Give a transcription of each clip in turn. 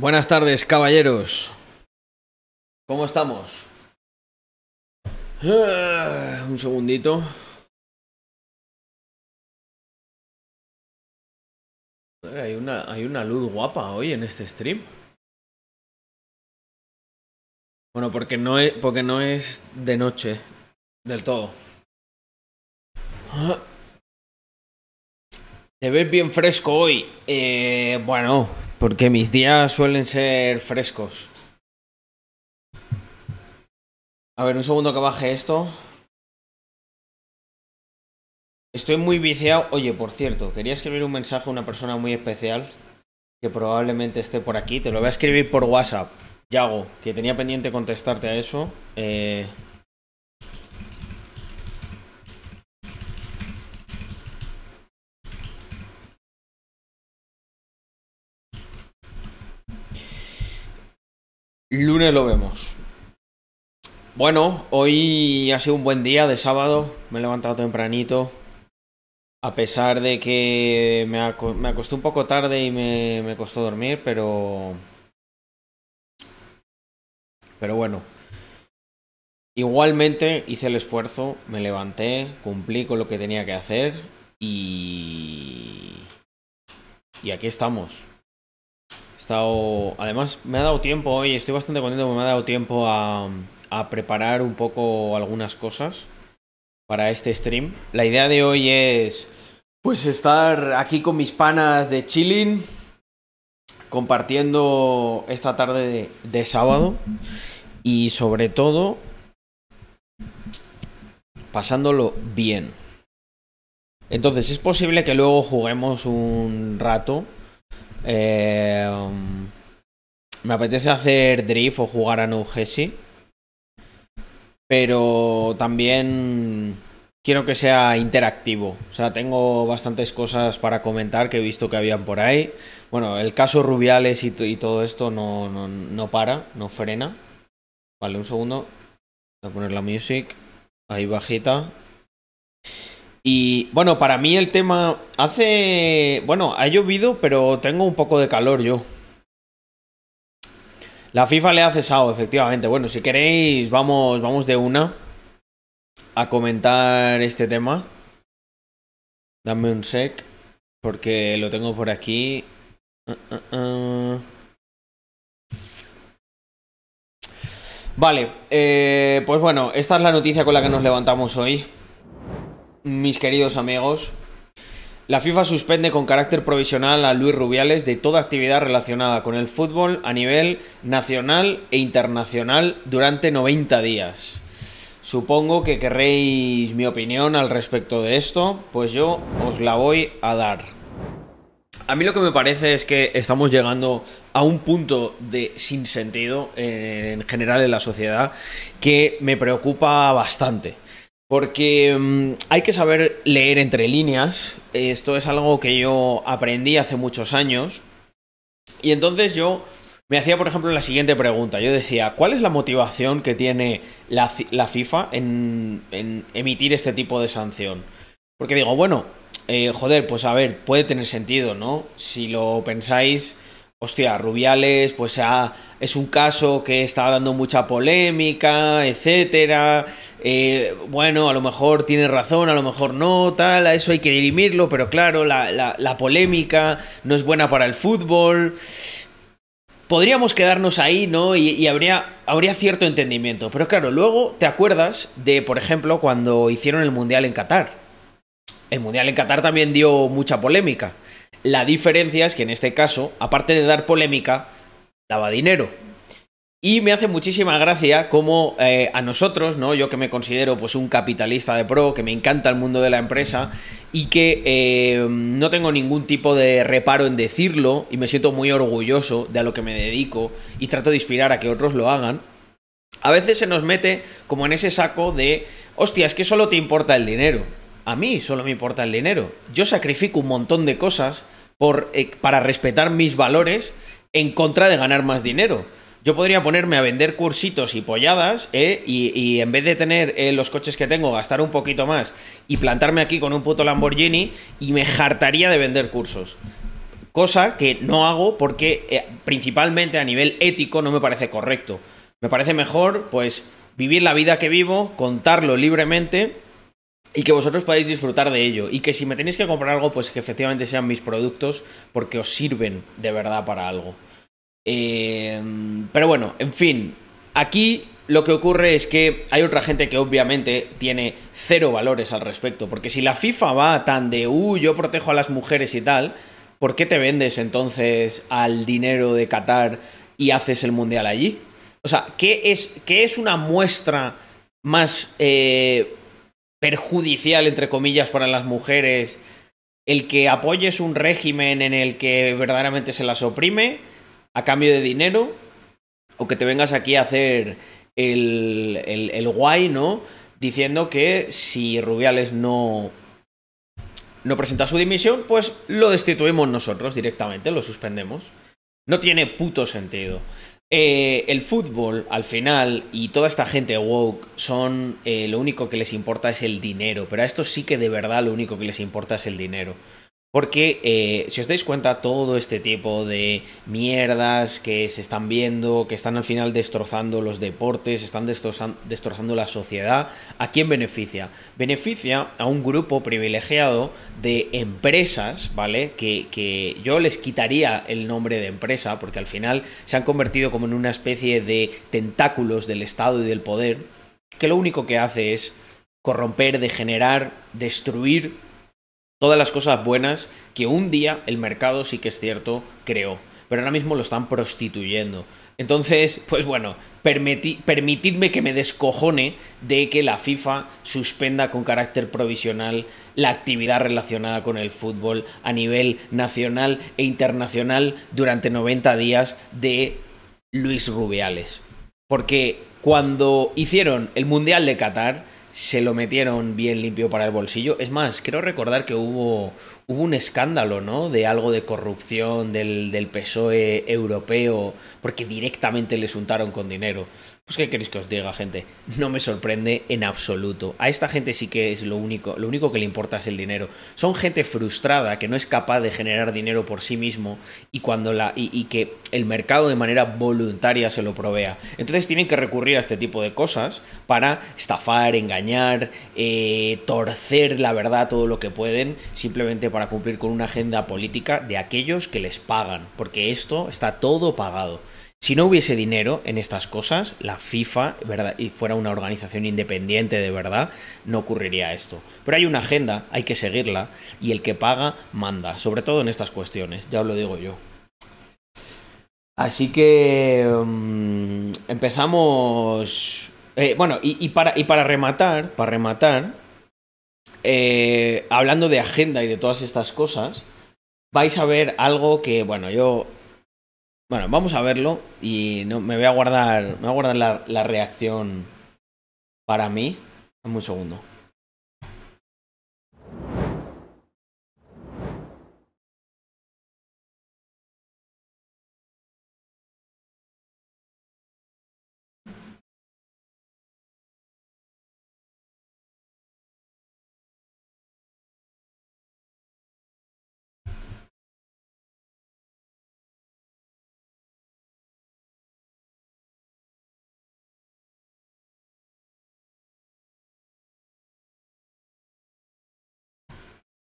Buenas tardes, caballeros. ¿Cómo estamos? Ah, Un segundito. Eh, Hay una, hay una luz guapa hoy en este stream. Bueno, porque no es, porque no es de noche del todo. Ah. Te ves bien fresco hoy. Eh, bueno, porque mis días suelen ser frescos. A ver, un segundo que baje esto. Estoy muy viciado. Oye, por cierto, quería escribir un mensaje a una persona muy especial que probablemente esté por aquí. Te lo voy a escribir por WhatsApp. Yago, que tenía pendiente contestarte a eso. Eh... Lunes lo vemos. Bueno, hoy ha sido un buen día de sábado. Me he levantado tempranito. A pesar de que me, aco- me acosté un poco tarde y me, me costó dormir, pero... Pero bueno. Igualmente hice el esfuerzo, me levanté, cumplí con lo que tenía que hacer y... Y aquí estamos. Además, me ha dado tiempo hoy, estoy bastante contento porque me ha dado tiempo a, preparar un poco algunas cosas para este stream. La idea de hoy es pues estar aquí con mis panas de chilling, compartiendo esta tarde de, de sábado y sobre todo pasándolo bien. Entonces es posible que luego juguemos un rato. Eh, me apetece hacer drift o jugar a No Hesi. Pero también quiero que sea interactivo. O sea, tengo bastantes cosas para comentar que he visto que habían por ahí. Bueno, el caso Rubiales y todo esto no, no, no para, no frena. Vale, un segundo. Voy a poner la music. Ahí bajita. Y bueno, para mí el tema hace... Bueno, ha llovido, pero tengo un poco de calor yo. La FIFA le ha cesado, efectivamente. Bueno, si queréis, vamos, vamos de una a comentar este tema. Dame un sec, porque lo tengo por aquí. Ah, ah, ah. Vale, eh, pues bueno, esta es la noticia con la que nos levantamos hoy. Mis queridos amigos, la FIFA suspende con carácter provisional a Luis Rubiales de toda actividad relacionada con el fútbol a nivel nacional e internacional durante 90 días. Supongo que querréis mi opinión al respecto de esto, pues yo os la voy a dar. A mí lo que me parece es que estamos llegando a un punto de sinsentido en general en la sociedad que me preocupa bastante. Porque mm, hay que saber leer entre líneas. Esto es algo que yo aprendí hace muchos años. Y entonces yo me hacía, por ejemplo, la siguiente pregunta. Yo decía, ¿cuál es la motivación que tiene la, FIFA en, en emitir este tipo de sanción? Porque digo, bueno, eh, joder, pues a ver, puede tener sentido, ¿no? Si lo pensáis, hostia, Rubiales, pues es un caso que está dando mucha polémica, etcétera. Eh, bueno, a lo mejor tiene razón, a lo mejor no, tal, a eso hay que dirimirlo, pero claro, la, la- la polémica no es buena para el fútbol. Podríamos quedarnos ahí, ¿no? Y, y habría, habría cierto entendimiento. Pero claro, luego te acuerdas de, por ejemplo, cuando hicieron el Mundial en Qatar. El Mundial en Qatar también dio mucha polémica. La diferencia es que en este caso, aparte de dar polémica, daba dinero. Y me hace muchísima gracia como eh, a nosotros, ¿no? Yo que me considero pues un capitalista de pro, que me encanta el mundo de la empresa y que eh, no tengo ningún tipo de reparo en decirlo y me siento muy orgulloso de a lo que me dedico y trato de inspirar a que otros lo hagan. A veces se nos mete como en ese saco de, hostia, es que solo te importa el dinero. A mí solo me importa el dinero. Yo sacrifico un montón de cosas por, eh, para respetar mis valores en contra de ganar más dinero. Yo podría ponerme a vender cursitos y polladas, ¿eh? y, en vez de tener eh, los coches que tengo, gastar un poquito más y plantarme aquí con un puto Lamborghini, y me hartaría de vender cursos. Cosa que no hago porque principalmente a nivel ético no me parece correcto. Me parece mejor, pues, vivir la vida que vivo, contarlo libremente y que vosotros podáis disfrutar de ello. Y que si me tenéis que comprar algo, pues que efectivamente sean mis productos porque os sirven de verdad para algo. Eh, pero bueno, en fin, aquí lo que ocurre es que hay otra gente que obviamente tiene cero valores al respecto. Porque si la FIFA va tan de, uh, yo protejo a las mujeres y tal, ¿por qué te vendes entonces al dinero de Qatar y haces el mundial allí? O sea, ¿qué es, qué es una muestra más eh, perjudicial, entre comillas, para las mujeres? El que apoyes un régimen en el que verdaderamente se las oprime a cambio de dinero, o que te vengas aquí a hacer el, el, el guay, ¿no? Diciendo que si Rubiales no, no presenta su dimisión, pues lo destituimos nosotros directamente, lo suspendemos. No tiene puto sentido. Eh, el fútbol, al final, y toda esta gente woke, son eh, lo único que les importa es el dinero. Pero a estos sí que de verdad lo único que les importa es el dinero. Porque, eh, si os dais cuenta, todo este tipo de mierdas que se están viendo, que están al final destrozando los deportes, están destrozando la sociedad, ¿a quién beneficia? Beneficia a un grupo privilegiado de empresas, ¿vale? Que, que yo les quitaría el nombre de empresa, porque al final se han convertido como en una especie de tentáculos del Estado y del poder, que lo único que hace es corromper, degenerar, destruir todas las cosas buenas que un día el mercado sí que es cierto creó, pero ahora mismo lo están prostituyendo. Entonces, pues bueno, permitidme que me descojone de que la FIFA suspenda con carácter provisional la actividad relacionada con el fútbol a nivel nacional e internacional durante 90 días de Luis Rubiales. Porque cuando hicieron el Mundial de Qatar, se lo metieron bien limpio para el bolsillo. Es más, creo recordar que hubo, hubo un escándalo, ¿no? De algo de corrupción del, del PSOE europeo, porque directamente les untaron con dinero. Pues qué queréis que os diga, gente. No me sorprende en absoluto. A esta gente sí que es lo único, lo único que le importa es el dinero. Son gente frustrada que no es capaz de generar dinero por sí mismo y cuando la y, que el mercado de manera voluntaria se lo provea. Entonces tienen que recurrir a este tipo de cosas para estafar, engañar, eh, torcer la verdad todo lo que pueden, simplemente para cumplir con una agenda política de aquellos que les pagan, porque esto está todo pagado. Si no hubiese dinero en estas cosas, la FIFA, ¿verdad? y fuera una organización independiente de verdad, no ocurriría esto. Pero hay una agenda, hay que seguirla, y el que paga, manda, sobre todo en estas cuestiones, ya os lo digo yo. Así que um, empezamos. Eh, bueno, y, para, y, para, rematar, para rematar, eh, hablando de agenda y de todas estas cosas, vais a ver algo que, bueno, yo bueno, vamos a verlo y no, me voy a guardar, me voy a guardar la, la reacción para mí. un segundo.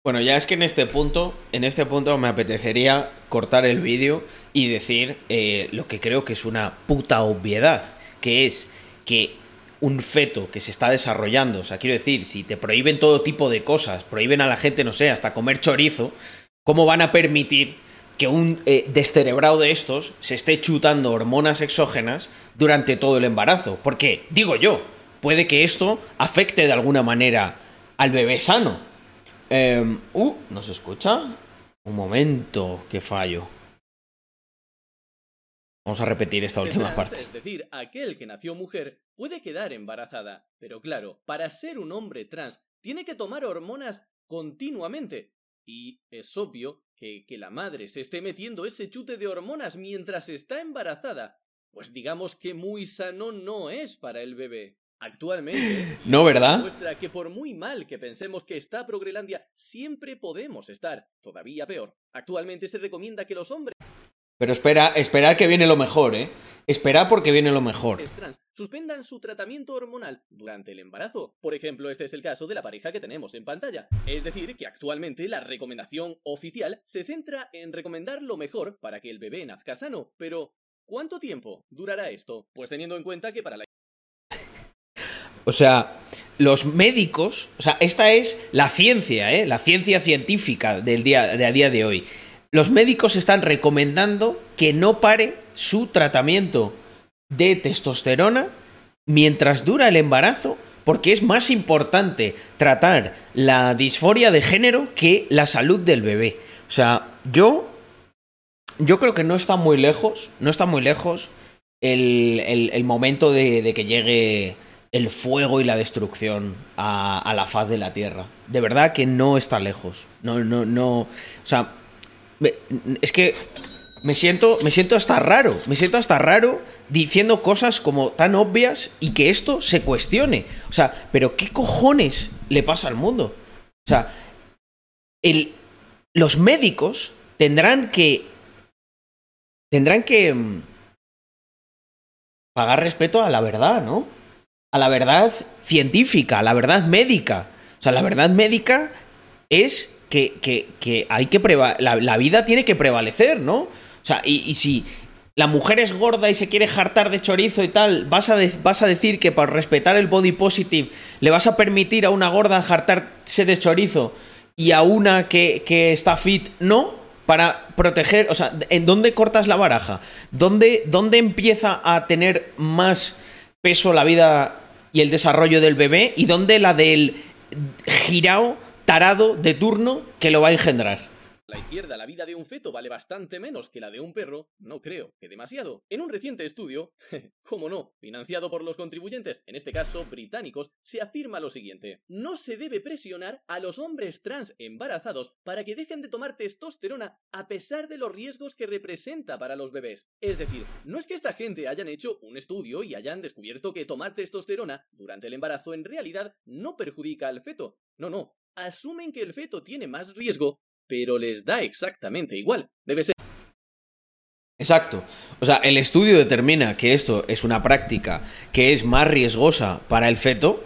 Bueno, ya es que en este punto, en este punto me apetecería cortar el vídeo y decir eh, lo que creo que es una puta obviedad, que es que un feto que se está desarrollando, o sea, quiero decir, si te prohíben todo tipo de cosas, prohíben a la gente, no sé, hasta comer chorizo, ¿cómo van a permitir que un eh, descerebrado de estos se esté chutando hormonas exógenas durante todo el embarazo? Porque, digo yo, puede que esto afecte de alguna manera al bebé sano. Eh, uh, ¿no se escucha? Un momento, que fallo. Vamos a repetir esta última parte. Es decir, aquel que nació mujer puede quedar embarazada, pero claro, para ser un hombre trans tiene que tomar hormonas continuamente. Y es obvio que que la madre se esté metiendo ese chute de hormonas mientras está embarazada, pues digamos que muy sano no es para el bebé. Actualmente, no, ¿verdad? Muestra que por muy mal que pensemos que está Progrelandia, siempre podemos estar todavía peor. Actualmente se recomienda que los hombres pero espera, espera que viene lo mejor, ¿eh? Espera porque viene lo mejor. Trans suspendan su tratamiento hormonal durante el embarazo. Por ejemplo, este es el caso de la pareja que tenemos en pantalla. Es decir, que actualmente la recomendación oficial se centra en recomendar lo mejor para que el bebé nazca sano. Pero, ¿cuánto tiempo durará esto? Pues teniendo en cuenta que para la... O sea, los médicos, o sea, esta es la ciencia, ¿eh? La ciencia científica del día, de a día de hoy los médicos están recomendando que no pare su tratamiento de testosterona mientras dura el embarazo, porque es más importante tratar la disforia de género que la salud del bebé. O sea, yo, yo creo que no está muy lejos, no está muy lejos el, momento de, que llegue el fuego y la destrucción a, la faz de la Tierra. De verdad que no está lejos. No, no, no. O sea, es que me siento, me siento hasta raro, me siento hasta raro diciendo cosas como tan obvias y que esto se cuestione. O sea, pero ¿qué cojones le pasa al mundo? O sea, el, los médicos tendrán que... Tendrán que... Mm, pagar respeto a la verdad, ¿no? A la verdad científica, a la verdad médica. O sea, la verdad médica es que, hay que la, la, vida tiene que prevalecer, ¿no? O sea, y, si la mujer es gorda y se quiere jartar de chorizo y tal, ¿vas a, vas a decir que para respetar el body positive le vas a permitir a una gorda jartarse de chorizo y a una que, está fit no? Para proteger, o sea, ¿en dónde cortas la baraja? ¿Dónde, ¿Dónde empieza a tener más peso la vida y el desarrollo del bebé? ¿Y dónde la del girao tarado de turno que lo va a engendrar la izquierda la vida de un feto vale bastante menos que la de un perro, no creo que demasiado. En un reciente estudio, cómo no, financiado por los contribuyentes, en este caso británicos, se afirma lo siguiente. No se debe presionar a los hombres trans embarazados para que dejen de tomar testosterona a pesar de los riesgos que representa para los bebés. Es decir, no es que esta gente hayan hecho un estudio y hayan descubierto que tomar testosterona durante el embarazo en realidad no perjudica al feto. No, no, asumen que el feto tiene más riesgo pero les da exactamente igual. Debe ser... Exacto. O sea, el estudio determina que esto es una práctica que es más riesgosa para el feto,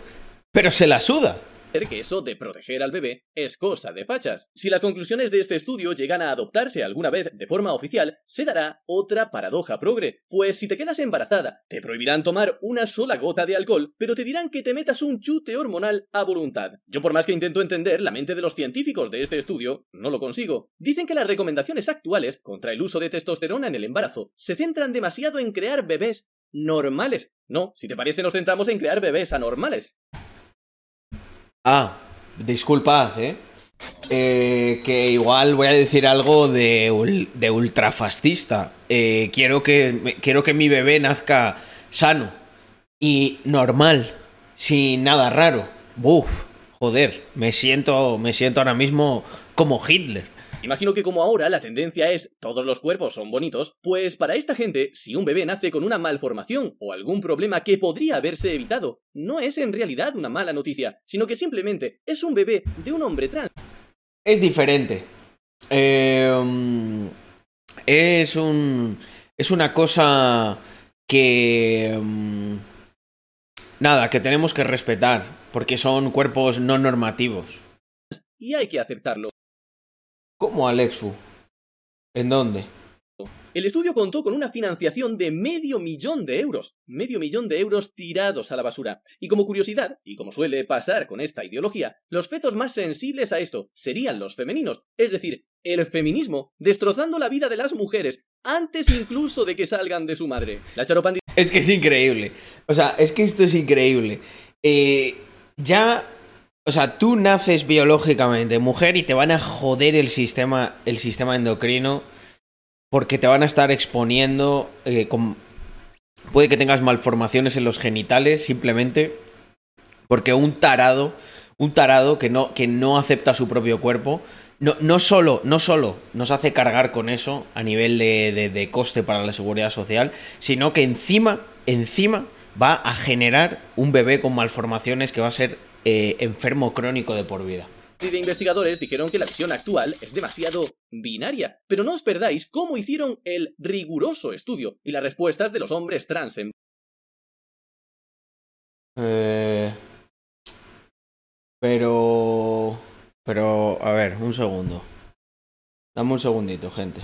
pero se la suda que eso de proteger al bebé es cosa de fachas. Si las conclusiones de este estudio llegan a adoptarse alguna vez de forma oficial, se dará otra paradoja progre, pues si te quedas embarazada, te prohibirán tomar una sola gota de alcohol, pero te dirán que te metas un chute hormonal a voluntad. Yo por más que intento entender la mente de los científicos de este estudio, no lo consigo. Dicen que las recomendaciones actuales contra el uso de testosterona en el embarazo se centran demasiado en crear bebés normales. No, si te parece nos centramos en crear bebés anormales. Ah, disculpad, ¿eh? ¿eh? que igual voy a decir algo de, ultrafascista. Eh, quiero, que, quiero que mi bebé nazca sano y normal, sin nada raro. Buf, joder, me siento, me siento ahora mismo como Hitler. Imagino que como ahora la tendencia es todos los cuerpos son bonitos, pues para esta gente, si un bebé nace con una malformación o algún problema que podría haberse evitado, no es en realidad una mala noticia, sino que simplemente es un bebé de un hombre trans. Es diferente. Em, es un. Es una cosa que. Em, nada, que tenemos que respetar, porque son cuerpos no normativos. Y hay que aceptarlo. ¿Cómo Alexfu? ¿En dónde? El estudio contó con una financiación de medio millón de euros, medio millón de euros tirados a la basura. Y como curiosidad, y como suele pasar con esta ideología, los fetos más sensibles a esto serían los femeninos, es decir, el feminismo, destrozando la vida de las mujeres antes incluso de que salgan de su madre. La charopandi... Es que es increíble. O sea, es que esto es increíble. Eh, ya o sea, tú naces biológicamente mujer y te van a joder el sistema, el sistema endocrino porque te van a estar exponiendo. Eh, puede que tengas malformaciones en los genitales simplemente porque un tarado, un tarado que no, que no acepta su propio cuerpo, no, no, solo, no solo nos hace cargar con eso a nivel de, de coste para la seguridad social, sino que encima, encima va a generar un bebé con malformaciones que va a ser eh, enfermo crónico de por vida. Y de investigadores dijeron que la visión actual es demasiado binaria, pero no os perdáis cómo hicieron el riguroso estudio y las respuestas de los hombres trans en Eh, pero... Pero, a ver, un segundo. Dame un segundito, gente.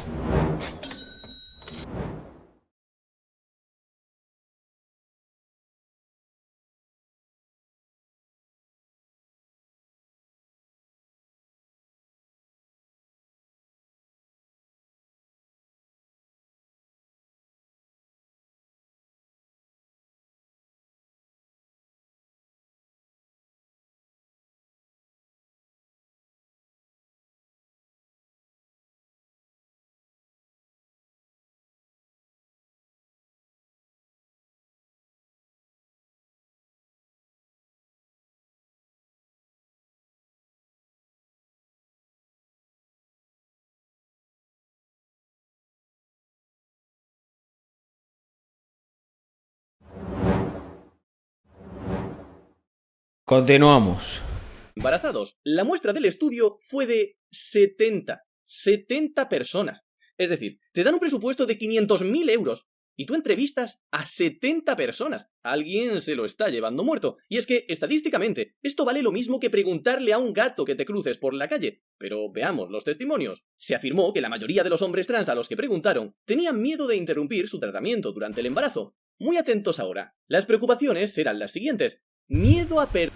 Continuamos. embarazados. La muestra del estudio fue de 70. 70 personas. Es decir, te dan un presupuesto de 500.000 euros y tú entrevistas a 70 personas. Alguien se lo está llevando muerto. Y es que, estadísticamente, esto vale lo mismo que preguntarle a un gato que te cruces por la calle. Pero veamos los testimonios. Se afirmó que la mayoría de los hombres trans a los que preguntaron tenían miedo de interrumpir su tratamiento durante el embarazo. Muy atentos ahora. Las preocupaciones eran las siguientes. Miedo a perder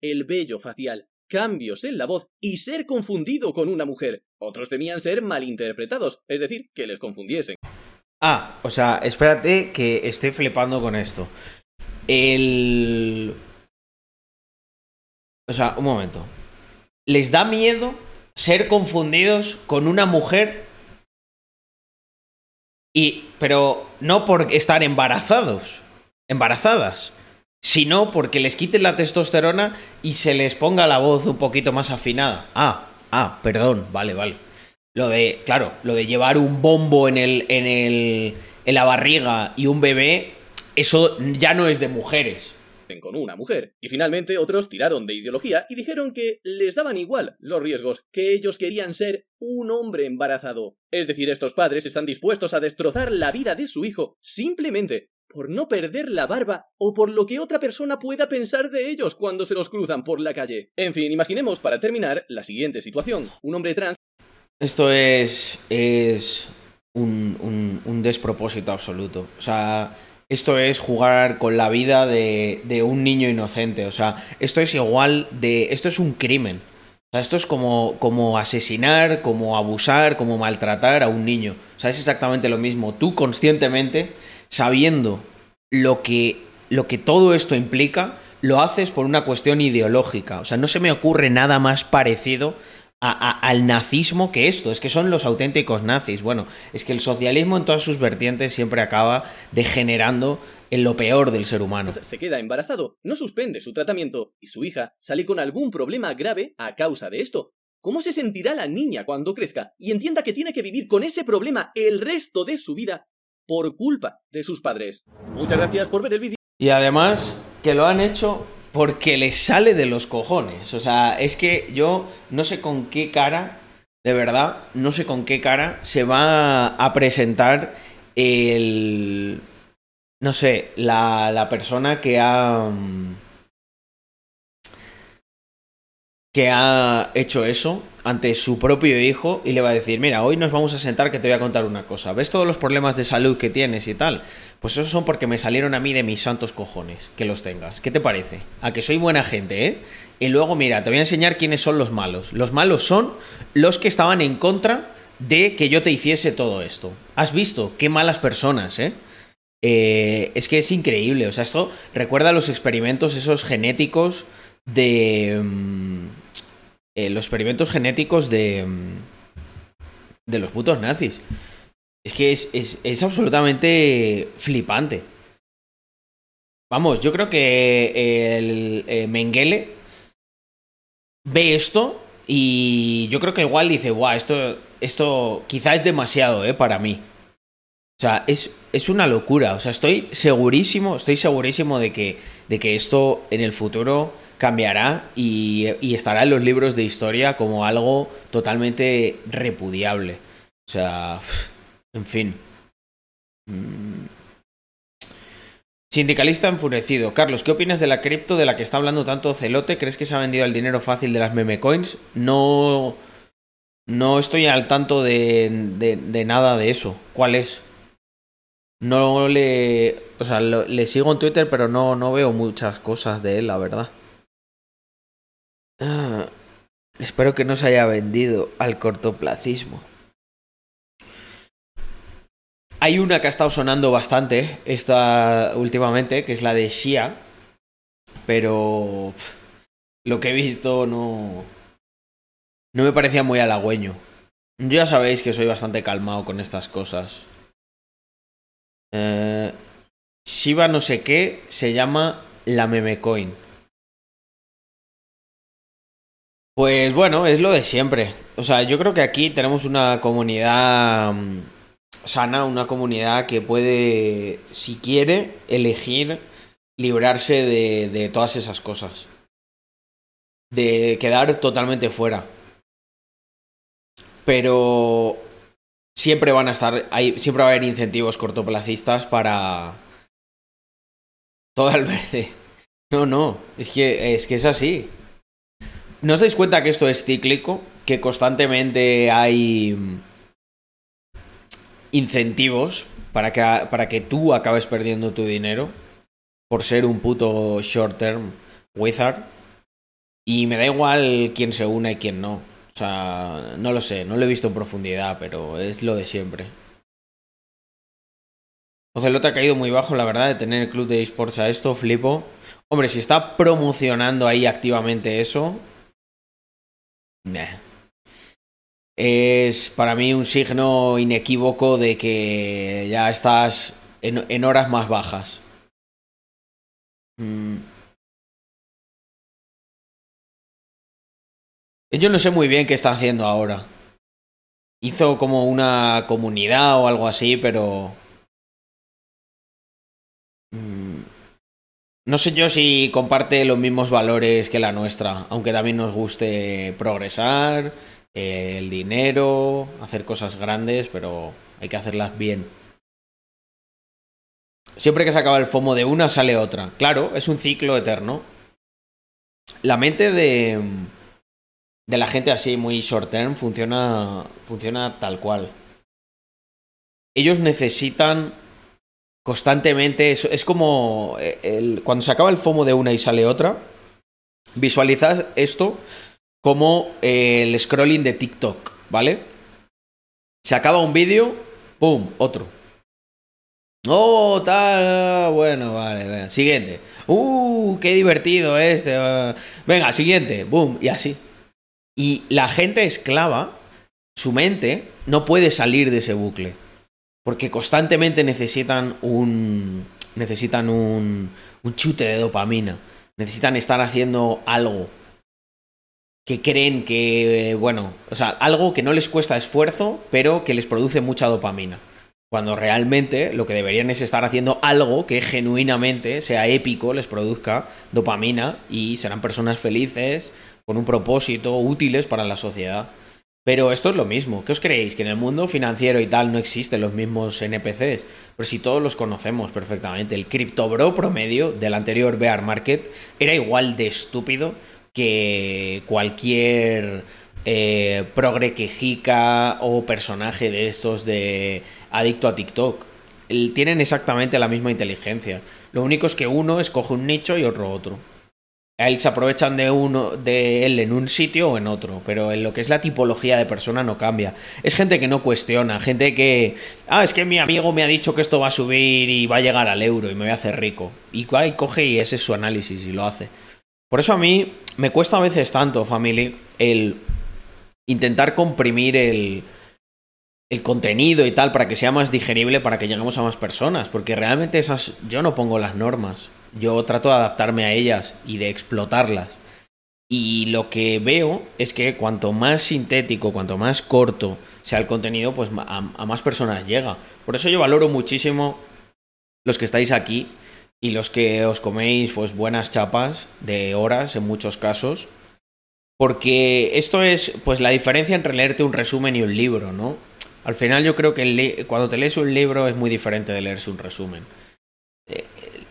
el vello facial, cambios en la voz y ser confundido con una mujer. Otros temían ser malinterpretados, es decir, que les confundiesen. Ah, o sea, espérate que estoy flipando con esto. El... O sea, un momento. ¿Les da miedo ser confundidos con una mujer? Y... Pero no por estar embarazados. Embarazadas. Sino porque les quiten la testosterona y se les ponga la voz un poquito más afinada. Ah, ah, perdón, vale, vale. Lo de, claro, lo de llevar un bombo en el, en el, en la barriga y un bebé, eso ya no es de mujeres. con una mujer. Y finalmente otros tiraron de ideología y dijeron que les daban igual los riesgos, que ellos querían ser un hombre embarazado. Es decir, estos padres están dispuestos a destrozar la vida de su hijo simplemente por no perder la barba o por lo que otra persona pueda pensar de ellos cuando se los cruzan por la calle. En fin, imaginemos para terminar la siguiente situación. Un hombre trans Esto es. es. un, un, despropósito absoluto. O sea. Esto es jugar con la vida de, de un niño inocente. O sea, esto es igual de. Esto es un crimen. O sea, esto es como, como asesinar, como abusar, como maltratar a un niño. O sea, es exactamente lo mismo. Tú conscientemente, sabiendo lo que, lo que todo esto implica, lo haces por una cuestión ideológica. O sea, no se me ocurre nada más parecido al nazismo que esto. Es que son los auténticos nazis. Bueno, es que el socialismo en todas sus vertientes siempre acaba degenerando en lo peor del ser humano. se queda embarazado, no suspende su tratamiento y su hija sale con algún problema grave a causa de esto. ¿Cómo se sentirá la niña cuando crezca y entienda que tiene que vivir con ese problema el resto de su vida por culpa de sus padres? Muchas gracias por ver el vídeo. Y además que lo han hecho porque les sale de los cojones. O sea, es que yo no sé con qué cara, de verdad, no sé con qué cara se va a presentar el... No sé, la, la persona que ha... que ha hecho eso ante su propio hijo y le va a decir, mira, hoy nos vamos a sentar que te voy a contar una cosa. ¿Ves todos los problemas de salud que tienes y tal? Pues esos son porque me salieron a mí de mis santos cojones, que los tengas. ¿Qué te parece? A que soy buena gente, ¿eh? Y luego, mira, te voy a enseñar quiénes son los malos. Los malos son los que estaban en contra de que yo te hiciese todo esto. ¿Has visto? Qué malas personas, ¿eh? Eh, es que es increíble. O sea, esto recuerda los experimentos esos genéticos de... mm, eh, los experimentos genéticos de... mm, de los putos nazis. Es que es, es- es absolutamente flipante. Vamos, yo creo que el eh, Mengele ve esto y yo creo que igual dice, guau, esto, esto quizá es demasiado, ¿eh? Para mí. sea, es, es una locura. O sea, estoy segurísimo, estoy segurísimo de que, de que esto en el futuro cambiará y, estará en los libros de historia como algo totalmente repudiable. O sea, en fin. Mm. Sindicalista enfurecido. Carlos, ¿qué opinas de la cripto de la que está hablando tanto Celote? ¿Crees que se ha vendido el dinero fácil de las meme coins? No. No estoy al tanto de, nada de eso. ¿Cuál es? No le. O sea, le sigo en Twitter, pero no, no veo muchas cosas de él, la verdad. Ah, espero que no se haya vendido al cortoplacismo. Hay una que ha estado sonando bastante esta últimamente, que es la de Shia. Pero lo que he visto no. No me parecía muy halagüeño. Ya sabéis que soy bastante calmado con estas cosas. Eh, Shiba no sé qué se llama la memecoin. Pues bueno, es lo de siempre. O sea, yo creo que aquí tenemos una comunidad mm, sana, una comunidad que puede, si quiere, elegir librarse de, todas esas cosas. De quedar totalmente fuera. Pero siempre van a estar, hay, siempre va a haber incentivos cortoplacistas para todo el verde. No, no, es que, es que es así. ¿No os dais cuenta que esto es cíclico? Que constantemente hay incentivos para que, para que tú acabes perdiendo tu dinero por ser un puto short term wizard. Y me da igual quién se une y quién no. O sea, no lo sé, no lo he visto en profundidad, pero es lo de siempre. Ocelote ha caído muy bajo, la verdad, de tener el club de esports a esto, flipo. Hombre, si está promocionando ahí activamente eso. Es para mí un signo inequívoco de que ya estás en, en horas más bajas. Mm. Yo no sé muy bien qué está haciendo ahora. Hizo como una comunidad o algo así, pero... Mm, No sé yo si comparte los mismos valores que la nuestra, aunque también nos guste progresar, eh, el dinero, hacer cosas grandes, pero hay que hacerlas bien. Siempre que se acaba el FOMO de una, sale otra. Claro, es un ciclo eterno. La mente de, de la gente así muy short term funciona, funciona tal cual. Ellos necesitan constantemente, es, es como eh, cuando se acaba el FOMO de una y sale otra, visualizad esto como eh, el scrolling de TikTok, ¿vale? Se acaba un vídeo, ¡pum! Otro. Oh, tal, bueno, vale, venga. Siguiente. Uh, qué divertido este. uh. Venga, siguiente, boom, y así. Y la gente esclava, su mente, no puede salir de ese bucle. Porque constantemente necesitan un. Necesitan un. chute de dopamina. Necesitan estar haciendo algo. Que creen que. Bueno. O sea, algo que no les cuesta esfuerzo, pero que les produce mucha dopamina. Cuando realmente lo que deberían es estar haciendo algo que genuinamente sea épico, les produzca dopamina y serán personas felices, con un propósito, útiles para la sociedad. Pero esto es lo mismo. ¿Qué os creéis? ¿Que en el mundo financiero y tal no existen los mismos NPCs? Pero si todos los conocemos perfectamente. El criptobro promedio del anterior bear market era igual de estúpido que cualquier eh, progre quejica o personaje de estos de adicto a TikTok. Tienen exactamente la misma inteligencia. Lo único es que uno escoge un nicho y otro otro. A él se aprovechan de uno de él en un sitio o en otro, pero en lo que es la tipología de persona no cambia. Es gente que no cuestiona, gente que ah, es que mi amigo me ha dicho que esto va a subir y va a llegar al euro y me voy a hacer rico. Y coge y ese es su análisis y lo hace. Por eso a mí me cuesta a veces tanto, family, el intentar comprimir el, el contenido y tal para que sea más digerible, para que lleguemos a más personas, porque realmente esas yo no pongo las normas, yo trato de adaptarme a ellas y de explotarlas. Y lo que veo es que cuanto más sintético, cuanto más corto sea el contenido, pues a, más personas llega. Por eso yo valoro muchísimo los que estáis aquí y los que os coméis pues buenas chapas de horas en muchos casos. Porque esto es pues la diferencia entre leerte un resumen y un libro, ¿no? Al final yo creo que cuando te lees un libro es muy diferente de leerse un resumen. Eh,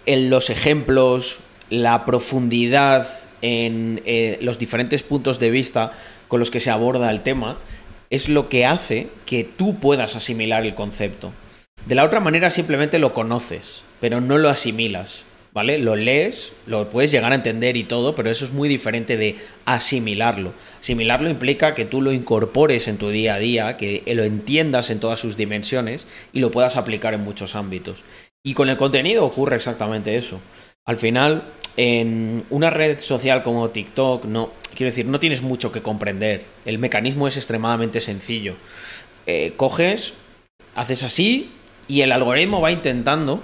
en los ejemplos, la profundidad en eh, los diferentes puntos de vista con los que se aborda el tema es lo que hace que tú puedas asimilar el concepto. De la otra manera simplemente lo conoces, pero no lo asimilas. ¿vale? Lo lees, lo puedes llegar a entender y todo, pero eso es muy diferente de asimilarlo. Asimilarlo implica que tú lo incorpores en tu día a día, que lo entiendas en todas sus dimensiones y lo puedas aplicar en muchos ámbitos. Y con el contenido ocurre exactamente eso. Al final, en una red social como TikTok, no, quiero decir, no tienes mucho que comprender. El mecanismo es extremadamente sencillo. Eh, coges, haces así y el algoritmo va intentando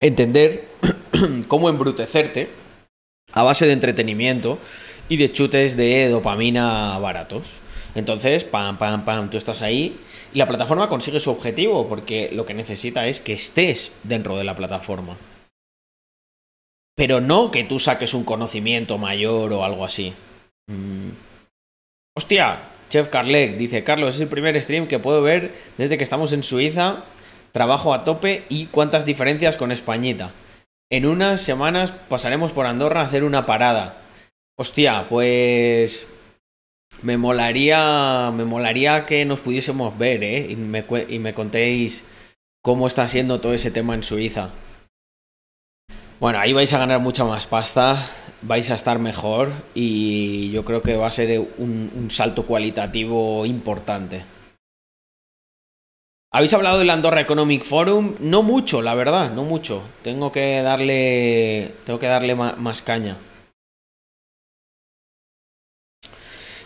entender cómo embrutecerte a base de entretenimiento y de chutes de dopamina baratos. Entonces, pam, pam, pam, tú estás ahí y la plataforma consigue su objetivo porque lo que necesita es que estés dentro de la plataforma. Pero no que tú saques un conocimiento mayor o algo así. Mm. Hostia, Chef Carlec dice, Carlos, es el primer stream que puedo ver desde que estamos en Suiza trabajo a tope y cuántas diferencias con Españita. En unas semanas pasaremos por Andorra a hacer una parada. Hostia, pues me molaría, me molaría que nos pudiésemos ver, ¿eh? Y me, contéis cómo está siendo todo ese tema en Suiza. Bueno, ahí vais a ganar mucha más pasta, vais a estar mejor y yo creo que va a ser un, un salto cualitativo importante. ¿Habéis hablado del Andorra Economic Forum? No mucho, la verdad, no mucho. Tengo que darle. Tengo que darle más caña.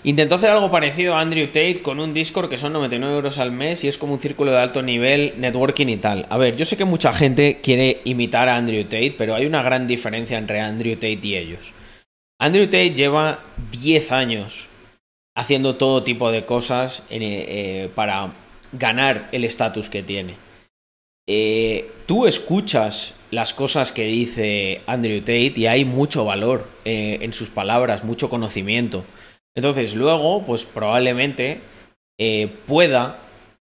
Intentó hacer algo parecido a Andrew Tate con un Discord que son 99 euros al mes y es como un círculo de alto nivel, networking y tal. A ver, yo sé que mucha gente quiere imitar a Andrew Tate, pero hay una gran diferencia entre Andrew Tate y ellos. Andrew Tate lleva 10 años haciendo todo tipo de cosas eh, para ganar el estatus que tiene. Eh, tú escuchas las cosas que dice Andrew Tate y hay mucho valor eh, en sus palabras, mucho conocimiento. Entonces luego, pues probablemente eh, pueda,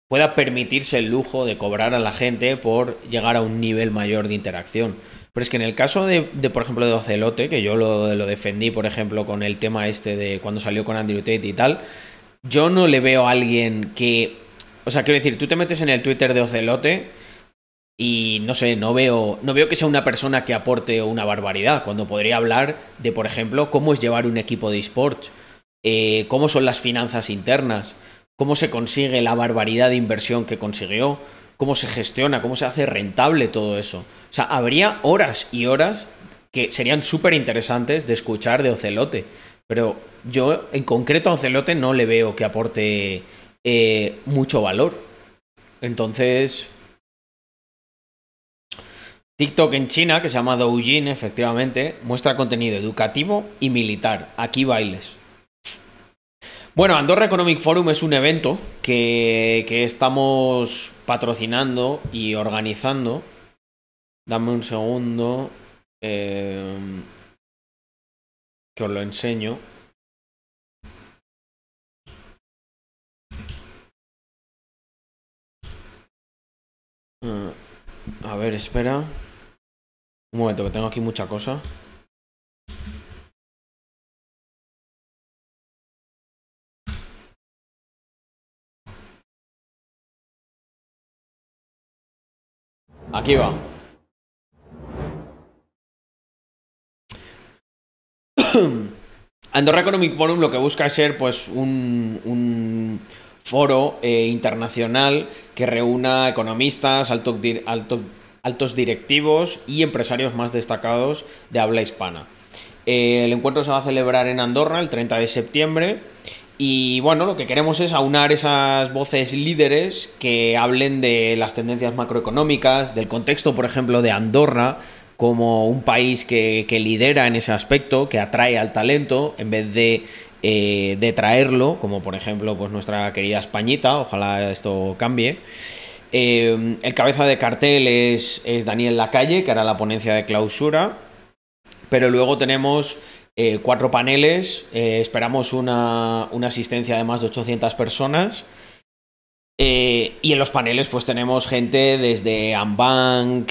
pueda permitirse el lujo de cobrar a la gente por llegar a un nivel mayor de interacción. Pero es que en el caso de, por ejemplo, de Ocelote, que yo lo, lo, defendí, por ejemplo, con el tema este de cuando salió con Andrew Tate y tal, yo no le veo a alguien que o sea, quiero decir, tú te metes en el Twitter de Ocelote y no sé, no veo, no veo que sea una persona que aporte una barbaridad, cuando podría hablar de, por ejemplo, cómo es llevar un equipo de esports, eh, cómo son las finanzas internas, cómo se consigue la barbaridad de inversión que consiguió, cómo se gestiona, cómo se hace rentable todo eso. O sea, habría horas y horas que serían súper interesantes de escuchar de Ocelote. Pero yo, en concreto, a Ocelote no le veo que aporte eh, mucho valor. Entonces, TikTok en China, que se llama Doujin, efectivamente, muestra contenido educativo y militar. Aquí bailes. Bueno, Andorra Economic Forum es un evento que, que estamos patrocinando y organizando. Dame un segundo. Eh, que os lo enseño. A ver, espera. Un momento, que tengo aquí mucha cosa. Aquí va. Andorra Economic Forum lo que busca es ser pues un, foro eh, internacional que reúna economistas, altos directivos y empresarios más destacados de habla hispana. Eh, el encuentro se va a celebrar en Andorra el 30 de septiembre y bueno, lo que queremos es aunar esas voces líderes que hablen de las tendencias macroeconómicas, del contexto, por ejemplo, de Andorra, como un país que, lidera en ese aspecto, que atrae al talento, en vez de, eh, de traerlo, como por ejemplo pues nuestra querida Españita, ojalá esto cambie. Eh, el cabeza de cartel es, es, Daniel Lacalle, que hará la ponencia de clausura, pero luego tenemos eh, cuatro paneles, esperamos una, una asistencia de más de 800 personas. Eh, y en los paneles pues tenemos gente desde Ambank,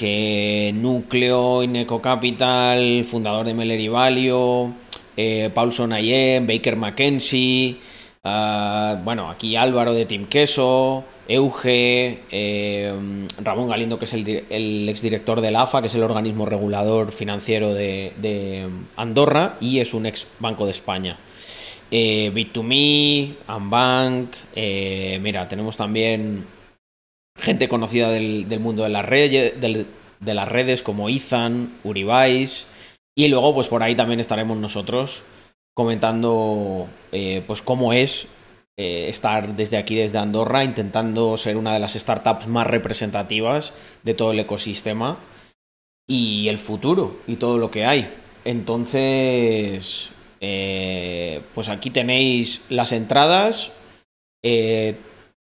Núcleo, Ineco Capital, fundador de Meller y Valio, eh, Paulson Ayem, Baker McKenzie, ah, bueno, aquí Álvaro de Team Queso, Euge, eh, Ramón Galindo, que es el, exdirector del AFA, que es el organismo regulador financiero de Andorra y es un ex Banco de España. Eh, Bit2Me, Unbank, eh, mira, tenemos también gente conocida del, mundo de las, redes, de las redes como Ethan, Uribais, y luego pues por ahí también estaremos nosotros comentando eh, pues cómo es eh, estar desde aquí, desde Andorra, intentando ser una de las startups más representativas de todo el ecosistema y el futuro y todo lo que hay. Entonces, eh, pues aquí tenéis las entradas. Eh,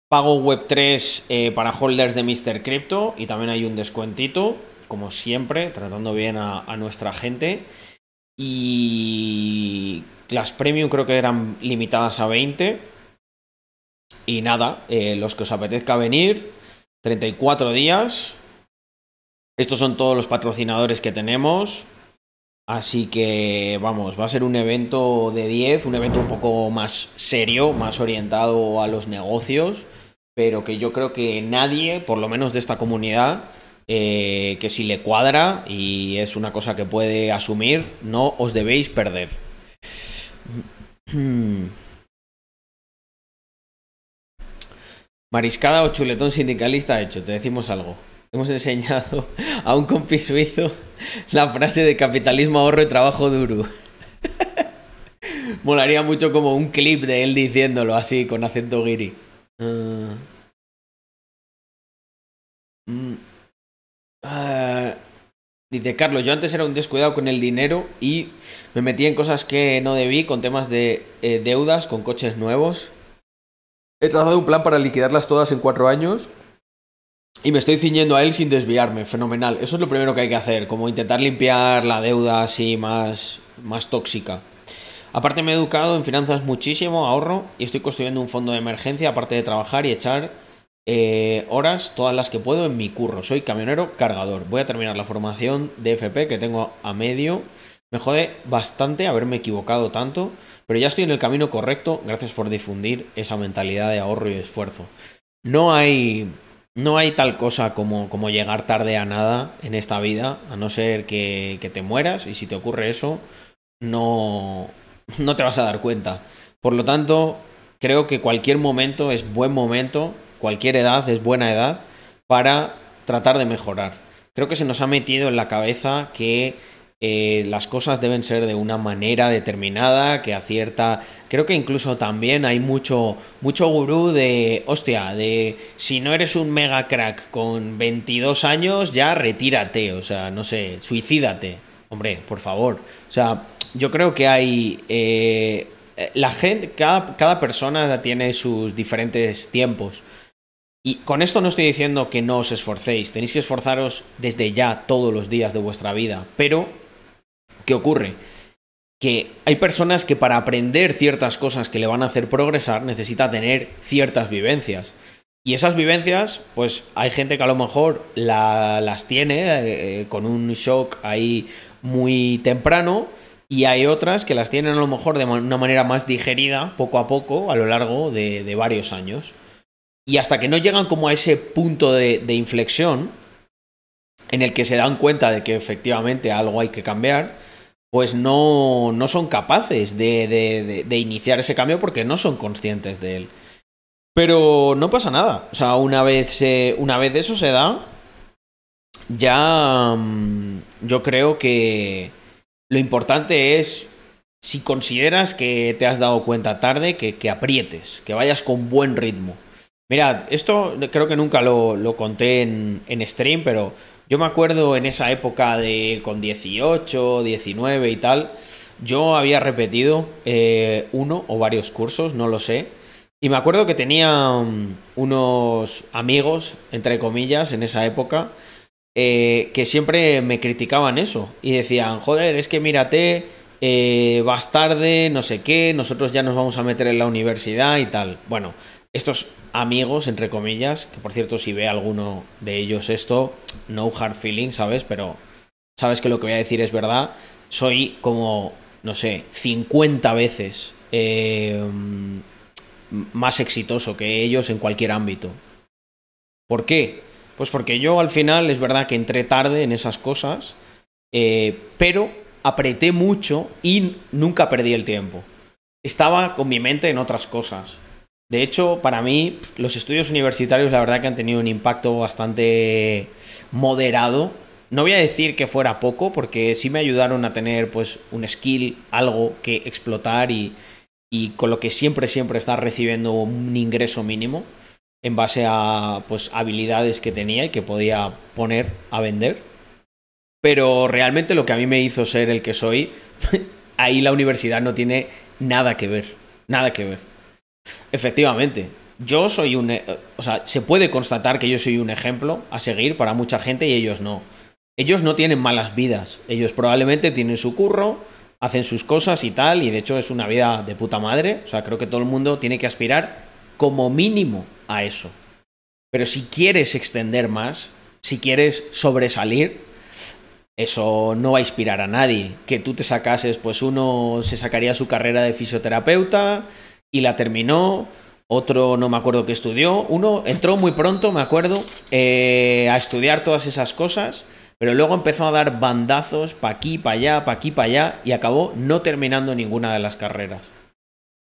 pago Web3 eh, para holders de Mr. Crypto y también hay un descuentito, como siempre, tratando bien a, nuestra gente. Y las premium creo que eran limitadas a 20. Y nada, los que os apetezca venir, 34 días. Estos son todos los patrocinadores que tenemos. Así que vamos, va a ser un evento de 10, un evento un poco más serio, más orientado a los negocios, pero que yo creo que nadie, por lo menos de esta comunidad, eh, que si le cuadra y es una cosa que puede asumir, no os debéis perder. Mariscada o chuletón sindicalista hecho, te decimos algo hemos enseñado a un compi suizo la frase de capitalismo, ahorro y trabajo duro. Molaría mucho como un clip de él diciéndolo así, con acento guiri. Ah. Mm. Ah. dice Carlos, yo antes era un descuidado con el dinero y me metí en cosas que no debí, con temas de eh, deudas, con coches nuevos. He trazado un plan para liquidarlas todas en cuatro años y me estoy ciñendo a él sin desviarme, fenomenal. Eso es lo primero que hay que hacer, como intentar limpiar la deuda así más, más tóxica. Aparte me he educado en finanzas muchísimo, ahorro y estoy construyendo un fondo de emergencia aparte de trabajar y echar eh, horas, todas las que puedo, en mi curro. Soy camionero cargador. Voy a terminar la formación de FP que tengo a medio. Me jode bastante haberme equivocado tanto, pero ya estoy en el camino correcto. Gracias por difundir esa mentalidad de ahorro y esfuerzo. No hay no hay tal cosa como, como, llegar tarde a nada en esta vida, a no ser que, que, te mueras y si te ocurre eso, no, no te vas a dar cuenta. Por lo tanto, creo que cualquier momento es buen momento, cualquier edad es buena edad para tratar de mejorar. Creo que se nos ha metido en la cabeza que eh, las cosas deben ser de una manera determinada, que acierta. Creo que incluso también hay mucho, mucho gurú de, hostia, de si no eres un mega crack con 22 años, ya retírate, o sea, no sé, suicídate. Hombre, por favor. O sea, yo creo que hay. Eh, la gente, cada, cada persona tiene sus diferentes tiempos. Y con esto no estoy diciendo que no os esforcéis, tenéis que esforzaros desde ya todos los días de vuestra vida, pero ¿Qué ocurre? Que hay personas que para aprender ciertas cosas que le van a hacer progresar necesita tener ciertas vivencias. Y esas vivencias, pues hay gente que a lo mejor las tiene eh, con un shock ahí muy temprano y hay otras que las tienen a lo mejor de una manera más digerida poco a poco a lo largo de, varios años. Y hasta que no llegan como a ese punto de inflexión en el que se dan cuenta de que efectivamente algo hay que cambiar, pues no, no son capaces de, de, iniciar ese cambio porque no son conscientes de él. Pero no pasa nada. O sea, una vez, una vez eso se da, ya mm, yo creo que lo importante es, si consideras que te has dado cuenta tarde, que, que aprietes, que vayas con buen ritmo. Mirad, esto creo que nunca lo, lo conté en, en stream, pero Yo me acuerdo en esa época de con 18, 19 y tal, yo había repetido eh, uno o varios cursos, no lo sé. Y me acuerdo que tenía um, unos amigos, entre comillas, en esa época, eh, que siempre me criticaban eso. Y decían, joder, es que mírate, eh, vas tarde, no sé qué, nosotros ya nos vamos a meter en la universidad y tal. Bueno, estos amigos, entre comillas, que por cierto, si ve alguno de ellos esto, no hard feeling, ¿sabes? Pero sabes que lo que voy a decir es verdad. Soy como no sé, 50 veces eh, más exitoso que ellos en cualquier ámbito. ¿Por qué? Pues porque yo al final es verdad que entré tarde en esas cosas, eh, pero apreté mucho y nunca perdí el tiempo. Estaba con mi mente en otras cosas. De hecho, para mí, los estudios universitarios la verdad que han tenido un impacto bastante moderado no voy a decir que fuera poco, porque sí me ayudaron a tener pues un skill, algo que explotar y, con lo que siempre, siempre estar recibiendo un ingreso mínimo en base a pues habilidades que tenía y que podía poner a vender. Pero realmente lo que a mí me hizo ser el que soy, ahí la universidad no tiene nada que ver, nada que ver. Efectivamente, yo soy un... O sea, se puede constatar que yo soy un ejemplo a seguir para mucha gente y ellos no ellos no tienen malas vidas. Ellos probablemente tienen su curro, hacen sus cosas y tal, y de hecho es una vida de puta madre. O sea, creo que todo el mundo tiene que aspirar como mínimo a eso. Pero si quieres extender más, si quieres sobresalir, eso no va a inspirar a nadie. Que tú te sacases, pues uno se sacaría su carrera de fisioterapeuta y la terminó, otro no me acuerdo qué estudió, uno entró muy pronto, me acuerdo, eh, a estudiar todas esas cosas pero luego empezó a dar bandazos pa' aquí, pa' allá, pa' aquí, pa' allá, y acabó no terminando ninguna de las carreras.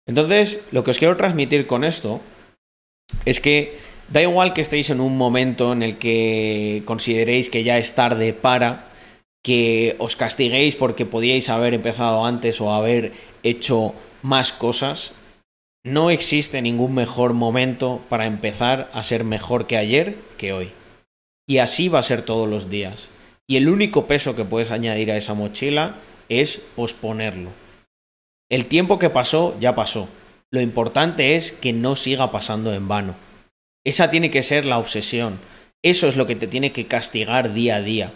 Entonces, lo que os quiero transmitir con esto es que da igual que estéis en un momento en el que consideréis que ya es tarde para que os castiguéis porque podíais haber empezado antes o haber hecho más cosas. No existe ningún mejor momento para empezar a ser mejor que ayer que hoy. Y así va a ser todos los días. Y el único peso que puedes añadir a esa mochila es posponerlo. El tiempo que pasó ya pasó. Lo importante es que no siga pasando en vano. Esa tiene que ser la obsesión. Eso es lo que te tiene que castigar día a día.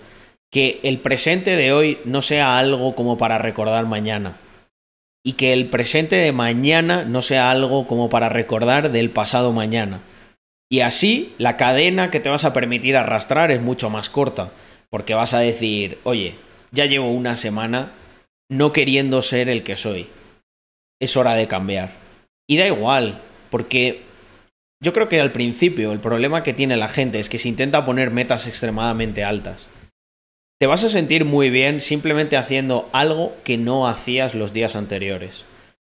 Que el presente de hoy no sea algo como para recordar mañana. Y que el presente de mañana no sea algo como para recordar del pasado mañana. Y así la cadena que te vas a permitir arrastrar es mucho más corta. Porque vas a decir, oye, ya llevo una semana no queriendo ser el que soy. Es hora de cambiar. Y da igual, porque yo creo que al principio el problema que tiene la gente es que se intenta poner metas extremadamente altas. Te vas a sentir muy bien simplemente haciendo algo que no hacías los días anteriores.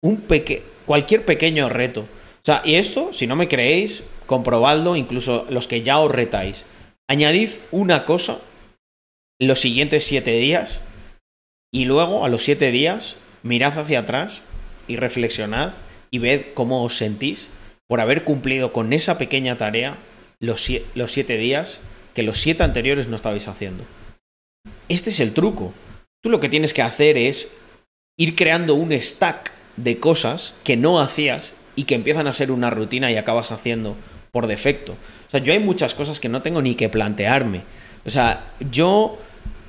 Un peque cualquier pequeño reto. O sea, y esto, si no me creéis, comprobadlo, incluso los que ya os retáis. Añadid una cosa los siguientes siete días y luego a los siete días mirad hacia atrás y reflexionad y ved cómo os sentís por haber cumplido con esa pequeña tarea los, siete días que los siete anteriores no estabais haciendo. Este es el truco. Tú lo que tienes que hacer es ir creando un stack de cosas que no hacías y que empiezan a ser una rutina y acabas haciendo por defecto. O sea, yo hay muchas cosas que no tengo ni que plantearme. O sea, yo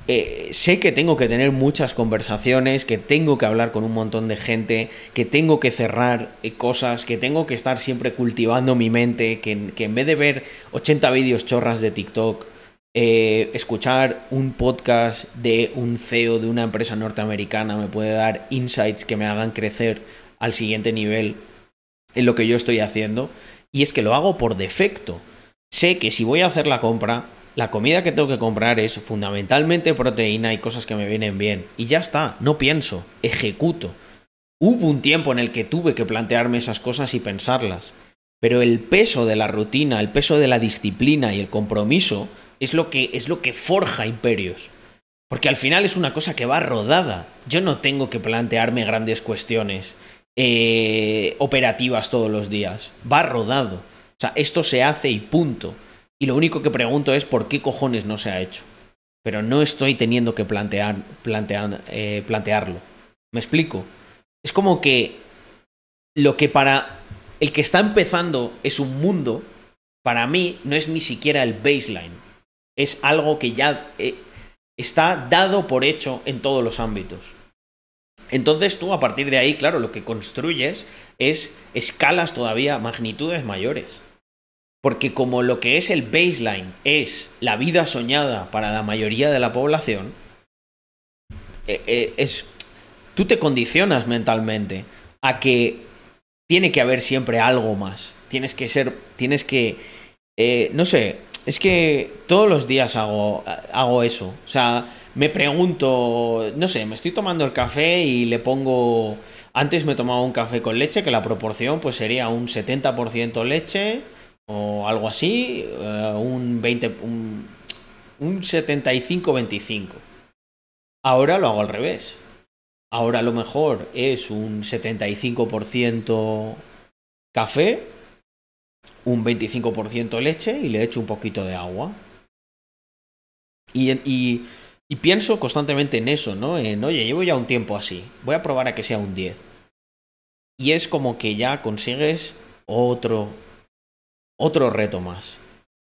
eh, sé que tengo que tener muchas conversaciones, que tengo que hablar con un montón de gente, que tengo que cerrar eh, cosas, que tengo que estar siempre cultivando mi mente, que, en vez de ver 80 vídeos chorras de TikTok, eh, escuchar un podcast de un CEO de una empresa norteamericana me puede dar insights que me hagan crecer al siguiente nivel en lo que yo estoy haciendo. Y es que lo hago por defecto. Sé que si voy a hacer la compra, la comida que tengo que comprar es fundamentalmente proteína y cosas que me vienen bien. Y ya está, no pienso, ejecuto. Hubo un tiempo en el que tuve que plantearme esas cosas y pensarlas. Pero el peso de la rutina, el peso de la disciplina y el compromiso es lo que, es lo que forja imperios. Porque al final es una cosa que va rodada. Yo no tengo que plantearme grandes cuestiones eh, operativas todos los días. Va rodado. O sea, esto se hace y punto. Y lo único que pregunto es por qué cojones no se ha hecho. pero no estoy teniendo que plantear, plantear, eh, plantearlo. ¿Me explico? Es como que lo que para el que está empezando es un mundo, para mí no es ni siquiera el baseline. Es algo que ya eh, está dado por hecho en todos los ámbitos. Entonces tú a partir de ahí, claro, lo que construyes es escalas todavía, magnitudes mayores. Porque como lo que es el baseline es la vida soñada para la mayoría de la población, eh, eh, es, tú te condicionas mentalmente a que tiene que haber siempre algo más. Tienes que ser, tienes que, no sé, es que todos los días hago, hago eso. O sea, me pregunto, no sé, me estoy tomando el café y le pongo... Antes me tomaba un café con leche, que la proporción pues sería un 70% leche o algo así, eh, un 20, un, un 75-25. Ahora lo hago al revés. Ahora lo mejor es un 75% café, un 25% leche y le echo un poquito de agua. Y, y, pienso constantemente en eso, ¿no? En, oye, llevo ya un tiempo así, voy a probar a que sea un 10. Y es como que ya consigues otro, otro reto más.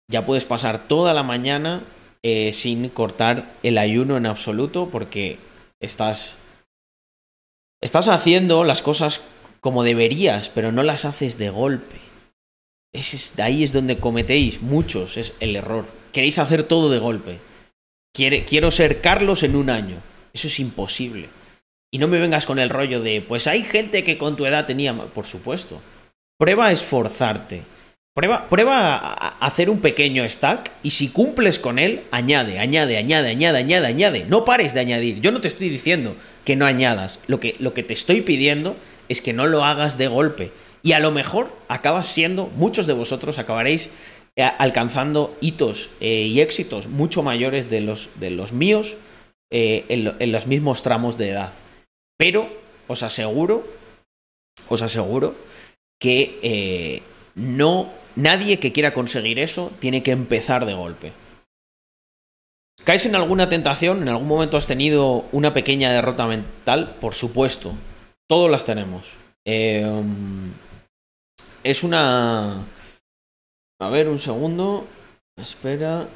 Ya puedes pasar toda la mañana eh, sin cortar el ayuno en absoluto porque estás Estás haciendo las cosas como deberías, pero no las haces de golpe. Es, ahí es donde cometéis muchos, es el error. Queréis hacer todo de golpe. quiero ser Carlos en un año. Eso es imposible. Y no me vengas con el rollo de, pues hay gente que con tu edad tenía... Por supuesto. Prueba a esforzarte. Prueba, prueba a hacer un pequeño stack y si cumples con él, añade, añade, añade, añade, añade, añade. No pares de añadir. Yo no te estoy diciendo que no añadas. Lo que, lo que te estoy pidiendo es que no lo hagas de golpe. Y a lo mejor acabas siendo, muchos de vosotros acabaréis eh, alcanzando hitos eh, y éxitos mucho mayores de los, de los míos eh, en, los mismos tramos de edad. Pero os aseguro, os aseguro que no Nadie que quiera conseguir eso tiene que empezar de golpe. ¿Caes en alguna tentación? ¿En algún momento has tenido una pequeña derrota mental? Por supuesto. Todos las tenemos. Em, es una... A ver, un segundo. Espera.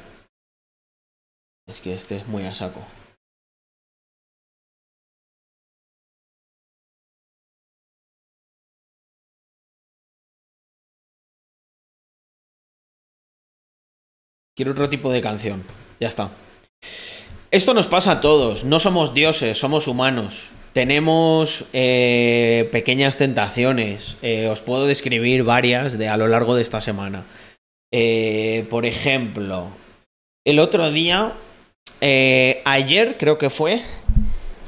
Es que este es muy a saco. Quiero otro tipo de canción. Ya está. Esto nos pasa a todos. No somos dioses, somos humanos. Tenemos eh, pequeñas tentaciones. Eh, os puedo describir varias de a lo largo de esta semana. Eh, por ejemplo, el otro día, ayer creo que fue,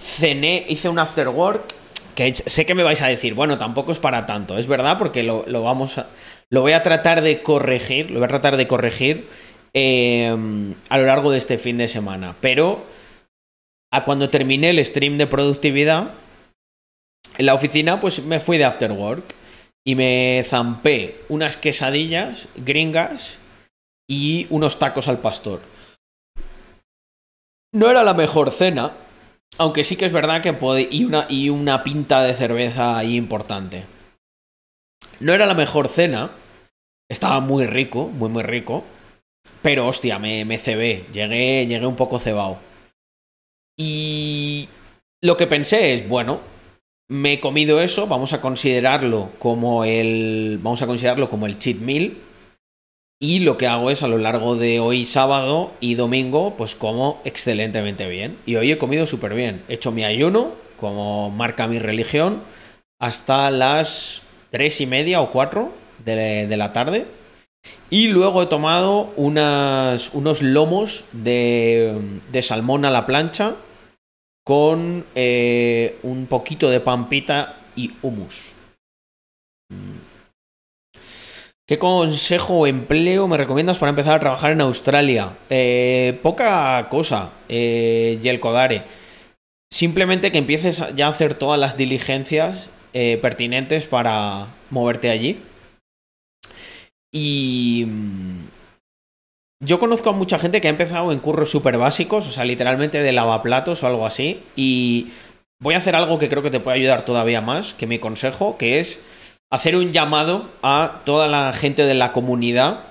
cené, hice un after work. Que sé que me vais a decir, bueno, tampoco es para tanto. Es verdad, porque lo, vamos a. Lo voy a tratar de corregir. Lo voy a tratar de corregir a lo largo de este fin de semana. Pero a cuando terminé el stream de productividad, en la oficina, pues me fui de after work y me zampé unas quesadillas gringas y unos tacos al pastor. No era la mejor cena, aunque sí que es verdad que puede, y una, y una pinta de cerveza ahí importante. No era la mejor cena, estaba muy rico, muy muy rico, pero hostia, me, me cebé, llegué, llegué un poco cebado. Y lo que pensé es, bueno, me he comido eso, vamos a considerarlo como el. Vamos a considerarlo como el cheat meal. Y lo que hago es a lo largo de hoy sábado y domingo, pues como excelentemente bien. Y hoy he comido súper bien. He hecho mi ayuno, como marca mi religión, hasta las tres y media o cuatro de, la tarde. Y luego he tomado unos lomos de, de, salmón a la plancha con eh, un poquito de pampita y hummus. ¿Qué consejo o empleo me recomiendas para empezar a trabajar en Australia? Eh, poca cosa, eh, Yelkodare. Simplemente que empieces ya a hacer todas las diligencias pertinentes para moverte allí. Y, yo conozco a mucha gente que ha empezado en curros súper básicos, o sea, literalmente de lavaplatos o algo así, y voy a hacer algo que creo que te puede ayudar todavía más, que mi consejo, que es hacer un llamado a toda la gente de la comunidad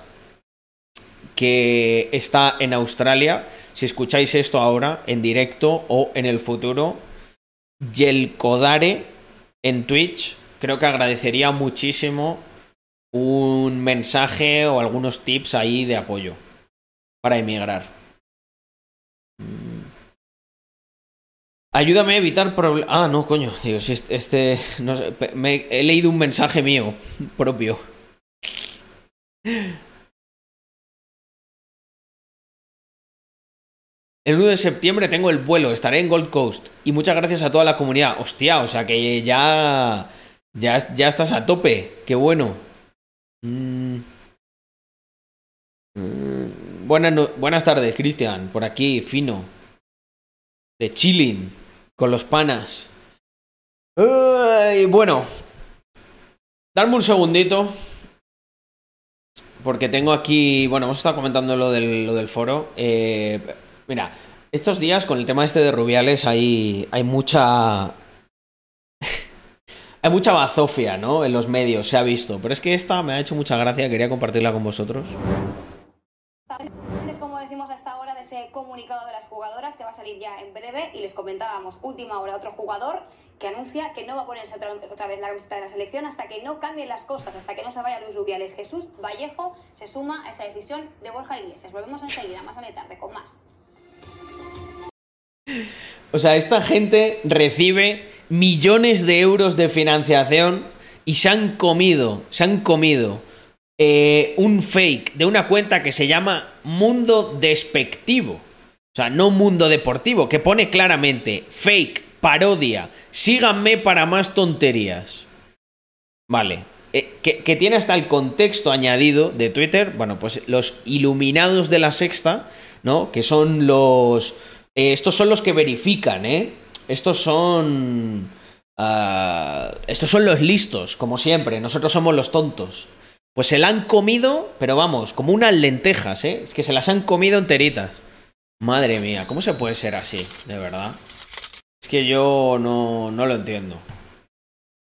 que está en Australia. Si escucháis esto ahora, en directo o en el futuro, Yelkodare en Twitch, creo que agradecería muchísimo un mensaje o algunos tips ahí de apoyo para emigrar. Mm. Ayúdame a evitar problemas. Ah, no, coño. Digo, si este. he leído un mensaje mío propio. El 1 de septiembre tengo el vuelo, estaré en Gold Coast. Y muchas gracias a toda la comunidad. Hostia, o sea que ya. Ya, ya estás a tope. Qué bueno. Mm. Mm. Buenas, buenas tardes, Cristian. Por aquí, fino. De chilling. Con los panas. bueno. Darme un segundito. Porque tengo aquí. Bueno, hemos estado comentando lo del, lo del foro. Eh, mira, estos días con el tema este de Rubiales hay, hay mucha. hay mucha bazofia, ¿no? En los medios, se ha visto. Pero es que esta me ha hecho mucha gracia, quería compartirla con vosotros. Es como decimos a esta hora de ese comunicado de las jugadoras que va a salir ya en breve y les comentábamos última hora otro jugador que anuncia que no va a ponerse otra, otra vez la camiseta de la selección hasta que no cambien las cosas, hasta que no se vaya Luis Rubiales. Jesús Vallejo se suma a esa decisión de Borja Iglesias. Volvemos enseguida, más a la tarde, con más. O sea, esta gente recibe millones de euros de financiación y se han comido, se han comido eh, un fake de una cuenta que se llama Mundo Despectivo. O sea, no Mundo Deportivo, que pone claramente fake, parodia, síganme para más tonterías. Vale. Eh, que, tiene hasta el contexto añadido de Twitter. Bueno, pues los iluminados de la sexta, ¿no? Que son los eh, estos son los que verifican, ¿eh? Estos son... Uh, estos son los listos, como siempre. Nosotros somos los tontos. Pues se la han comido, pero vamos, como unas lentejas, ¿eh? Es que se las han comido enteritas. Madre mía, ¿cómo se puede ser así? De verdad. Es que yo no, no lo entiendo.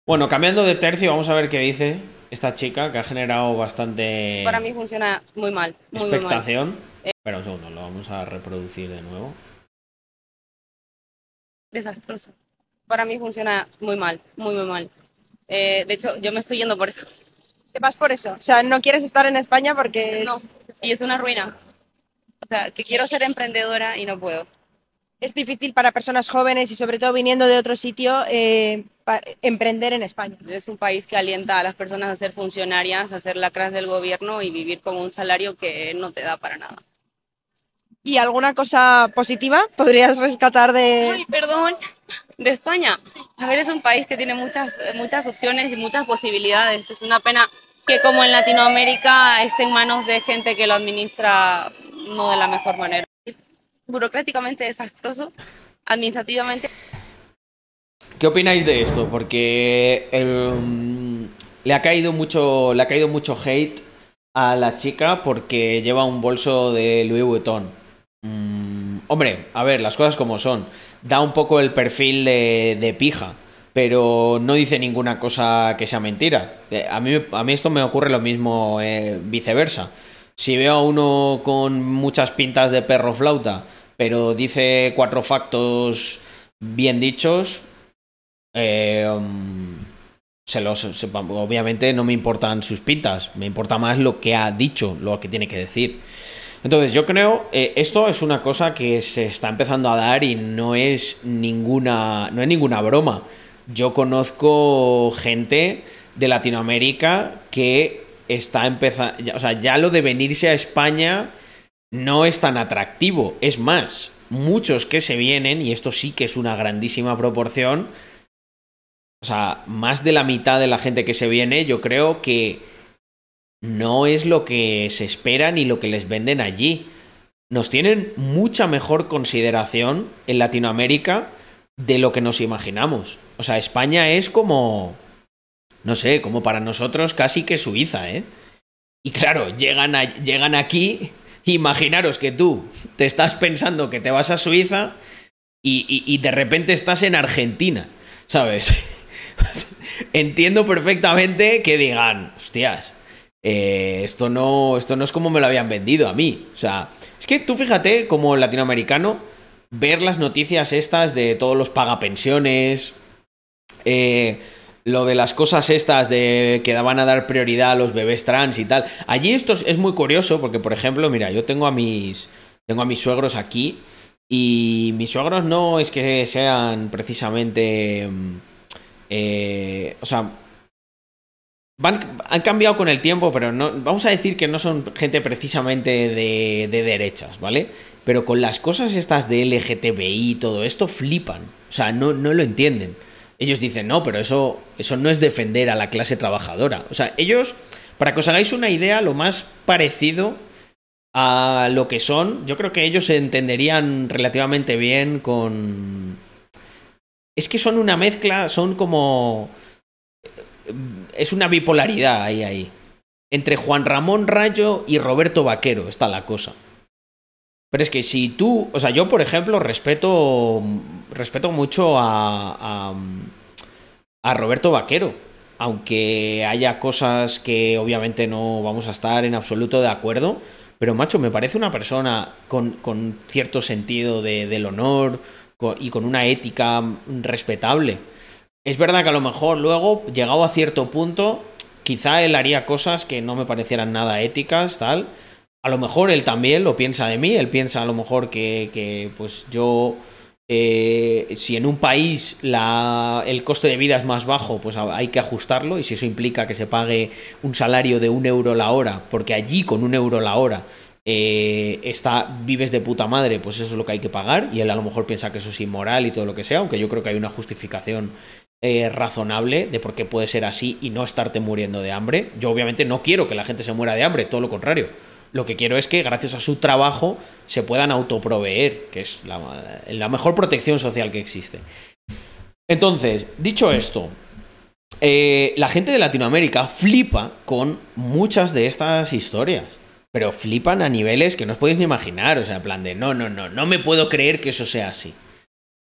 Bueno, cambiando de tercio, vamos a ver qué dice esta chica que ha generado bastante... Para mí funciona muy mal. Muy, expectación. Muy mal. Espera un segundo, lo vamos a reproducir de nuevo desastroso. Para mí funciona muy mal, muy, muy mal. Eh, de hecho, yo me estoy yendo por eso. ¿Qué vas por eso? O sea, no quieres estar en España porque es... Y es una ruina. O sea, que quiero ser emprendedora y no puedo. Es difícil para personas jóvenes y sobre todo viniendo de otro sitio eh, emprender en España. Es un país que alienta a las personas a ser funcionarias, a ser lacras del gobierno y vivir con un salario que no te da para nada. ¿Y alguna cosa positiva podrías rescatar de...? Ay, perdón, de España. A ver, es un país que tiene muchas, muchas opciones y muchas posibilidades. Es una pena que como en Latinoamérica esté en manos de gente que lo administra no de la mejor manera. Es burocráticamente desastroso, administrativamente. ¿Qué opináis de esto? Porque le, ha caído mucho, le ha caído mucho hate a la chica porque lleva un bolso de Louis Vuitton. Mm, hombre, a ver, las cosas como son. Da un poco el perfil de, pija, pero no dice ninguna cosa que sea mentira. Eh, a mí, a mí esto me ocurre lo mismo eh, viceversa. Si veo a uno con muchas pintas de perro flauta, pero dice cuatro factos bien dichos, eh, um, se los, obviamente no me importan sus pintas, me importa más lo que ha dicho, lo que tiene que decir. Entonces, yo creo, eh, esto es una cosa que se está empezando a dar y no es ninguna, no es ninguna broma. Yo conozco gente de Latinoamérica que está empezando, o sea, ya lo de venirse a España no es tan atractivo. Es más, muchos que se vienen, y esto sí que es una grandísima proporción, o sea, más de la mitad de la gente que se viene, yo creo que no es lo que se espera ni lo que les venden allí. Nos tienen mucha mejor consideración en Latinoamérica de lo que nos imaginamos. O sea, España es como, no sé, como para nosotros casi que Suiza, ¿eh? Y claro, llegan, llegan aquí Imaginaros que tú te estás pensando que te vas a Suiza y, y- y de repente estás en Argentina, ¿sabes? Entiendo perfectamente que digan, hostias, eh, esto, no, esto no es como me lo habían vendido a mí. O sea, es que tú fíjate como latinoamericano ver las noticias estas de todos los pagapensiones, eh, lo de las cosas estas de que van a dar prioridad a los bebés trans y tal. Allí esto es, es muy curioso porque, por ejemplo, mira, yo tengo a mis, tengo a mis suegros aquí y mis suegros no es que sean precisamente, mm, eh, o sea, han cambiado con el tiempo, pero no, vamos a decir que no son gente precisamente de, de derechas, ¿vale? Pero con las cosas estas de LGTBI y todo esto flipan, o sea, no, no lo entienden. Ellos dicen, no, pero eso, eso no es defender a la clase trabajadora. O sea, ellos, para que os hagáis una idea, lo más parecido a lo que son, yo creo que ellos se entenderían relativamente bien con... Es que son una mezcla, son como... Es una bipolaridad ahí, ahí. Entre Juan Ramón Rayo y Roberto Vaquero está la cosa. Pero es que si tú, o sea, yo por ejemplo respeto, respeto mucho a, a, a Roberto Vaquero, aunque haya cosas que obviamente no vamos a estar en absoluto de acuerdo, pero macho, me parece una persona con, con cierto sentido de, del honor y con una ética respetable. Es verdad que a lo mejor luego, llegado a cierto punto, quizá él haría cosas que no me parecieran nada éticas, tal. A lo mejor él también lo piensa de mí, él piensa a lo mejor que, que, pues yo, eh, si en un país la, el coste de vida es más bajo, pues hay que ajustarlo y si eso implica que se pague un salario de un euro la hora, porque allí con un euro la hora eh, está, vives de puta madre, pues eso es lo que hay que pagar y él a lo mejor piensa que eso es inmoral y todo lo que sea, aunque yo creo que hay una justificación eh, razonable de por qué puede ser así y no estarte muriendo de hambre. Yo obviamente no quiero que la gente se muera de hambre, todo lo contrario. Lo que quiero es que gracias a su trabajo se puedan autoproveer, que es la, mejor protección social que existe. Entonces, dicho esto, eh, la gente de Latinoamérica flipa con muchas de estas historias. Pero flipan a niveles que no os podéis ni imaginar. O sea, en plan de, no, no, no, no me puedo creer que eso sea así.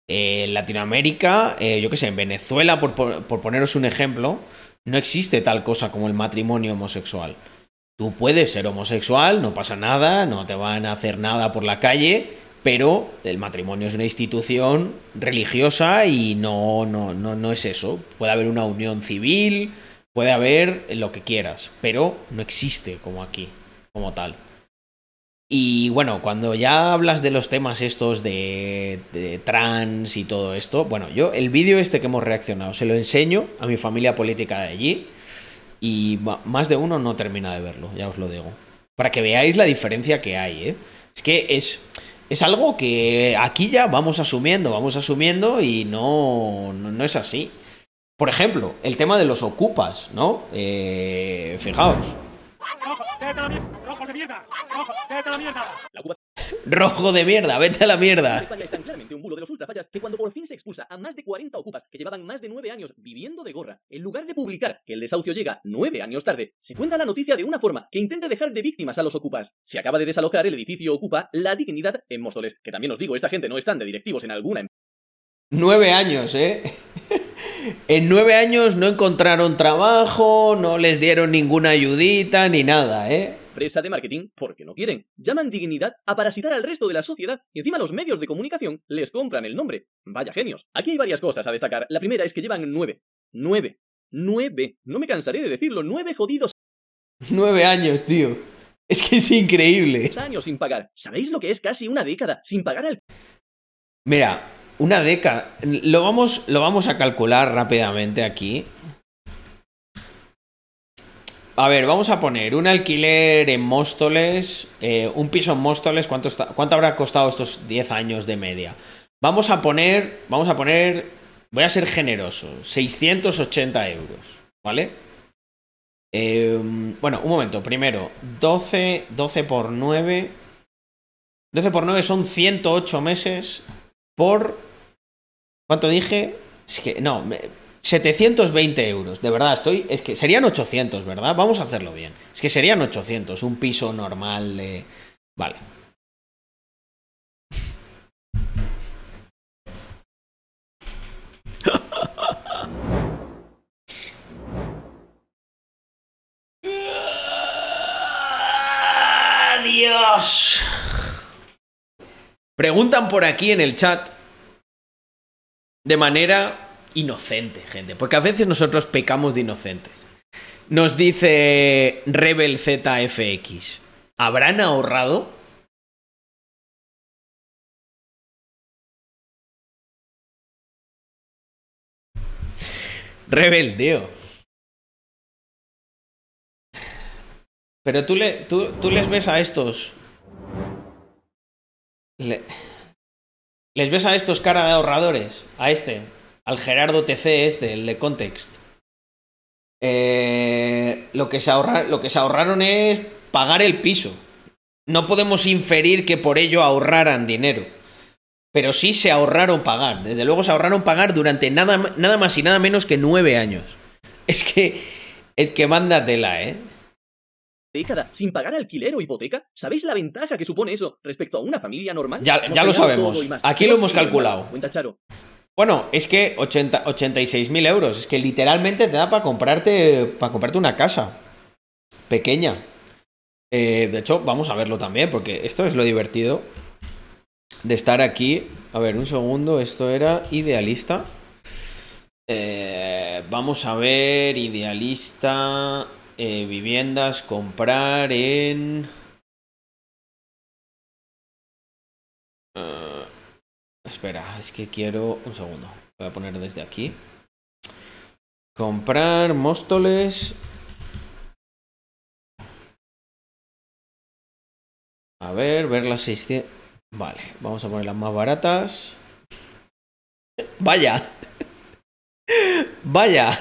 Eh, Latinoamérica, eh, yo qué sé, en Venezuela, por, por- por poneros un ejemplo, no existe tal cosa como el matrimonio homosexual. Tú puedes ser homosexual, no pasa nada, no te van a hacer nada por la calle, pero el matrimonio es una institución religiosa y no, no, no, no es eso. Puede haber una unión civil, puede haber lo que quieras, pero no existe como aquí, como tal. Y bueno, cuando ya hablas de los temas estos de, trans y todo esto, bueno, yo el vídeo este que hemos reaccionado se lo enseño a mi familia política de allí y más de uno no termina de verlo, ya os lo digo. Para que veáis la diferencia que hay, ¿eh? Es que es, es algo que aquí ya vamos asumiendo, vamos asumiendo y no, no, no es así. Por ejemplo, el tema de los ocupas, ¿no? Eh, fijaos, La ocupación rojo de mierda, vete a la de mierda. España es tan claramente un bulo de los ultrafallas que cuando por fin se expulsa a más de 40 ocupas que llevaban más de 9 años viviendo de gorra, en lugar de publicar que el desahucio llega 9 años tarde, se cuenta la noticia de una forma que intenta dejar de víctimas a los ocupas. Se acaba de desalojar el edificio Ocupa La Dignidad en Móstoles, que también os digo, esta gente no están de directivos en alguna em- Nueve años, ¿eh? En nueve años no encontraron trabajo, no les dieron ninguna ayudita ni nada, ¿eh? empresa de marketing porque no quieren. Llaman dignidad a parasitar al resto de la sociedad y encima los medios de comunicación les compran el nombre. Vaya genios. Aquí hay varias cosas a destacar. La primera es que llevan nueve. Nueve. Nueve. No me cansaré de decirlo. Nueve jodidos Nueve años, tío. Es que es increíble. años sin pagar. ¿Sabéis lo que es casi una década sin pagar al Mira, una década. Lo vamos, lo vamos a calcular rápidamente aquí. A ver, vamos a poner un alquiler en Móstoles, eh, un piso en Móstoles, ¿cuánto, ¿cuánto habrá costado estos 10 años de media? Vamos a poner, vamos a poner, voy a ser generoso, 680 euros, ¿vale? Eh, bueno, un momento, primero, 12, 12 por 9, 12 por 9 son 108 meses por... ¿Cuánto dije? Es que, no, me- 720 euros, de verdad, estoy... Es que serían 800, ¿verdad? Vamos a hacerlo bien. Es que serían 800, un piso normal de, Vale. Dios. Preguntan por aquí en el chat de manera inocente, gente, porque a veces nosotros pecamos de inocentes. Nos dice Rebel ZFX, ¿habrán ahorrado? Rebel, tío. Pero tú, le, tú, tú les ves a estos. Le- les ves a estos cara de ahorradores. A este. Al Gerardo TC este, el de Context. Eh, lo, que se lo que se ahorraron es pagar el piso. No podemos inferir que por ello ahorraran dinero. Pero sí se ahorraron pagar. Desde luego se ahorraron pagar durante nada, nada más y nada menos que nueve años. Es que. Es que manda tela, ¿eh? Década sin pagar alquiler o hipoteca? ¿Sabéis la ventaja que supone eso respecto a una familia normal? Ya- lo sabemos. Aquí lo hemos calculado. Cuenta Charo. Bueno, es que 80 86.000 euros. Es que literalmente te da para comprarte, para comprarte una casa. Pequeña. Eh, de hecho, vamos a verlo también, porque esto es lo divertido de estar aquí. A ver, un segundo. Esto era idealista. Eh, vamos a ver, idealista. Eh, viviendas, comprar en... Eh, Espera, es que quiero. Un segundo. Voy a poner desde aquí. Comprar Móstoles. A ver, ver las 600. Vale, vamos a poner las más baratas. Vaya. Vaya.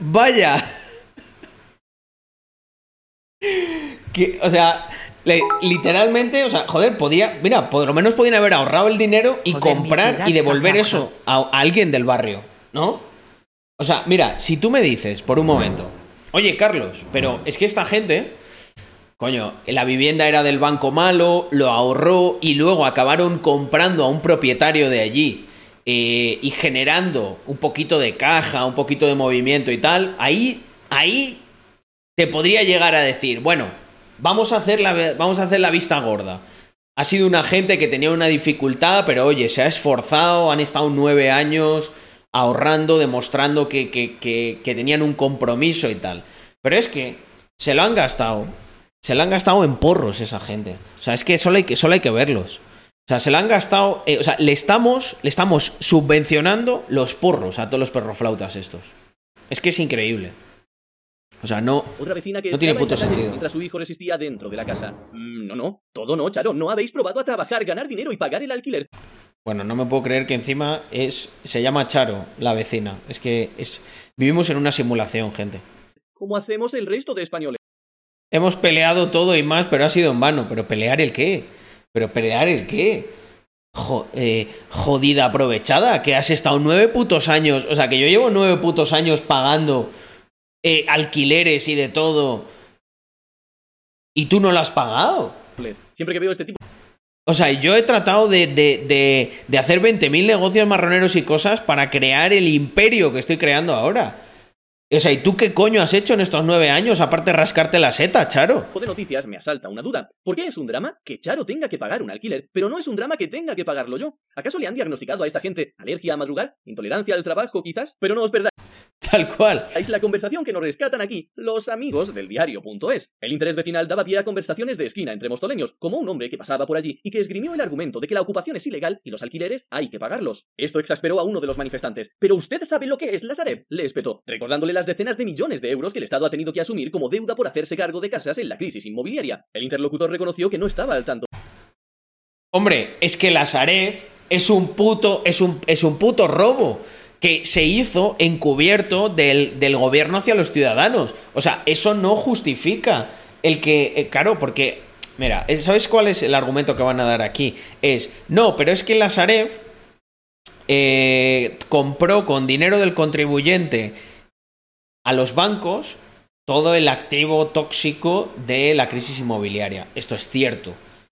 Vaya. Que, o sea, le- literalmente, o sea, joder, podía, mira, por lo menos podían haber ahorrado el dinero y Joder, comprar y devolver eso a, a alguien del barrio, ¿no? O sea, mira, si tú me dices por un momento, oye, Carlos, pero es que esta gente, coño, la vivienda era del banco malo, lo ahorró y luego acabaron comprando a un propietario de allí eh, y generando un poquito de caja, un poquito de movimiento y tal, ahí, ahí te podría llegar a decir, bueno, vamos a hacer la, vamos a hacer la vista gorda. Ha sido una gente que tenía una dificultad, pero oye, se ha esforzado, han estado nueve años ahorrando, demostrando que, que, que, que tenían un compromiso y tal. Pero es que se lo han gastado. Se lo han gastado en porros esa gente. O sea, es que solo hay que, solo hay que verlos. O sea, se lo han gastado. eh, o sea, le estamos, le estamos subvencionando los porros a todos los perroflautas estos. Es que es increíble. O sea, no. Otra vecina que No tiene puto la sentido. mientras su hijo resistía dentro de la casa. Mm, no, no, todo no, Charo. No habéis probado a trabajar, ganar dinero y pagar el alquiler. Bueno, no me puedo creer que encima es. Se llama Charo, la vecina. Es que es. Vivimos en una simulación, gente. Como hacemos el resto de españoles. Hemos peleado todo y más, pero ha sido en vano. ¿Pero pelear el qué? ¿Pero pelear el qué? Jo- eh, jodida aprovechada, que has estado nueve putos años. O sea, que yo llevo nueve putos años pagando eh, alquileres y de todo. Y tú no lo has pagado. Siempre que veo este tipo O sea, yo he tratado de, de, de, de hacer 20.000 negocios marroneros y cosas para crear el imperio que estoy creando ahora. O sea, ¿y tú qué coño has hecho en estos nueve años aparte de rascarte la seta, Charo? de noticias, me asalta una duda. ¿Por qué es un drama que Charo tenga que pagar un alquiler, pero no es un drama que tenga que pagarlo yo? ¿Acaso le han diagnosticado a esta gente alergia a madrugar? ¿Intolerancia al trabajo, quizás? Pero no os perdáis Tal cual. la conversación que nos rescatan aquí los amigos del diario.es. El interés vecinal daba pie a conversaciones de esquina entre mostoleños, como un hombre que pasaba por allí y que esgrimió el argumento de que la ocupación es ilegal y los alquileres hay que pagarlos. Esto exasperó a uno de los manifestantes. ¿Pero usted sabe lo que es la Sareb? Le espetó, recordándole las decenas de millones de euros que el Estado ha tenido que asumir como deuda por hacerse cargo de casas en la crisis inmobiliaria. El interlocutor reconoció que no estaba al tanto. Hombre, es que la Saref es un puto, es un, es un puto robo que se hizo encubierto del, del gobierno hacia los ciudadanos. O sea, eso no justifica el que, eh, claro, porque, mira, eh, ¿sabes cuál es el argumento que van a dar aquí? Es, no, pero es que la eh, compró con dinero del contribuyente a los bancos todo el activo tóxico de la crisis inmobiliaria. Esto es cierto.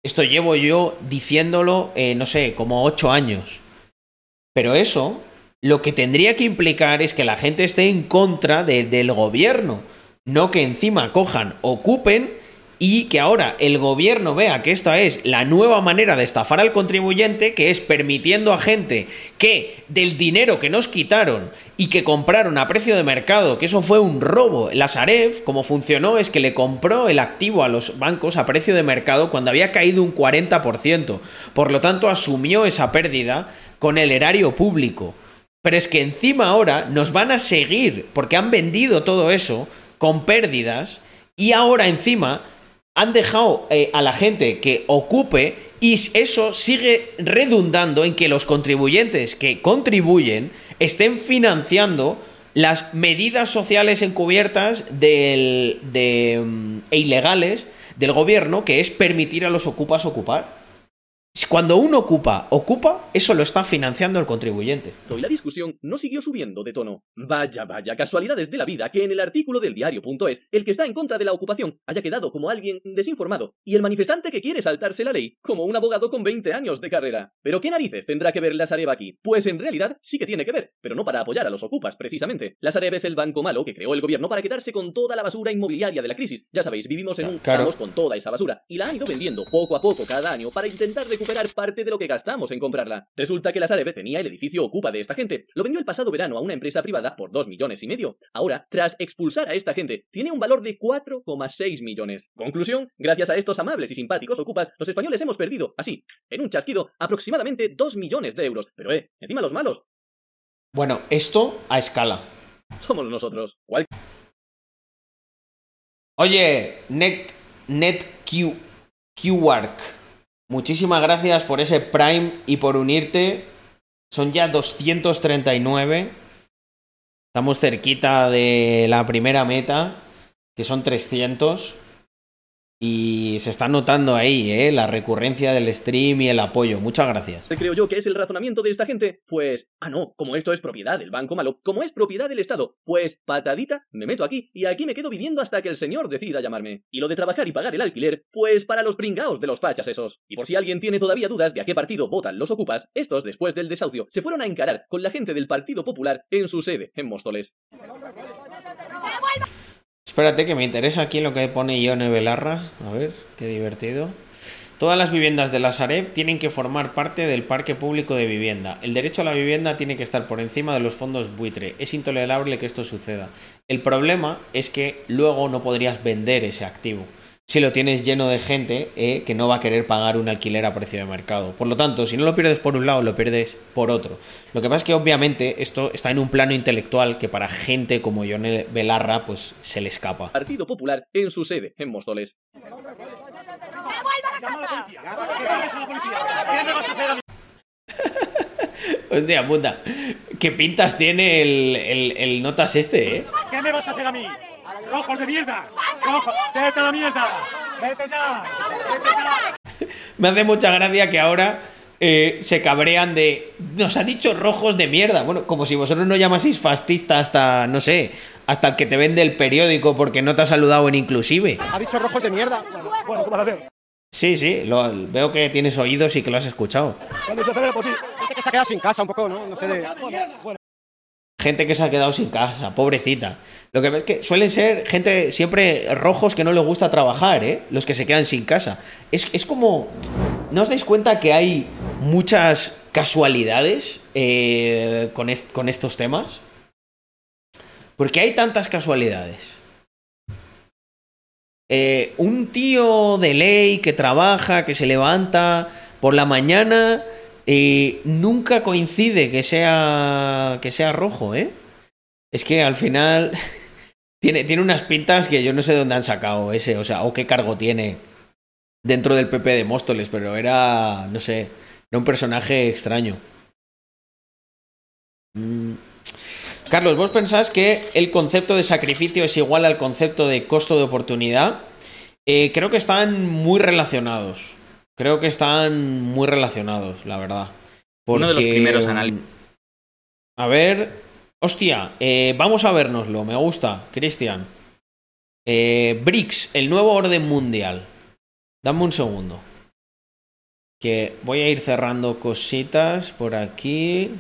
Esto llevo yo diciéndolo, no sé, como ocho años. Pero eso lo que tendría que implicar es que la gente esté en contra del gobierno, no que encima cojan, ocupen y que ahora el gobierno vea que esta es la nueva manera de estafar al contribuyente, que es permitiendo a gente que del dinero que nos quitaron y que compraron a precio de mercado, que eso fue un robo, la Sareb, como funcionó, es que le compró el activo a los bancos a precio de mercado cuando había caído un 40%, por lo tanto asumió esa pérdida con el erario público. Pero es que encima ahora nos van a seguir, porque han vendido todo eso con pérdidas, y ahora encima han dejado eh, a la gente que ocupe y eso sigue redundando en que los contribuyentes que contribuyen estén financiando las medidas sociales encubiertas del, de, mm, e ilegales del gobierno, que es permitir a los ocupas ocupar. Cuando uno ocupa, ocupa, eso lo está financiando el contribuyente. Y la discusión no siguió subiendo de tono. Vaya, vaya, casualidades de la vida que en el artículo del diario.es el que está en contra de la ocupación haya quedado como alguien desinformado y el manifestante que quiere saltarse la ley como un abogado con 20 años de carrera. Pero ¿qué narices tendrá que ver la Sareb aquí? Pues en realidad sí que tiene que ver, pero no para apoyar a los ocupas, precisamente. La Sareb es el banco malo que creó el gobierno para quedarse con toda la basura inmobiliaria de la crisis. Ya sabéis, vivimos en un caos con toda esa basura y la han ido vendiendo poco a poco cada año para intentar recuperar parte de lo que gastamos en comprarla. Resulta que la Sareb tenía el edificio ocupa de esta gente. Lo vendió el pasado verano a una empresa privada por 2 millones y medio. Ahora, tras expulsar a esta gente, tiene un valor de 4,6 millones. Conclusión, gracias a estos amables y simpáticos ocupas, los españoles hemos perdido, así, en un chasquido, aproximadamente 2 millones de euros. Pero eh, encima los malos. Bueno, esto a escala. Somos nosotros. Oye, Net, NetQ, QWark. Muchísimas gracias por ese Prime y por unirte. Son ya 239. Estamos cerquita de la primera meta, que son 300. Y se está notando ahí, ¿eh? La recurrencia del stream y el apoyo. Muchas gracias. Creo yo que es el razonamiento de esta gente. Pues, ah, no, como esto es propiedad del Banco Malo, como es propiedad del Estado, pues patadita, me meto aquí y aquí me quedo viviendo hasta que el señor decida llamarme. Y lo de trabajar y pagar el alquiler, pues para los pringaos de los fachas esos. Y por si alguien tiene todavía dudas de a qué partido votan los ocupas, estos, después del desahucio, se fueron a encarar con la gente del Partido Popular en su sede, en Móstoles. Espérate que me interesa aquí lo que pone Ione Belarra. A ver, qué divertido. Todas las viviendas de la Sareb tienen que formar parte del parque público de vivienda. El derecho a la vivienda tiene que estar por encima de los fondos buitre. Es intolerable que esto suceda. El problema es que luego no podrías vender ese activo si lo tienes lleno de gente eh, que no va a querer pagar un alquiler a precio de mercado. Por lo tanto, si no lo pierdes por un lado, lo pierdes por otro. Lo que pasa es que obviamente esto está en un plano intelectual que para gente como Yone Belarra pues se le escapa. Partido Popular en su sede, en Móstoles. Hostia puta, qué pintas tiene el, el, el notas este, ¿eh? ¿Qué me vas a hacer a mí? ¡Rojos de mierda! ¡Rojos! ¡Vete a la mierda! ¡Vete ya! ¡Vete ya! Me hace mucha gracia que ahora eh, se cabrean de. Nos ha dicho rojos de mierda. Bueno, como si vosotros no llamaseis fascista hasta, no sé, hasta el que te vende el periódico porque no te ha saludado en inclusive. Ha dicho rojos de mierda. Bueno, ¿cómo lo veo? Sí, sí, lo, veo que tienes oídos y que lo has escuchado. Cuando se pues sí. Gente que se ha quedado sin casa un poco, ¿no? No sé de. Bueno. Gente que se ha quedado sin casa, pobrecita. Lo que ves que suelen ser gente siempre rojos que no les gusta trabajar, ¿eh? Los que se quedan sin casa. Es, es como. ¿No os dais cuenta que hay muchas casualidades eh, con, est con estos temas? Porque hay tantas casualidades. Eh, un tío de ley que trabaja, que se levanta por la mañana y nunca coincide que sea, que sea rojo, ¿eh? Es que al final tiene, tiene unas pintas que yo no sé de dónde han sacado ese, o sea, o qué cargo tiene dentro del PP de Móstoles, pero era, no sé, era un personaje extraño. Mm. Carlos, ¿vos pensás que el concepto de sacrificio es igual al concepto de costo de oportunidad? Eh, creo que están muy relacionados. Creo que están muy relacionados, la verdad. Uno de los primeros análisis. A ver. Hostia, eh, vamos a vernoslo. Me gusta, Cristian. Eh, BRICS, el nuevo orden mundial. Dame un segundo. Que voy a ir cerrando cositas por aquí.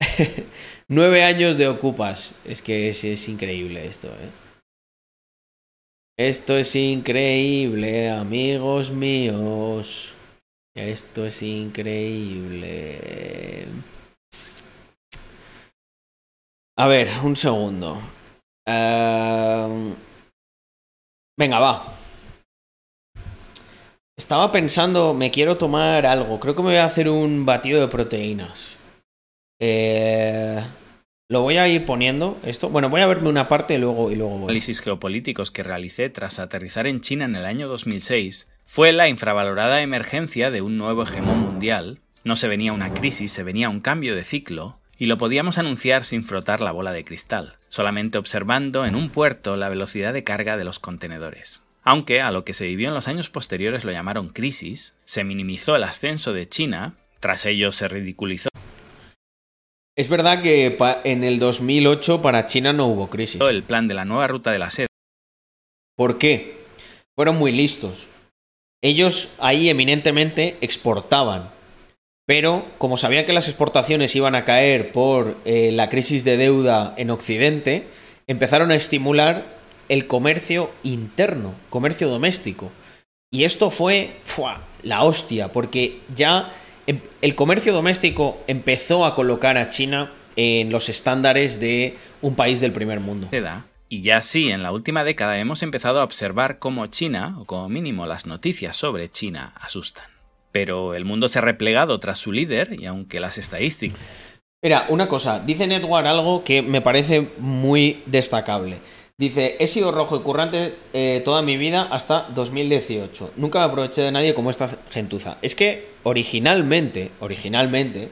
Nueve años de ocupas. Es que es, es increíble esto, ¿eh? Esto es increíble, amigos míos. Esto es increíble. A ver, un segundo. Uh... Venga, va. Estaba pensando, me quiero tomar algo. Creo que me voy a hacer un batido de proteínas. Eh... Lo voy a ir poniendo esto. Bueno, voy a verme una parte y luego, y luego voy. Análisis geopolíticos que realicé tras aterrizar en China en el año 2006 fue la infravalorada emergencia de un nuevo hegemón mundial. No se venía una crisis, se venía un cambio de ciclo, y lo podíamos anunciar sin frotar la bola de cristal, solamente observando en un puerto la velocidad de carga de los contenedores. Aunque a lo que se vivió en los años posteriores lo llamaron crisis, se minimizó el ascenso de China, tras ello se ridiculizó es verdad que en el 2008 para China no hubo crisis. El plan de la nueva ruta de la seda. ¿Por qué? Fueron muy listos. Ellos ahí eminentemente exportaban. Pero como sabían que las exportaciones iban a caer por eh, la crisis de deuda en Occidente, empezaron a estimular el comercio interno, comercio doméstico. Y esto fue la hostia, porque ya el comercio doméstico empezó a colocar a China en los estándares de un país del primer mundo. Y ya sí, en la última década hemos empezado a observar cómo China, o como mínimo las noticias sobre China, asustan. Pero el mundo se ha replegado tras su líder y aunque las estadísticas... Mira, una cosa, dice Netwar algo que me parece muy destacable. Dice, he sido rojo y currante eh, toda mi vida hasta 2018. Nunca me aproveché de nadie como esta gentuza. Es que originalmente, originalmente,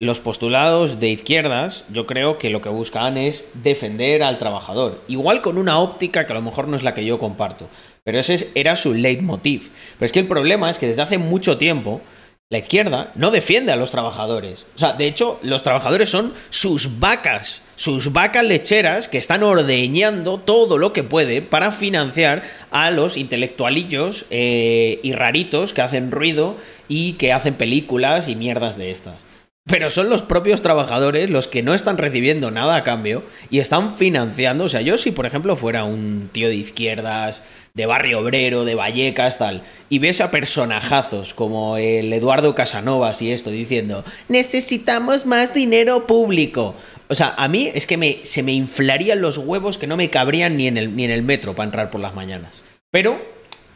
los postulados de izquierdas, yo creo que lo que buscaban es defender al trabajador. Igual con una óptica que a lo mejor no es la que yo comparto. Pero ese era su leitmotiv. Pero es que el problema es que desde hace mucho tiempo la izquierda no defiende a los trabajadores. O sea, de hecho, los trabajadores son sus vacas sus vacas lecheras que están ordeñando todo lo que puede para financiar a los intelectualillos eh, y raritos que hacen ruido y que hacen películas y mierdas de estas. Pero son los propios trabajadores los que no están recibiendo nada a cambio y están financiando. O sea, yo si por ejemplo fuera un tío de izquierdas, de barrio obrero, de Vallecas, tal, y ves a personajazos como el Eduardo Casanovas y esto diciendo, necesitamos más dinero público. O sea, a mí es que me, se me inflarían los huevos que no me cabrían ni en el, ni en el metro para entrar por las mañanas. Pero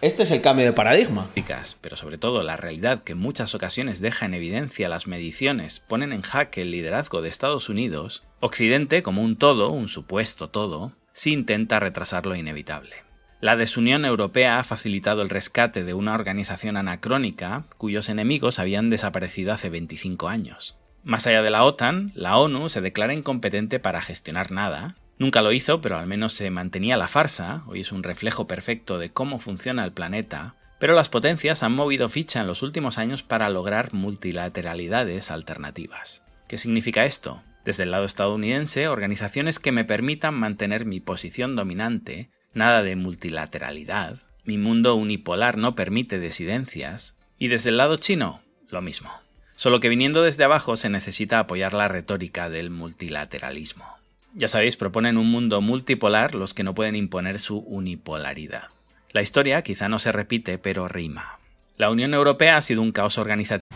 este es el cambio de paradigma. Pero sobre todo la realidad que en muchas ocasiones deja en evidencia las mediciones ponen en jaque el liderazgo de Estados Unidos, Occidente como un todo, un supuesto todo, sí intenta retrasar lo inevitable. La desunión europea ha facilitado el rescate de una organización anacrónica cuyos enemigos habían desaparecido hace 25 años. Más allá de la OTAN, la ONU se declara incompetente para gestionar nada. Nunca lo hizo, pero al menos se mantenía la farsa, hoy es un reflejo perfecto de cómo funciona el planeta, pero las potencias han movido ficha en los últimos años para lograr multilateralidades alternativas. ¿Qué significa esto? Desde el lado estadounidense, organizaciones que me permitan mantener mi posición dominante, nada de multilateralidad, mi mundo unipolar no permite disidencias, y desde el lado chino, lo mismo. Solo que viniendo desde abajo se necesita apoyar la retórica del multilateralismo. Ya sabéis, proponen un mundo multipolar los que no pueden imponer su unipolaridad. La historia quizá no se repite, pero rima. La Unión Europea ha sido un caos organizativo.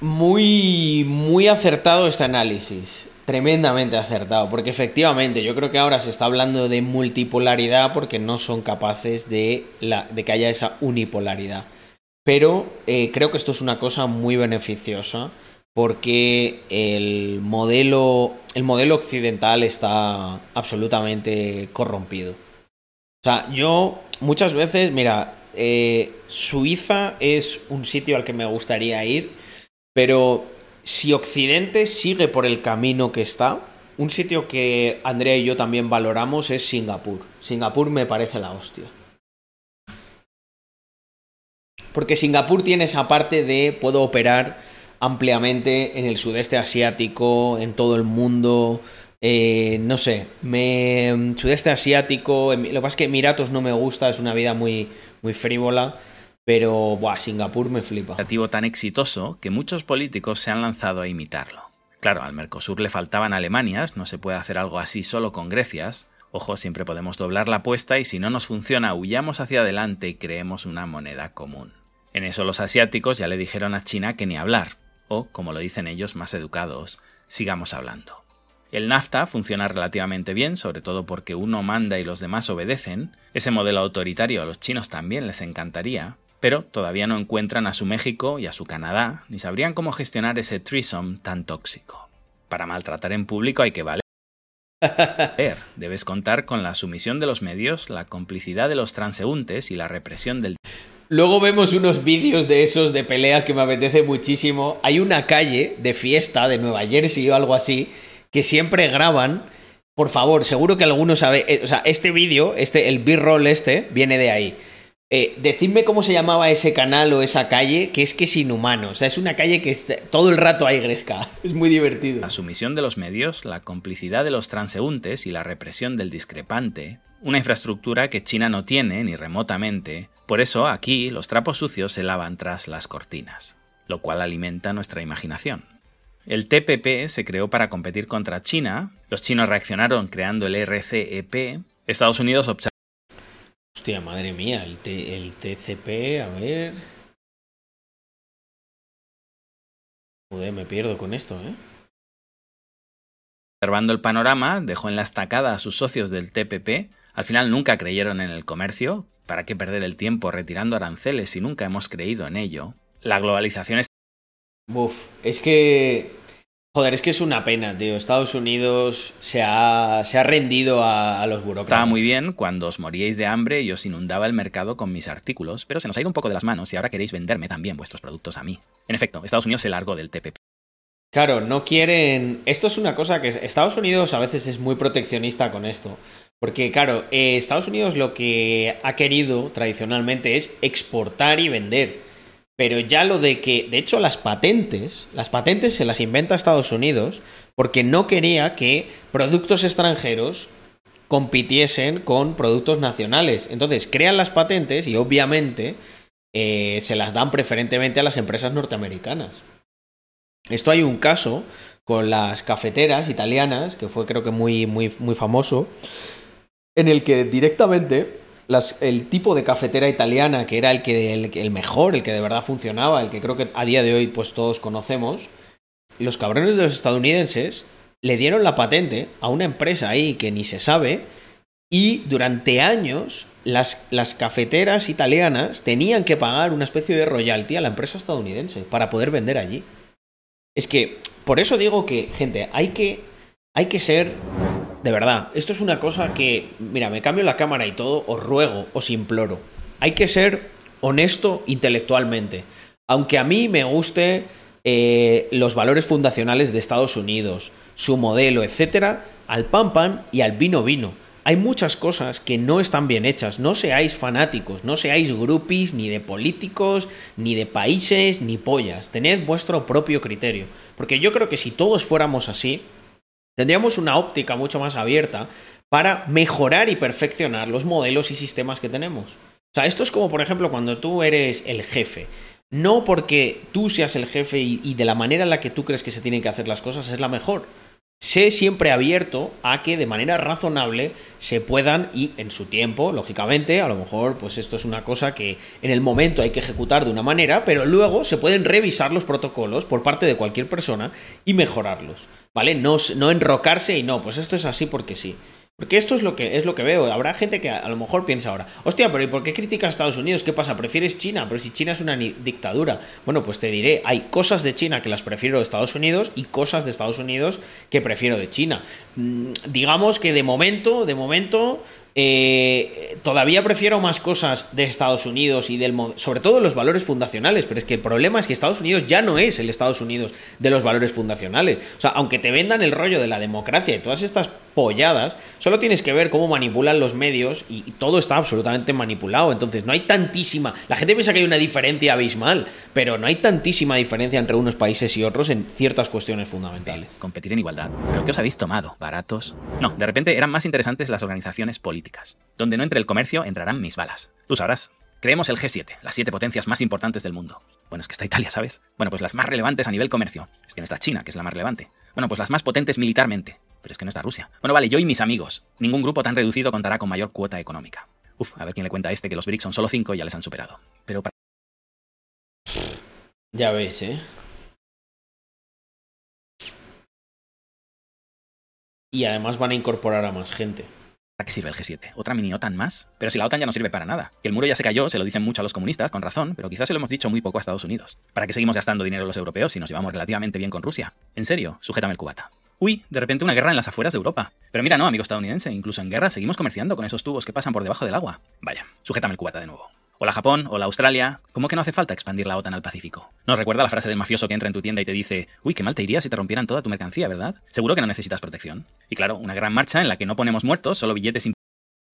Muy, muy acertado este análisis. Tremendamente acertado, porque efectivamente yo creo que ahora se está hablando de multipolaridad porque no son capaces de, de que haya esa unipolaridad. Pero eh, creo que esto es una cosa muy beneficiosa porque el modelo, el modelo occidental está absolutamente corrompido. O sea, yo muchas veces, mira, eh, Suiza es un sitio al que me gustaría ir, pero si Occidente sigue por el camino que está, un sitio que Andrea y yo también valoramos es Singapur. Singapur me parece la hostia. Porque Singapur tiene esa parte de puedo operar ampliamente en el sudeste asiático, en todo el mundo. Eh, no sé, me, sudeste asiático, em, lo que pasa es que Emiratos no me gusta, es una vida muy, muy frívola, pero buah, Singapur me flipa. tan exitoso que muchos políticos se han lanzado a imitarlo. Claro, al Mercosur le faltaban Alemanias, no se puede hacer algo así solo con Grecias. Ojo, siempre podemos doblar la apuesta y si no nos funciona, huyamos hacia adelante y creemos una moneda común. En eso los asiáticos ya le dijeron a China que ni hablar, o, como lo dicen ellos más educados, sigamos hablando. El NAFTA funciona relativamente bien, sobre todo porque uno manda y los demás obedecen. Ese modelo autoritario a los chinos también les encantaría, pero todavía no encuentran a su México y a su Canadá, ni sabrían cómo gestionar ese threesome tan tóxico. Para maltratar en público hay que valer. Debes contar con la sumisión de los medios, la complicidad de los transeúntes y la represión del... Luego vemos unos vídeos de esos de peleas que me apetece muchísimo. Hay una calle de fiesta de Nueva Jersey o algo así que siempre graban. Por favor, seguro que alguno sabe. Eh, o sea, este vídeo, este, el B-roll este, viene de ahí. Eh, decidme cómo se llamaba ese canal o esa calle, que es que es inhumano. O sea, es una calle que todo el rato hay gresca. Es muy divertido. La sumisión de los medios, la complicidad de los transeúntes y la represión del discrepante. Una infraestructura que China no tiene ni remotamente. Por eso aquí los trapos sucios se lavan tras las cortinas, lo cual alimenta nuestra imaginación. El TPP se creó para competir contra China, los chinos reaccionaron creando el RCEP, Estados Unidos observó Hostia, madre mía, el, el TCP, a ver... Joder, me pierdo con esto, ¿eh? Observando el panorama, dejó en la estacada a sus socios del TPP. Al final nunca creyeron en el comercio. ¿Para qué perder el tiempo retirando aranceles si nunca hemos creído en ello? La globalización es... Uf, es que Joder, es que es una pena, tío. Estados Unidos se ha, se ha rendido a, los burócratas. Estaba muy bien cuando os moríais de hambre y os inundaba el mercado con mis artículos, pero se nos ha ido un poco de las manos y ahora queréis venderme también vuestros productos a mí. En efecto, Estados Unidos se largó del TPP. Claro, no quieren... Esto es una cosa que Estados Unidos a veces es muy proteccionista con esto. Porque, claro, eh, Estados Unidos lo que ha querido tradicionalmente es exportar y vender. Pero ya lo de que, de hecho, las patentes, las patentes se las inventa Estados Unidos porque no quería que productos extranjeros compitiesen con productos nacionales. Entonces, crean las patentes y obviamente eh, se las dan preferentemente a las empresas norteamericanas. Esto hay un caso con las cafeteras italianas, que fue creo que muy, muy, muy famoso, en el que directamente el tipo de cafetera italiana, que era el, que, el, mejor, el que de verdad funcionaba, el que creo que a día de hoy pues todos conocemos, los cabrones de los estadounidenses le dieron la patente a una empresa ahí que ni se sabe y durante años las, las cafeteras italianas tenían que pagar una especie de royalty a la empresa estadounidense para poder vender allí. Es que, por eso digo que, gente, hay que, hay que ser de verdad, esto es una cosa que, mira, me cambio la cámara y todo, os ruego, os imploro. Hay que ser honesto intelectualmente. Aunque a mí me guste eh, los valores fundacionales de Estados Unidos, su modelo, etcétera, al pan pan y al vino vino. Hay muchas cosas que no están bien hechas. No seáis fanáticos, no seáis grupis ni de políticos, ni de países, ni pollas. Tened vuestro propio criterio. Porque yo creo que si todos fuéramos así, Tendríamos una óptica mucho más abierta para mejorar y perfeccionar los modelos y sistemas que tenemos. O sea, esto es como, por ejemplo, cuando tú eres el jefe. No porque tú seas el jefe y, de la manera en la que tú crees que se tienen que hacer las cosas es la mejor. Sé siempre abierto a que de manera razonable se puedan y en su tiempo, lógicamente, a lo mejor pues esto es una cosa que en el momento hay que ejecutar de una manera, pero luego se pueden revisar los protocolos por parte de cualquier persona y mejorarlos. ¿Vale? No, no enrocarse y no, pues esto es así porque sí. Porque esto es lo que es lo que veo. Habrá gente que a lo mejor piensa ahora, hostia, pero ¿y por qué criticas a Estados Unidos? ¿Qué pasa? ¿Prefieres China? Pero si China es una dictadura. Bueno, pues te diré, hay cosas de China que las prefiero de Estados Unidos y cosas de Estados Unidos que prefiero de China. Mm, digamos que de momento, de momento, eh, todavía prefiero más cosas de Estados Unidos y del sobre todo los valores fundacionales, pero es que el problema es que Estados Unidos ya no es el Estados Unidos de los valores fundacionales. O sea, aunque te vendan el rollo de la democracia y todas estas polladas, solo tienes que ver cómo manipulan los medios y, y todo está absolutamente manipulado. Entonces, no hay tantísima. La gente piensa que hay una diferencia abismal, pero no hay tantísima diferencia entre unos países y otros en ciertas cuestiones fundamentales. competir en igualdad. ¿Pero qué os habéis tomado? ¿Baratos? No, de repente eran más interesantes las organizaciones políticas. Donde no entre el comercio, entrarán mis balas. Tú sabrás. Creemos el G7, las siete potencias más importantes del mundo. Bueno, es que está Italia, ¿sabes? Bueno, pues las más relevantes a nivel comercio. Es que no está China, que es la más relevante. Bueno, pues las más potentes militarmente. Pero es que no está Rusia. Bueno, vale, yo y mis amigos. Ningún grupo tan reducido contará con mayor cuota económica. Uf, a ver quién le cuenta a este que los BRICS son solo cinco y ya les han superado. Pero para Ya ves, ¿eh? Y además van a incorporar a más gente. ¿Para qué sirve el G7? ¿Otra mini OTAN más? Pero si la OTAN ya no sirve para nada. Que el muro ya se cayó, se lo dicen mucho a los comunistas, con razón, pero quizás se lo hemos dicho muy poco a Estados Unidos. ¿Para qué seguimos gastando dinero los europeos si nos llevamos relativamente bien con Rusia? En serio, sujétame el cubata. Uy, de repente una guerra en las afueras de Europa. Pero mira, no, amigo estadounidense, incluso en guerra seguimos comerciando con esos tubos que pasan por debajo del agua. Vaya, sujétame el cubata de nuevo. Hola Japón, hola Australia. ¿Cómo que no hace falta expandir la OTAN al Pacífico? ¿Nos recuerda la frase del mafioso que entra en tu tienda y te dice, uy, qué mal te iría si te rompieran toda tu mercancía, ¿verdad? Seguro que no necesitas protección. Y claro, una gran marcha en la que no ponemos muertos, solo billetes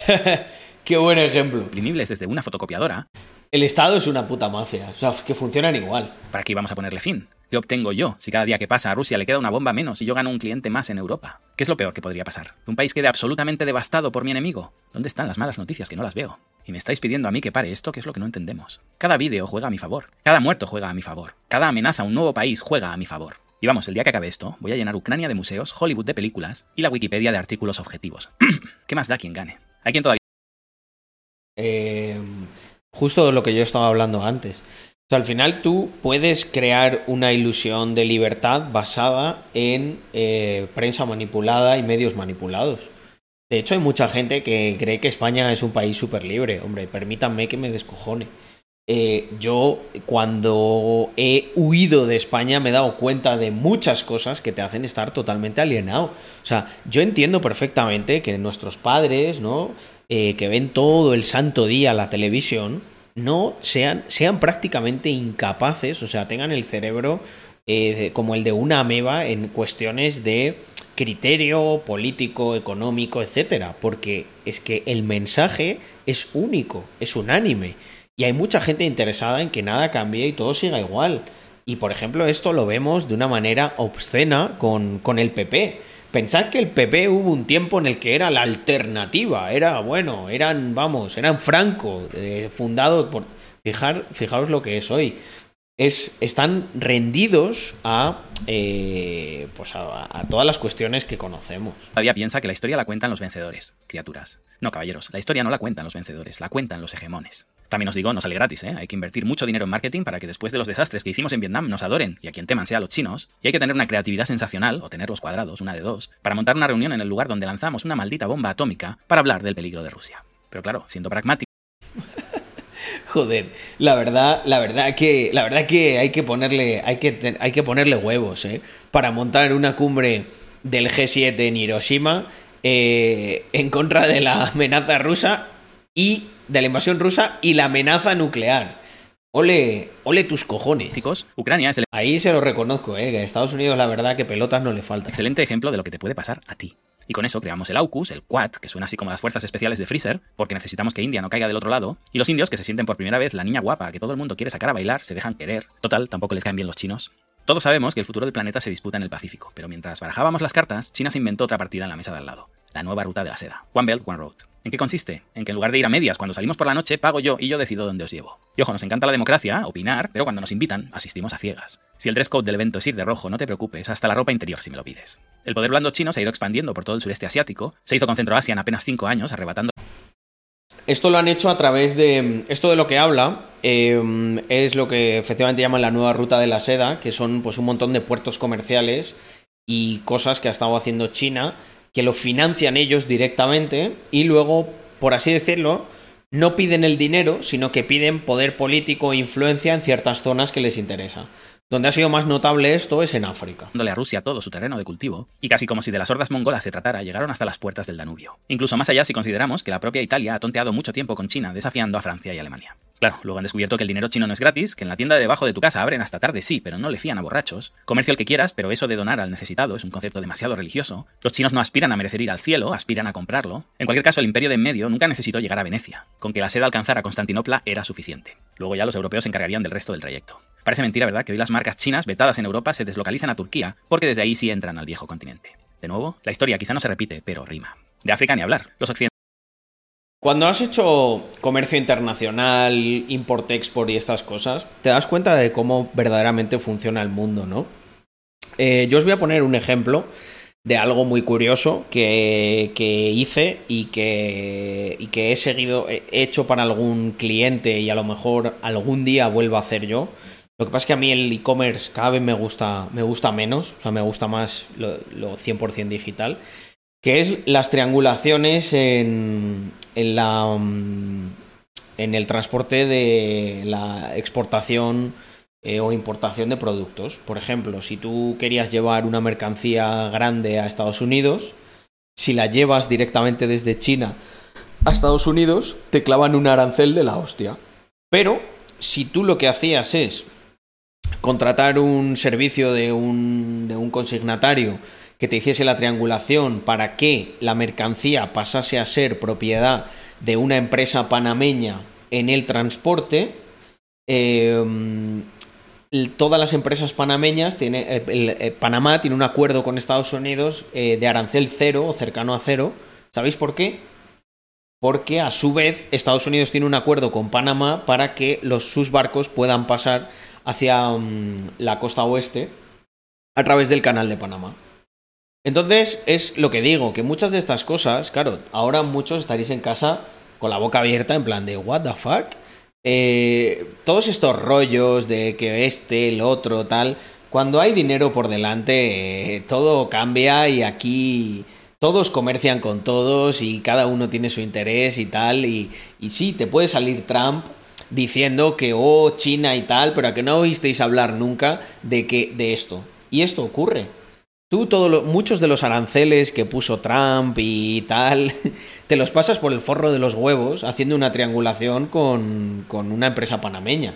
Qué buen ejemplo. imprimibles desde una fotocopiadora. El Estado es una puta mafia. O sea, que funcionan igual. ¿Para qué íbamos a ponerle fin? ¿Qué obtengo yo si cada día que pasa a Rusia le queda una bomba menos y yo gano un cliente más en Europa? ¿Qué es lo peor que podría pasar? ¿Que un país quede absolutamente devastado por mi enemigo? ¿Dónde están las malas noticias que no las veo? Y me estáis pidiendo a mí que pare esto, que es lo que no entendemos. Cada vídeo juega a mi favor. Cada muerto juega a mi favor. Cada amenaza a un nuevo país juega a mi favor. Y vamos, el día que acabe esto, voy a llenar Ucrania de museos, Hollywood de películas y la Wikipedia de artículos objetivos. ¿Qué más da quien gane? Hay quien todavía Eh, justo lo que yo estaba hablando antes. Al final tú puedes crear una ilusión de libertad basada en eh, prensa manipulada y medios manipulados. De hecho, hay mucha gente que cree que España es un país súper libre. Hombre, permítanme que me descojone. Eh, yo, cuando he huido de España, me he dado cuenta de muchas cosas que te hacen estar totalmente alienado. O sea, yo entiendo perfectamente que nuestros padres, ¿no? Eh, que ven todo el santo día la televisión, no sean, sean prácticamente incapaces, o sea, tengan el cerebro eh, como el de una ameba en cuestiones de criterio político, económico, etcétera, porque es que el mensaje es único, es unánime, y hay mucha gente interesada en que nada cambie y todo siga igual. Y por ejemplo, esto lo vemos de una manera obscena con, con el PP. Pensad que el PP hubo un tiempo en el que era la alternativa, era bueno, eran, vamos, eran Franco, eh, fundado por. Fijar, fijaos lo que es hoy. Es, están rendidos a, eh, pues a, todas las cuestiones que conocemos. Todavía piensa que la historia la cuentan los vencedores, criaturas. No, caballeros, la historia no la cuentan los vencedores, la cuentan los hegemones. También os digo, no sale gratis, ¿eh? Hay que invertir mucho dinero en marketing para que después de los desastres que hicimos en Vietnam nos adoren y a quien teman sea los chinos. Y hay que tener una creatividad sensacional, o tener los cuadrados, una de dos, para montar una reunión en el lugar donde lanzamos una maldita bomba atómica para hablar del peligro de Rusia. Pero claro, siendo pragmático, Joder, la verdad, la verdad que, la verdad que hay que ponerle, hay que, hay que ponerle huevos, ¿eh? Para montar una cumbre del G7 en Hiroshima eh, en contra de la amenaza rusa y de la invasión rusa y la amenaza nuclear. Ole, ole tus cojones. Ucrania es el Ahí se lo reconozco, ¿eh? Que a Estados Unidos la verdad que pelotas no le faltan. excelente ejemplo de lo que te puede pasar a ti. Y con eso creamos el AUKUS, el Quad, que suena así como las fuerzas especiales de Freezer, porque necesitamos que India no caiga del otro lado, y los indios que se sienten por primera vez la niña guapa que todo el mundo quiere sacar a bailar, se dejan querer. Total, tampoco les caen bien los chinos. Todos sabemos que el futuro del planeta se disputa en el Pacífico, pero mientras barajábamos las cartas, China se inventó otra partida en la mesa de al lado, la nueva ruta de la seda, One Belt, One Road. ¿En qué consiste? En que en lugar de ir a medias cuando salimos por la noche, pago yo y yo decido dónde os llevo. Y ojo, nos encanta la democracia, opinar, pero cuando nos invitan, asistimos a ciegas. Si el dress code del evento es ir de rojo, no te preocupes, hasta la ropa interior si me lo pides. El poder blando chino se ha ido expandiendo por todo el sureste asiático, se hizo con Centroasia en apenas 5 años, arrebatando Esto lo han hecho a través de. Esto de lo que habla eh, es lo que efectivamente llaman la nueva ruta de la seda, que son pues un montón de puertos comerciales y cosas que ha estado haciendo China, que lo financian ellos directamente y luego, por así decirlo, no piden el dinero, sino que piden poder político e influencia en ciertas zonas que les interesa. Donde ha sido más notable esto es en África. dándole a Rusia todo su terreno de cultivo, y casi como si de las hordas mongolas se tratara, llegaron hasta las puertas del Danubio. Incluso más allá si consideramos que la propia Italia ha tonteado mucho tiempo con China, desafiando a Francia y Alemania. Claro, luego han descubierto que el dinero chino no es gratis, que en la tienda debajo de tu casa abren hasta tarde sí, pero no le fían a borrachos. Comercio el que quieras, pero eso de donar al necesitado es un concepto demasiado religioso. Los chinos no aspiran a merecer ir al cielo, aspiran a comprarlo. En cualquier caso, el imperio de en medio nunca necesitó llegar a Venecia. Con que la seda alcanzara Constantinopla era suficiente. Luego ya los europeos se encargarían del resto del trayecto. Parece mentira, ¿verdad?, que hoy las marcas chinas vetadas en Europa se deslocalizan a Turquía, porque desde ahí sí entran al viejo continente. De nuevo, la historia quizá no se repite, pero rima. De África ni hablar. Los occidentales Cuando has hecho comercio internacional, import-export y estas cosas, te das cuenta de cómo verdaderamente funciona el mundo, ¿no? Eh, yo os voy a poner un ejemplo de algo muy curioso que, que hice y que, y que he seguido, he hecho para algún cliente y a lo mejor algún día vuelvo a hacer yo. Lo que pasa es que a mí el e-commerce cada vez me gusta, me gusta menos, o sea, me gusta más lo, lo 100% digital, que es las triangulaciones en, en, la, mm, en el transporte de la exportación eh, o importación de productos. Por ejemplo, si tú querías llevar una mercancía grande a Estados Unidos, si la llevas directamente desde China a Estados Unidos, te clavan un arancel de la hostia. Pero si tú lo que hacías es contratar un servicio de un, de un consignatario que te hiciese la triangulación para que la mercancía pasase a ser propiedad de una empresa panameña en el transporte, eh, todas las empresas panameñas, tiene, el, el Panamá tiene un acuerdo con Estados Unidos eh, de arancel cero o cercano a cero. ¿Sabéis por qué? Porque a su vez Estados Unidos tiene un acuerdo con Panamá para que los, sus barcos puedan pasar hacia um, la costa oeste a través del canal de Panamá. Entonces es lo que digo, que muchas de estas cosas, claro, ahora muchos estaréis en casa con la boca abierta en plan de what the fuck. Eh, todos estos rollos de que este, el otro, tal, cuando hay dinero por delante, eh, todo cambia y aquí todos comercian con todos y cada uno tiene su interés y tal. Y, y sí, te puede salir Trump diciendo que, oh, China y tal, pero a que no oísteis hablar nunca de, que, de esto. Y esto ocurre. Tú, todo lo, muchos de los aranceles que puso Trump y tal, te los pasas por el forro de los huevos haciendo una triangulación con, con una empresa panameña.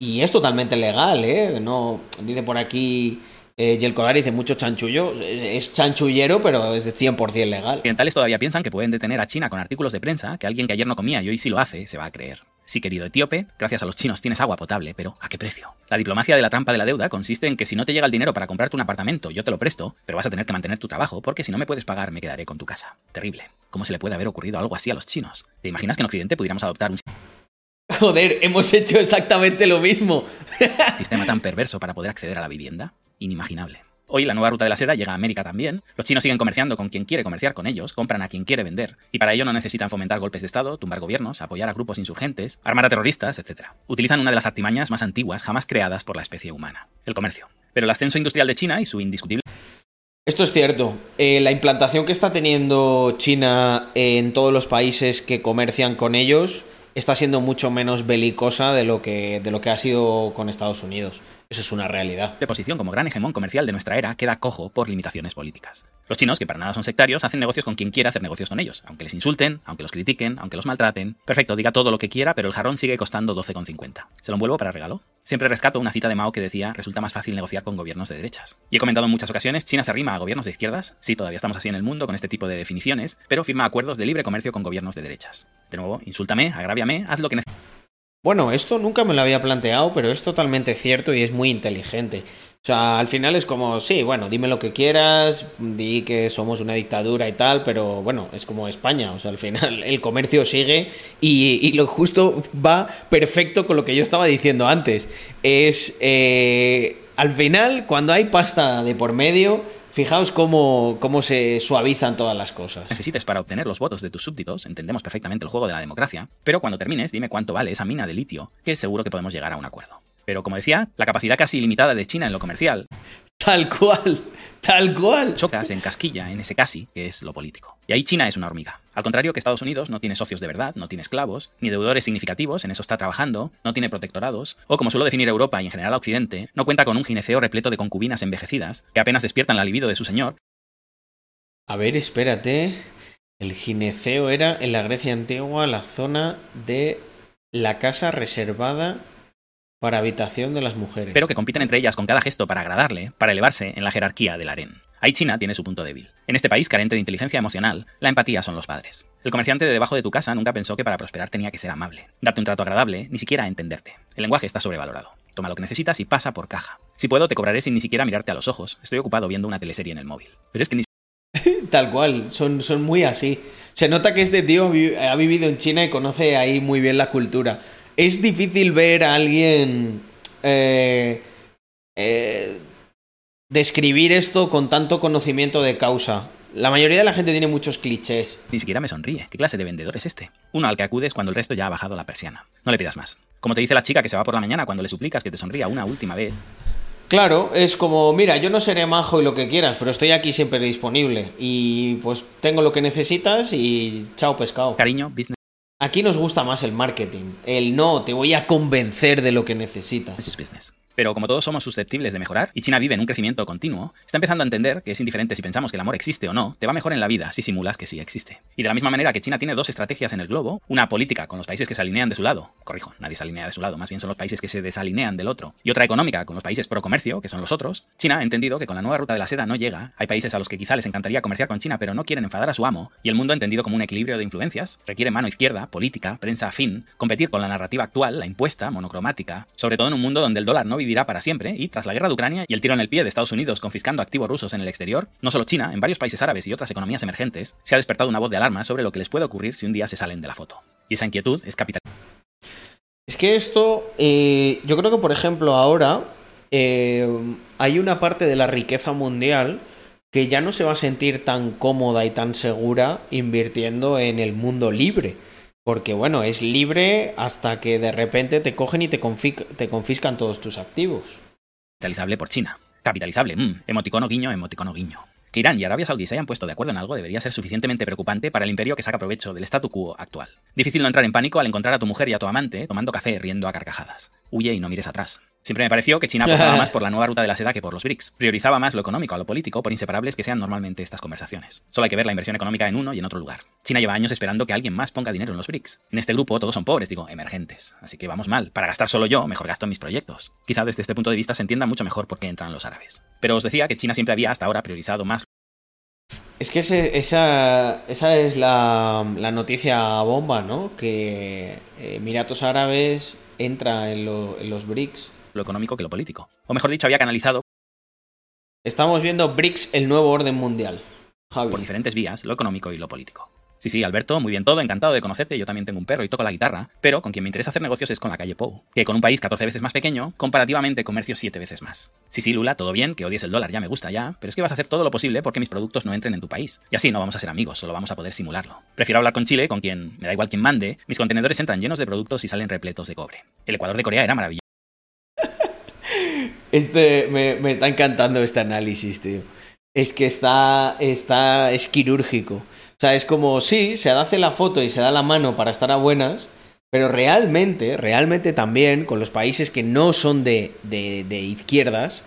Y es totalmente legal, ¿eh? No, dice por aquí eh, y dice mucho chanchullo. Es chanchullero, pero es de 100% legal. Occidentales todavía piensan que pueden detener a China con artículos de prensa que alguien que ayer no comía y hoy sí lo hace se va a creer. Sí, querido etíope, gracias a los chinos tienes agua potable, pero ¿a qué precio? La diplomacia de la trampa de la deuda consiste en que si no te llega el dinero para comprarte un apartamento, yo te lo presto, pero vas a tener que mantener tu trabajo porque si no me puedes pagar me quedaré con tu casa. Terrible. ¿Cómo se le puede haber ocurrido algo así a los chinos? ¿Te imaginas que en Occidente pudiéramos adoptar un Joder, hemos hecho exactamente lo mismo. sistema tan perverso para poder acceder a la vivienda? Inimaginable. Hoy la nueva ruta de la seda llega a América también. Los chinos siguen comerciando con quien quiere comerciar con ellos, compran a quien quiere vender, y para ello no necesitan fomentar golpes de Estado, tumbar gobiernos, apoyar a grupos insurgentes, armar a terroristas, etc. Utilizan una de las artimañas más antiguas jamás creadas por la especie humana, el comercio. Pero el ascenso industrial de China y su indiscutible Esto es cierto. Eh, la implantación que está teniendo China en todos los países que comercian con ellos está siendo mucho menos belicosa de lo que, de lo que ha sido con Estados Unidos. Eso es una realidad. de posición como gran hegemón comercial de nuestra era queda cojo por limitaciones políticas. Los chinos, que para nada son sectarios, hacen negocios con quien quiera hacer negocios con ellos, aunque les insulten, aunque los critiquen, aunque los maltraten. Perfecto, diga todo lo que quiera, pero el jarrón sigue costando 12,50. ¿Se lo envuelvo para regalo? Siempre rescato una cita de Mao que decía, resulta más fácil negociar con gobiernos de derechas. Y he comentado en muchas ocasiones, China se arrima a gobiernos de izquierdas, sí, todavía estamos así en el mundo con este tipo de definiciones, pero firma acuerdos de libre comercio con gobiernos de derechas. De nuevo, insúltame, agráviame, haz lo que necesites. Bueno, esto nunca me lo había planteado, pero es totalmente cierto y es muy inteligente. O sea, al final es como, sí, bueno, dime lo que quieras, di que somos una dictadura y tal, pero bueno, es como España. O sea, al final el comercio sigue y, lo justo va perfecto con lo que yo estaba diciendo antes. Es, eh, al final, cuando hay pasta de por medio, Fijaos cómo, cómo, se suavizan todas las cosas. Necesites para obtener los votos de tus súbditos, entendemos perfectamente el juego de la democracia, pero cuando termines dime cuánto vale esa mina de litio, que seguro que podemos llegar a un acuerdo. Pero como decía, la capacidad casi ilimitada de China en lo comercial. Tal cual, tal cual. Chocas en casquilla en ese casi, que es lo político. Y ahí China es una hormiga. Al contrario que Estados Unidos no tiene socios de verdad, no tiene esclavos, ni deudores significativos, en eso está trabajando, no tiene protectorados, o como suelo definir Europa y en general Occidente, no cuenta con un gineceo repleto de concubinas envejecidas, que apenas despiertan la libido de su señor. A ver, espérate. El gineceo era en la Grecia antigua la zona de la casa reservada para habitación de las mujeres. pero que compiten entre ellas con cada gesto para agradarle, para elevarse en la jerarquía del harén. Ahí China tiene su punto débil. En este país carente de inteligencia emocional, la empatía son los padres. El comerciante de debajo de tu casa nunca pensó que para prosperar tenía que ser amable, darte un trato agradable, ni siquiera entenderte. El lenguaje está sobrevalorado. Toma lo que necesitas y pasa por caja. Si puedo, te cobraré sin ni siquiera mirarte a los ojos. Estoy ocupado viendo una teleserie en el móvil. Pero es que ni Tal cual, son, son muy así. Se nota que este tío vi- ha vivido en China y conoce ahí muy bien la cultura. Es difícil ver a alguien eh, eh, describir esto con tanto conocimiento de causa. La mayoría de la gente tiene muchos clichés. Ni siquiera me sonríe. ¿Qué clase de vendedor es este? Uno al que acudes cuando el resto ya ha bajado la persiana. No le pidas más. Como te dice la chica que se va por la mañana cuando le suplicas que te sonría una última vez. Claro, es como, mira, yo no seré majo y lo que quieras, pero estoy aquí siempre disponible. Y pues tengo lo que necesitas y chao pescado. Cariño, business Aquí nos gusta más el marketing. El no, te voy a convencer de lo que necesitas. Pero como todos somos susceptibles de mejorar, y China vive en un crecimiento continuo, está empezando a entender que es indiferente si pensamos que el amor existe o no, te va mejor en la vida si simulas que sí existe. Y de la misma manera que China tiene dos estrategias en el globo, una política con los países que se alinean de su lado, corrijo, nadie se alinea de su lado, más bien son los países que se desalinean del otro, y otra económica con los países pro comercio, que son los otros, China ha entendido que con la nueva ruta de la seda no llega, hay países a los que quizá les encantaría comerciar con China pero no quieren enfadar a su amo, y el mundo entendido como un equilibrio de influencias, requiere mano izquierda, política, prensa afín, competir con la narrativa actual, la impuesta, monocromática, sobre todo en un mundo donde el dólar no vivirá para siempre, y tras la guerra de Ucrania y el tiro en el pie de Estados Unidos confiscando activos rusos en el exterior, no solo China, en varios países árabes y otras economías emergentes, se ha despertado una voz de alarma sobre lo que les puede ocurrir si un día se salen de la foto. Y esa inquietud es capital. Es que esto, eh, yo creo que por ejemplo ahora eh, hay una parte de la riqueza mundial que ya no se va a sentir tan cómoda y tan segura invirtiendo en el mundo libre. Porque bueno, es libre hasta que de repente te cogen y te, confi- te confiscan todos tus activos. Capitalizable por China. Capitalizable, mm, emoticono guiño, emoticono guiño. Que Irán y Arabia Saudí se hayan puesto de acuerdo en algo debería ser suficientemente preocupante para el imperio que saca provecho del statu quo actual. Difícil no entrar en pánico al encontrar a tu mujer y a tu amante tomando café riendo a carcajadas. Huye y no mires atrás. Siempre me pareció que China apostaba más por la nueva ruta de la seda que por los BRICS. Priorizaba más lo económico a lo político, por inseparables que sean normalmente estas conversaciones. Solo hay que ver la inversión económica en uno y en otro lugar. China lleva años esperando que alguien más ponga dinero en los BRICS. En este grupo todos son pobres, digo, emergentes. Así que vamos mal. Para gastar solo yo, mejor gasto en mis proyectos. Quizá desde este punto de vista se entienda mucho mejor por qué entran los árabes. Pero os decía que China siempre había hasta ahora priorizado más Es que ese- esa, esa es la, la noticia bomba, ¿no? Que eh, Emiratos Árabes entra en, lo- en los BRICS. Lo económico que lo político. O mejor dicho, había canalizado Estamos viendo BRICS, el nuevo orden mundial. Javi. por diferentes vías lo económico y lo político. Sí, sí, Alberto, muy bien todo, encantado de conocerte, yo también tengo un perro y toco la guitarra, pero con quien me interesa hacer negocios es con la calle Pou, que con un país 14 veces más pequeño, comparativamente comercio 7 veces más. Sí, sí, Lula, todo bien, que odies el dólar, ya me gusta ya, pero es que vas a hacer todo lo posible porque mis productos no entren en tu país. Y así no vamos a ser amigos, solo vamos a poder simularlo. Prefiero hablar con Chile, con quien, me da igual quien mande, mis contenedores entran llenos de productos y salen repletos de cobre. El Ecuador de Corea era maravilloso. Este, me, está encantando este análisis, tío. Es que está, está, es quirúrgico. O sea, es como, sí, se hace la foto y se da la mano para estar a buenas, pero realmente, realmente también, con los países que no son de, de, de izquierdas,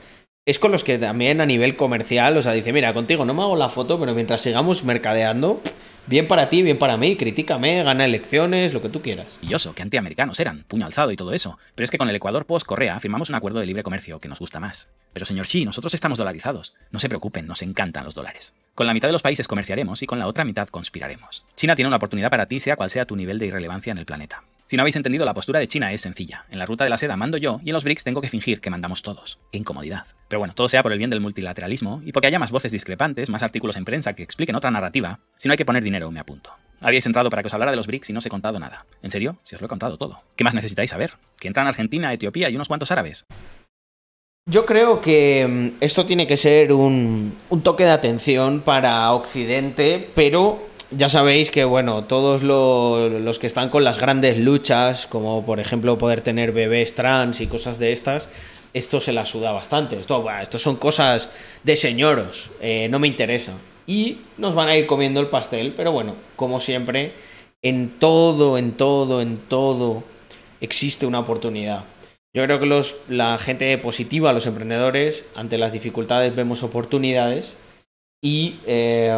es con los que también a nivel comercial, o sea, dice, mira, contigo no me hago la foto, pero mientras sigamos mercadeando, bien para ti, bien para mí, critícame, gana elecciones, lo que tú quieras. maravilloso, que antiamericanos eran, puño alzado y todo eso. Pero es que con el Ecuador post-Correa firmamos un acuerdo de libre comercio que nos gusta más. Pero señor Xi, nosotros estamos dolarizados. No se preocupen, nos encantan los dólares. Con la mitad de los países comerciaremos y con la otra mitad conspiraremos. China tiene una oportunidad para ti, sea cual sea tu nivel de irrelevancia en el planeta. Si no habéis entendido, la postura de China es sencilla. En la ruta de la seda mando yo y en los BRICS tengo que fingir que mandamos todos. ¡Qué incomodidad! Pero bueno, todo sea por el bien del multilateralismo y porque haya más voces discrepantes, más artículos en prensa que expliquen otra narrativa. Si no hay que poner dinero, me apunto. Habíais entrado para que os hablara de los BRICS y no os he contado nada. ¿En serio? Si os lo he contado todo. ¿Qué más necesitáis saber? Que entran Argentina, Etiopía y unos cuantos árabes. Yo creo que mm, esto tiene que ser un, un toque de atención para Occidente, pero ya sabéis que, bueno, todos lo- los que están con las grandes luchas, como por ejemplo poder tener bebés trans y cosas de estas, esto se la suda bastante. Esto, buah, esto son cosas de señoros, eh, no me interesa. Y nos van a ir comiendo el pastel, pero bueno, como siempre, en todo, en todo, en todo existe una oportunidad. Yo creo que los, la gente positiva, los emprendedores, ante las dificultades vemos oportunidades y eh,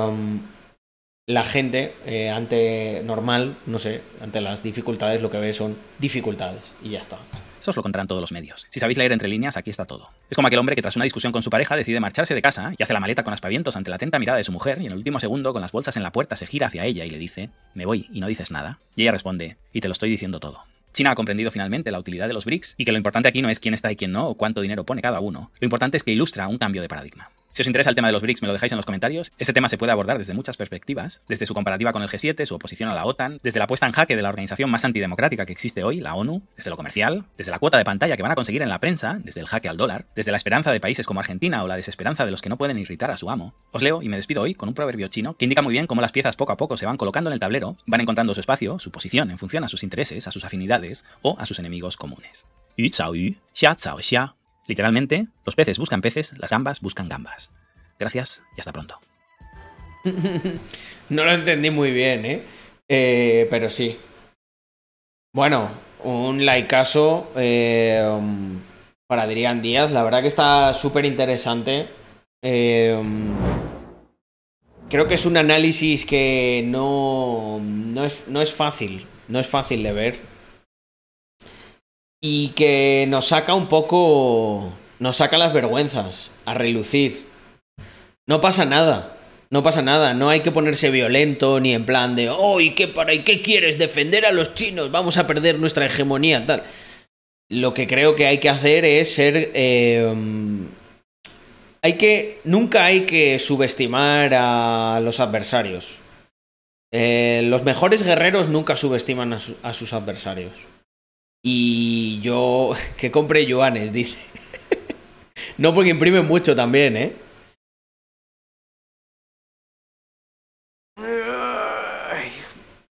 la gente eh, ante normal, no sé, ante las dificultades lo que ve son dificultades y ya está. Eso os lo contarán todos los medios. Si sabéis leer entre líneas, aquí está todo. Es como aquel hombre que tras una discusión con su pareja decide marcharse de casa y hace la maleta con aspavientos ante la atenta mirada de su mujer y en el último segundo, con las bolsas en la puerta, se gira hacia ella y le dice, me voy y no dices nada. Y ella responde, y te lo estoy diciendo todo. China ha comprendido finalmente la utilidad de los BRICS y que lo importante aquí no es quién está y quién no o cuánto dinero pone cada uno. Lo importante es que ilustra un cambio de paradigma. Si os interesa el tema de los BRICS, me lo dejáis en los comentarios. Este tema se puede abordar desde muchas perspectivas, desde su comparativa con el G7, su oposición a la OTAN, desde la puesta en jaque de la organización más antidemocrática que existe hoy, la ONU, desde lo comercial, desde la cuota de pantalla que van a conseguir en la prensa, desde el jaque al dólar, desde la esperanza de países como Argentina o la desesperanza de los que no pueden irritar a su amo. Os leo y me despido hoy con un proverbio chino que indica muy bien cómo las piezas poco a poco se van colocando en el tablero, van encontrando su espacio, su posición en función a sus intereses, a sus afinidades o a sus enemigos comunes. Yu chao yu, xia chao xia. Literalmente, los peces buscan peces, las gambas buscan gambas. Gracias y hasta pronto. no lo entendí muy bien, ¿eh? ¿eh? pero sí. Bueno, un likeazo eh, para Adrián Díaz. La verdad que está súper interesante. Eh, creo que es un análisis que no, no, es, no es fácil. No es fácil de ver. Y que nos saca un poco. Nos saca las vergüenzas a relucir. No pasa nada. No pasa nada, no hay que ponerse violento ni en plan de, oh, ¿y qué para? ¿Y qué quieres? ¿Defender a los chinos? Vamos a perder nuestra hegemonía, tal. Lo que creo que hay que hacer es ser... Eh, hay que... Nunca hay que subestimar a los adversarios. Eh, los mejores guerreros nunca subestiman a, su, a, sus adversarios. Y yo... Que compre yuanes, dice. no porque imprime mucho también, ¿eh?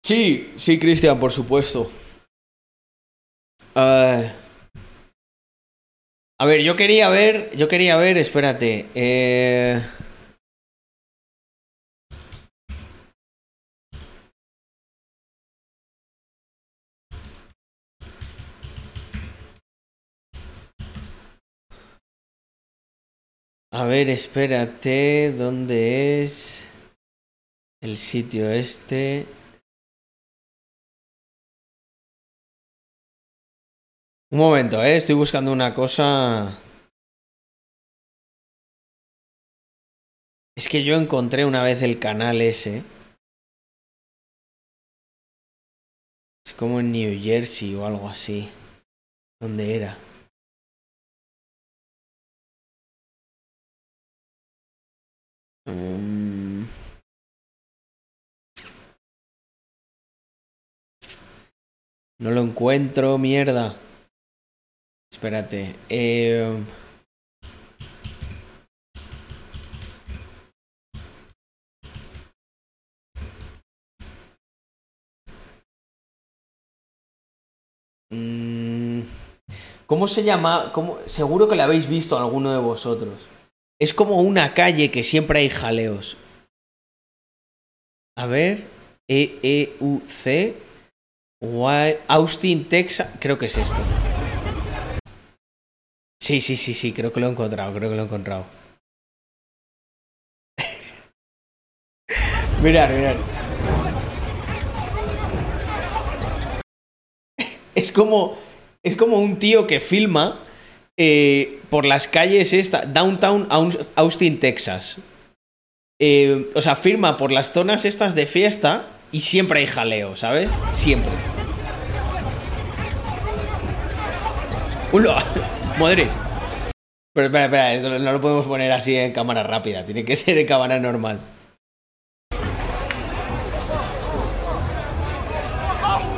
Sí, sí, Cristian, por supuesto. Uh, a ver, yo quería ver, yo quería ver, espérate. Eh... A ver, espérate, ¿dónde es el sitio este? Un momento, ¿eh? Estoy buscando una cosa... Es que yo encontré una vez el canal ese. Es como en New Jersey o algo así. ¿Dónde era? Um... No lo encuentro, mierda. Espérate. Eh... Mm, ¿Cómo se llama? ¿Cómo? Seguro que la habéis visto alguno de vosotros. Es como una calle que siempre hay jaleos. A ver. E-E-U-C. Austin, Texas. Creo que es esto. Sí, sí, sí, sí, creo que lo he encontrado, creo que lo he encontrado. mirad, mirad. Es como. Es como un tío que filma eh, por las calles esta. Downtown Austin, Texas. Eh, o sea, firma por las zonas estas de fiesta y siempre hay jaleo, ¿sabes? Siempre. ¡Hola! Madre. Pero espera, espera, esto no lo podemos poner así en cámara rápida, tiene que ser en cámara normal.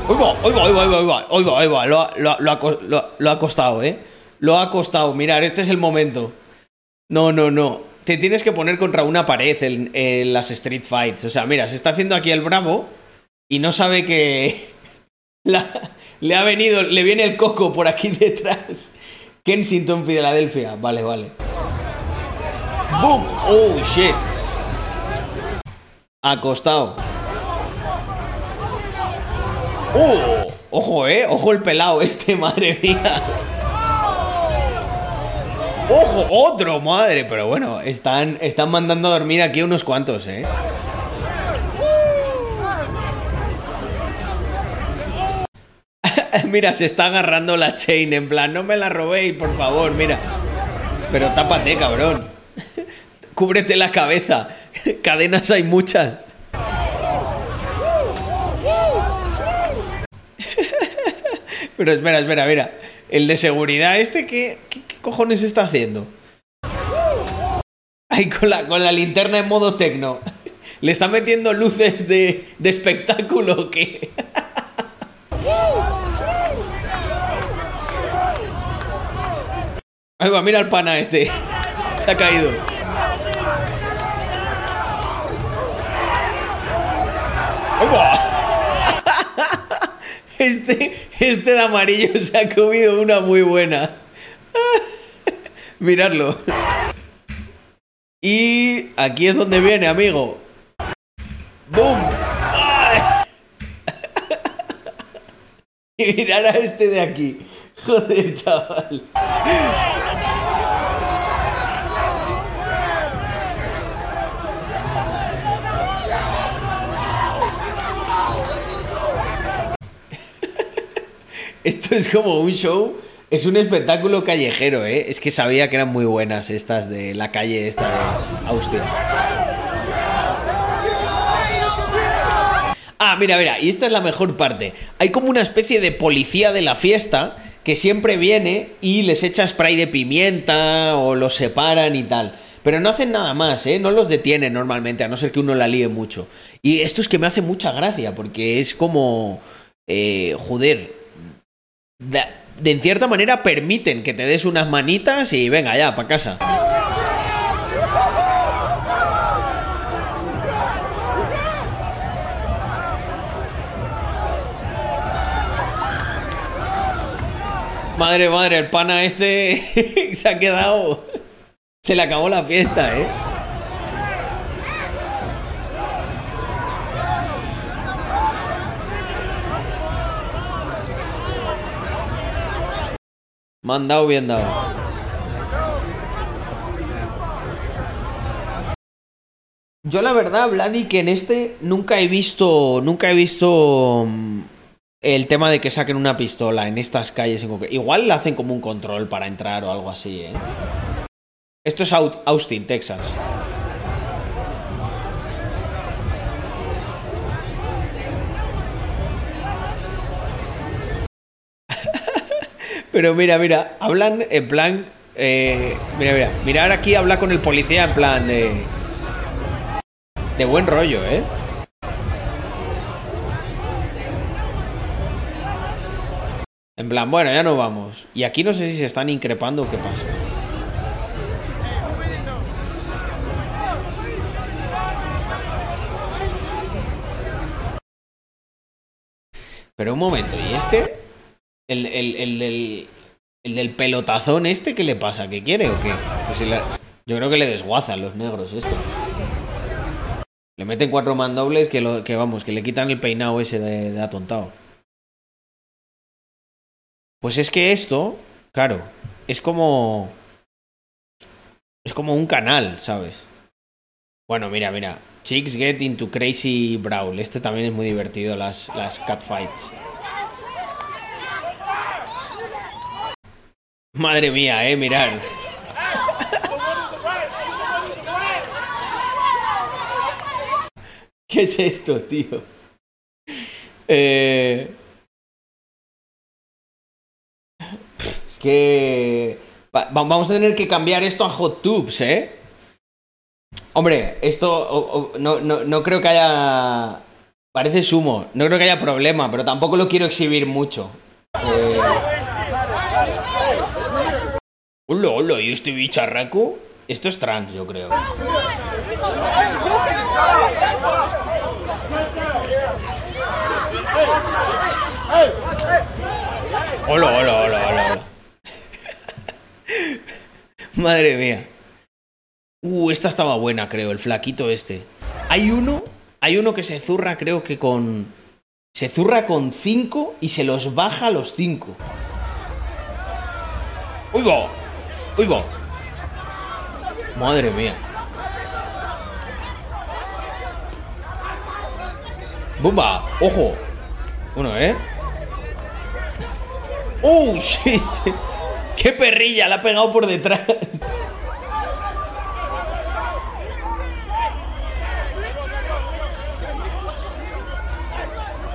Oiga, oiga, oiga, oiga, oiga, oiga, lo, lo, ha costado, ¿eh? Lo ha costado, mirar, este es el momento. No, no, no. Te tienes que poner contra una pared en, las Street Fights. O sea, mira, se está haciendo aquí el bravo y no sabe que le ha venido, le viene el coco por aquí detrás. Kensington, Filadelfia. Vale, vale. ¡Boom! ¡Oh, shit! Acostado. ¡Oh! Ojo, eh. Ojo el pelado este, madre mía. ¡Ojo! ¡Otro! ¡Madre! Pero bueno, están, están mandando a dormir aquí unos cuantos, ¿eh? mira, se está agarrando la chain en plan, no me la robéis, por favor, mira. Pero tápate, cabrón. Cúbrete la cabeza. Cadenas hay muchas. Pero espera, espera, mira. El de seguridad este, ¿qué, qué, cojones está haciendo? Ahí con la, con la linterna en modo tecno. ¿Le está metiendo luces de, de espectáculo o qué? Ahí va, mira el pana este. Se ha caído. Ahí va. Este, este de amarillo se ha comido una muy buena. Miradlo. Y aquí es donde viene, amigo. ¡Boom! Y mirar a este de aquí. Joder, chaval. Esto es como un show, es un espectáculo callejero, ¿eh? Es que sabía que eran muy buenas estas de la calle esta de Austin. Ah, mira, mira, y esta es la mejor parte. Hay como una especie de policía de la fiesta que siempre viene y les echa spray de pimienta o los separan y tal. Pero no hacen nada más, ¿eh? No los detienen normalmente, a no ser que uno la líe mucho. Y esto es que me hace mucha gracia, porque es como... Eh, joder, de, de en cierta manera permiten que te des unas manitas y venga ya, para casa. Madre, madre, el pana este se ha quedado. Se le acabó la fiesta, eh. Me han dado bien dado. Yo la verdad, Vladi, que en este nunca he visto. Nunca he visto. mm, El tema de que saquen una pistola en estas calles en. Igual le hacen como un control para entrar o algo así, ¿eh? Esto es Au- Austin, Texas. Pero mira, mira, hablan en plan. eh, mira, mira, mirar aquí habla con el policía en plan de. De buen rollo, ¿eh? En plan, bueno, ya no vamos. Y aquí no sé si se están increpando o qué pasa. Pero un momento, ¿y este? El, el, el del, el del pelotazón este, ¿qué le pasa? ¿Qué quiere o qué? Pues Yo creo que le desguazan los negros esto. Le meten cuatro mandobles que, lo, que vamos, que le quitan el peinado ese de, de atontado. Pues es que esto, claro, es como... Es como un canal, ¿sabes? Bueno, mira, mira. Chicks get into crazy brawl. Este también es muy divertido, las, las catfights. Madre mía, eh, mirar. ¿Qué es esto, tío? Eh... Es que... va- va- vamos a tener que cambiar esto a hot tubes, ¿eh? Hombre, esto no, no, no creo que haya... Parece sumo, no creo que haya problema, pero tampoco lo quiero exhibir mucho. Eh... Hola, hola, ¿y este bicharraco? Esto es trans, yo creo. Hola, hola, hola, hola. Madre mía. Uh, esta estaba buena, creo, el flaquito este. Hay uno, hay uno que se zurra, creo que con. Se zurra con 5 y se los baja a los 5. ¡Uy, va! ¡Uy, va! Madre mía. ¡Bumba! ¡Ojo! Bueno, ¿eh? ¡Oh! ¡Qué perrilla! La ha pegado por detrás.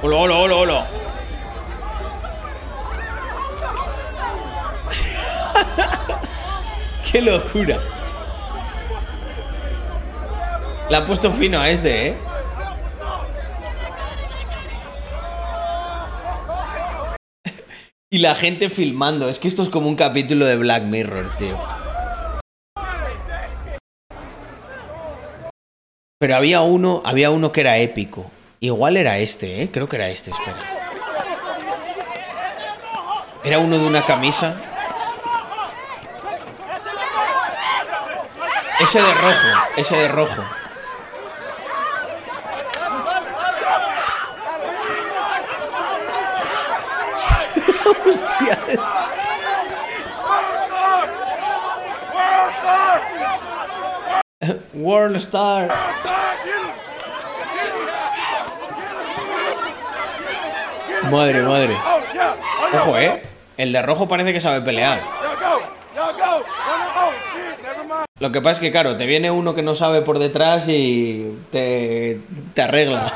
Hola, hola, hola, hola. ¡Qué locura! Le han puesto fino a este, ¿eh? y la gente filmando. Es que esto es como un capítulo de Black Mirror, tío. Pero había uno, había uno que era épico. Igual era este, ¿eh? Creo que era este, espera. Era uno de una camisa. Ese de rojo, ese de rojo. World Star. Madre, madre. Ojo, eh. El de rojo parece que sabe pelear. Lo que pasa es que, claro, te viene uno que no sabe por detrás y te, te arregla.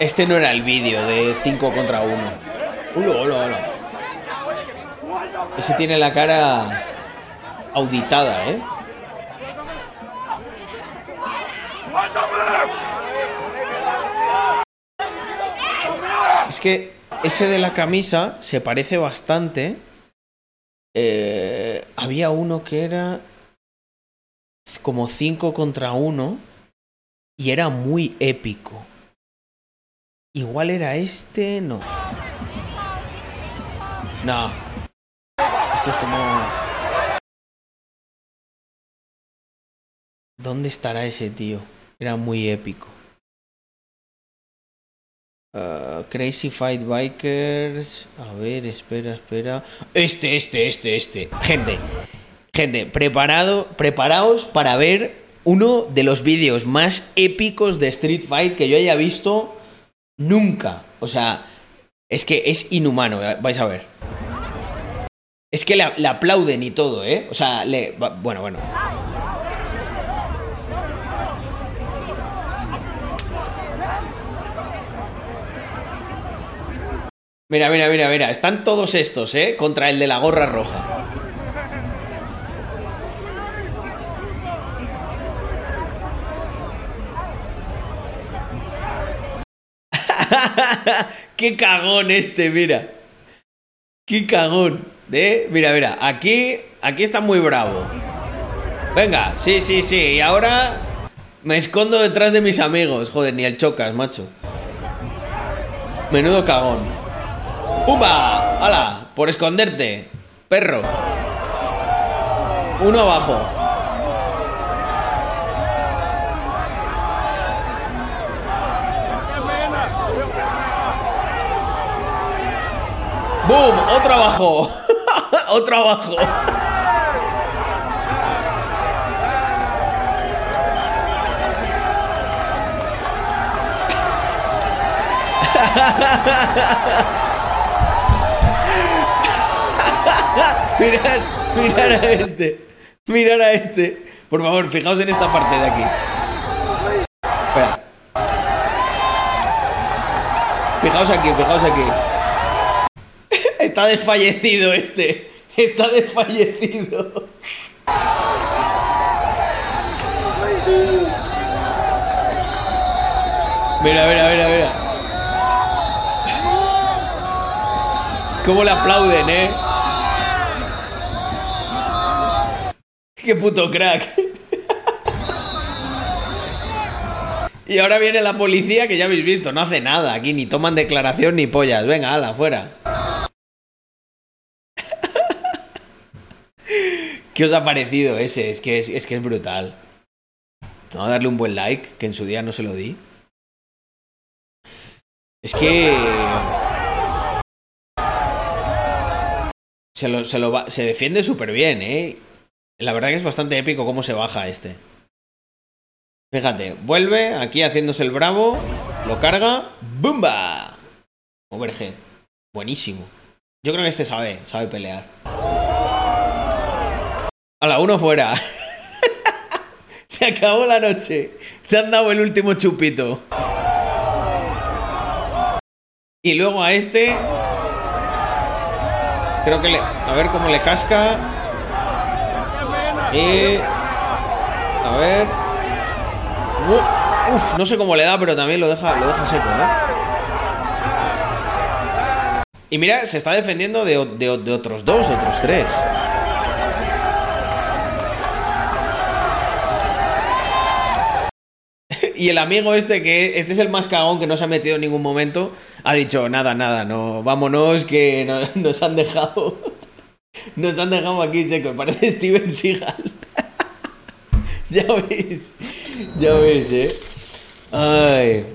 Este no era el vídeo de 5 contra 1. Hola, hola, hola. Ese tiene la cara auditada, ¿eh? Ese de la camisa se parece bastante. Eh, había uno que era como 5 contra 1 y era muy épico. Igual era este, no. No. Esto es como... ¿Dónde estará ese tío? Era muy épico. Uh, Crazy Fight Bikers. A ver, espera, espera. Este, este, este, este. Gente, gente, preparado, preparaos para ver uno de los vídeos más épicos de Street Fight que yo haya visto nunca. O sea, es que es inhumano, vais a ver. Es que le, le aplauden y todo, ¿eh? O sea, le... Bueno, bueno. Mira, mira, mira, mira. Están todos estos, ¿eh? Contra el de la gorra roja. Qué cagón este, mira. Qué cagón. ¿Eh? Mira, mira. Aquí, aquí está muy bravo. Venga, sí, sí, sí. Y ahora me escondo detrás de mis amigos. Joder, ni el chocas, macho. Menudo cagón. ¡Pumba! ¡Hala! Por esconderte. Perro. Uno abajo. ¡Boom! ¡Otro abajo! ¡Otro abajo! mirar, mirar a este. Mirar a este. Por favor, fijaos en esta parte de aquí. Espera. Fijaos aquí, fijaos aquí. Está desfallecido este. Está desfallecido. Mira, mira, mira, mira. ¿Cómo le aplauden, eh? Qué puto crack. Y ahora viene la policía que ya habéis visto, no hace nada aquí, ni toman declaración ni pollas. Venga, ala, fuera. ¿Qué os ha parecido ese? Es que es, que es brutal. Vamos a darle un buen like, que en su día no se lo di. Es que... Se, lo, se, lo se defiende súper bien, ¿eh? La verdad que es bastante épico cómo se baja este. Fíjate, vuelve aquí haciéndose el bravo, lo carga, ¡bumba! Overhead. Buenísimo. Yo creo que este sabe, sabe pelear. A la uno fuera. Se acabó la noche. Te han dado el último chupito. Y luego a este. Creo que le. A ver cómo le casca. Y. A ver. No sé cómo le da, pero también lo deja, lo deja seco, ¿eh? Y mira, se está defendiendo de, de de otros dos, de otros tres. Y el amigo este, que este es el más cagón que no se ha metido en ningún momento, ha dicho, nada, nada, no, vámonos, que no- nos han dejado. Nos han dejado aquí seco, parece Steven Seagal. ya ves, ya ves, eh. Ay.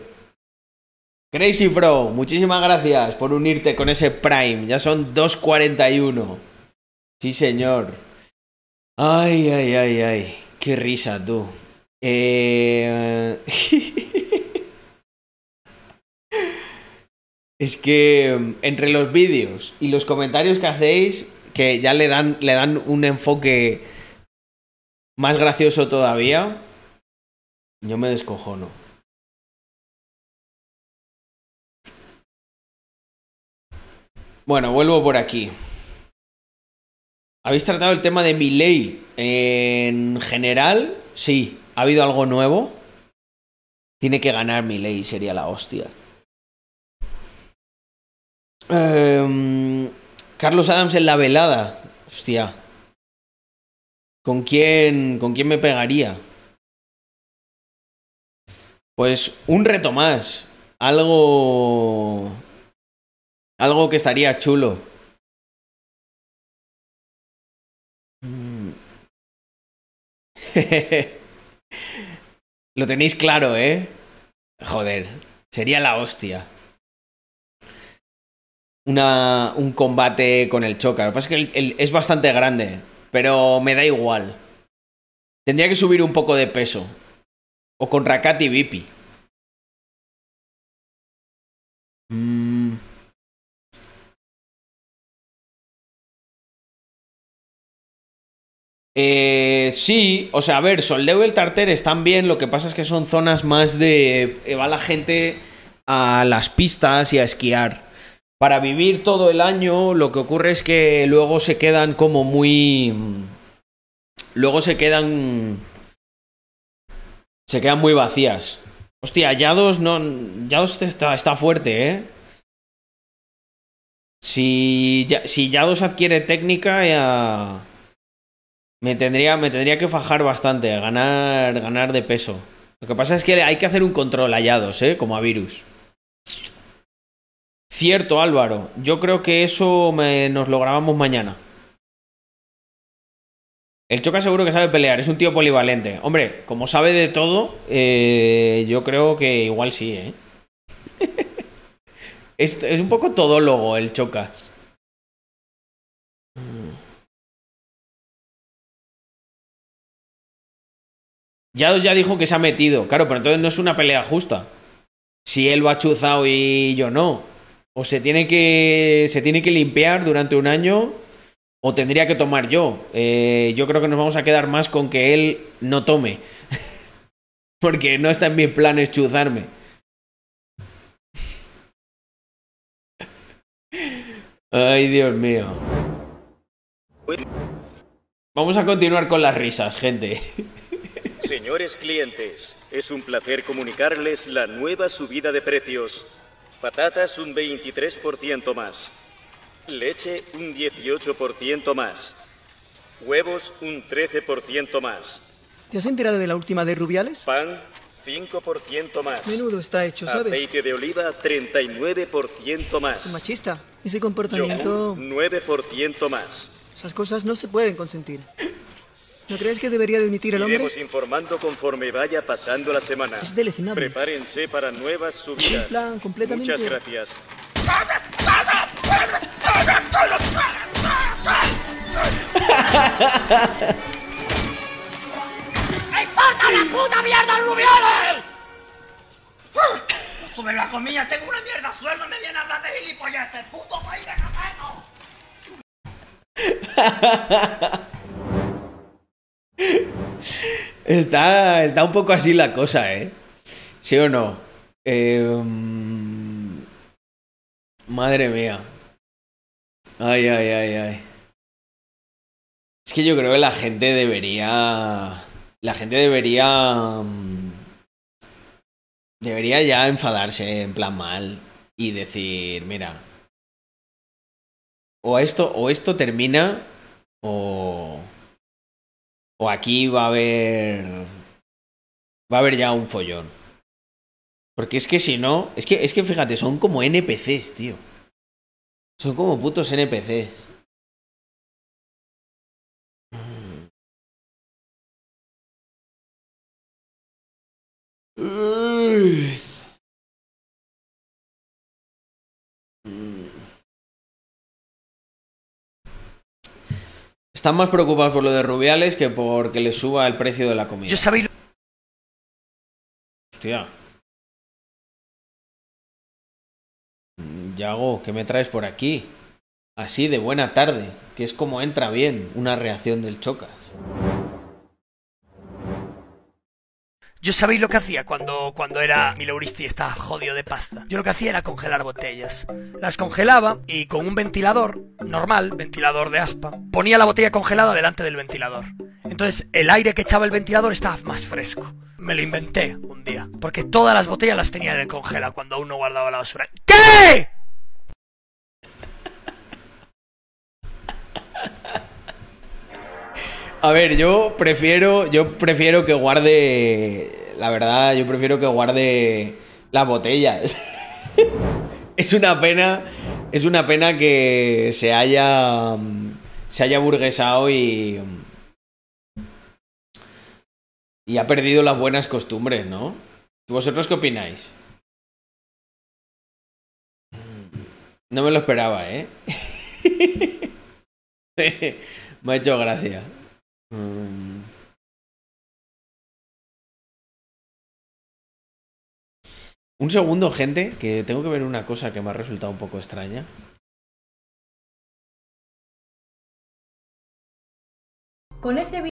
Crazy Bro, muchísimas gracias por unirte con ese Prime. Ya son 2.41. Sí, señor. Ay, ay, ay, ay. Qué risa, tú. Eh... es que mm, entre los vídeos y los comentarios que hacéis, que ya le dan, le dan un enfoque más gracioso todavía, yo me descojono. Bueno, vuelvo por aquí. ¿Habéis tratado el tema de mi ley en general? Sí. ¿Ha habido algo nuevo? Tiene que ganar mi ley, sería la hostia. Em, Carlos Adams en la velada. Hostia. ¿Con quién, ¿Con quién me pegaría? Pues un reto más. Algo. Algo que estaría chulo. Mm. Lo tenéis claro, ¿eh? Joder, sería la hostia. Una, un combate con el Choca. Lo que pasa es que el- el- es bastante grande, pero me da igual. Tendría que subir un poco de peso. O con Rakati Vipi. Mm. Eh, sí, o sea, a ver, Soldeo y el Tarter están bien, lo que pasa es que son zonas más de... eh, va la gente a las pistas y a esquiar. Para vivir todo el año, lo que ocurre es que luego se quedan como muy... Luego se quedan... Se quedan muy vacías. Hostia, Yados no... Yados está, está fuerte, ¿eh? Si, Ya- si Yados adquiere técnica, ya... Me tendría, me tendría que fajar bastante, ganar, ganar de peso. Lo que pasa es que hay que hacer un control hallados, ¿eh? Como a virus. Cierto, Álvaro. Yo creo que eso nos lo grabamos mañana. El Choca seguro que sabe pelear, es un tío polivalente. Hombre, como sabe de todo, eh, yo creo que igual sí, ¿eh? es, un poco todólogo el Chocas. Ya dijo que se ha metido. Claro, pero entonces no es una pelea justa. Si él lo ha chuzado y yo no. O se tiene que. Se tiene que limpiar durante un año. O tendría que tomar yo. Eh, yo creo que nos vamos a quedar más con que él no tome. Porque no está en mis planes chuzarme. Ay, Dios mío. Vamos a continuar con las risas, gente. Señores clientes, es un placer comunicarles la nueva subida de precios. Patatas un 23% más. Leche un 18% más. Huevos un 13% más. ¿Te has enterado de la última de Rubiales? Pan 5% más. Menudo está hecho, ¿sabes? Aceite de oliva 39% más. Es machista. Ese comportamiento... Yogur 9% más. Esas cosas no se pueden consentir. ¿No crees que debería dimitir el hombre? Iremos informando conforme vaya pasando la semana. Es deleznable. Prepárense para nuevas subidas. Plan, completamente- Muchas gracias. ¡Importa la puta mierda, Rubiales! No suben la comida, tengo una mierda sueldo, me viene a hablar de gilipolleces, puto país de capeto. Está, está un poco así la cosa, ¿eh? ¿Sí o no? Eh, mm, madre mía. Ay, ay, ay, ay. Es que yo creo que la gente debería... La gente debería... mm, Debería ya enfadarse en plan mal y decir, mira, o esto, o esto termina, o, o aquí va a haber, va a haber ya un follón. Porque es que si no, es que, es que fíjate, son como NPCs, tío. Son como putos NPCs. Están más preocupados por lo de Rubiales que por que le suba el precio de la comida. Yo sabéis Hostia. Yago, ¿qué me traes por aquí? Así de buena tarde, que es como entra bien una reacción del Chocas. Yo sabéis lo que hacía cuando, cuando era mileurista y estaba jodido de pasta. Yo lo que hacía era congelar botellas. Las congelaba y con un ventilador normal, ventilador de aspa, ponía la botella congelada delante del ventilador. Entonces el aire que echaba el ventilador estaba más fresco. Me lo inventé un día. Porque todas las botellas las tenía en el congela cuando uno guardaba la basura. ¿Qué? A ver, yo prefiero, yo prefiero que guarde, la verdad, yo prefiero que guarde las botellas. es una pena, es una pena que se haya, se haya burguesado y y ha perdido las buenas costumbres, ¿no? ¿Vosotros qué opináis? No me lo esperaba, ¿eh? me ha hecho gracia. Un segundo, gente, que tengo que ver una cosa que me ha resultado un poco extraña. Con este vídeo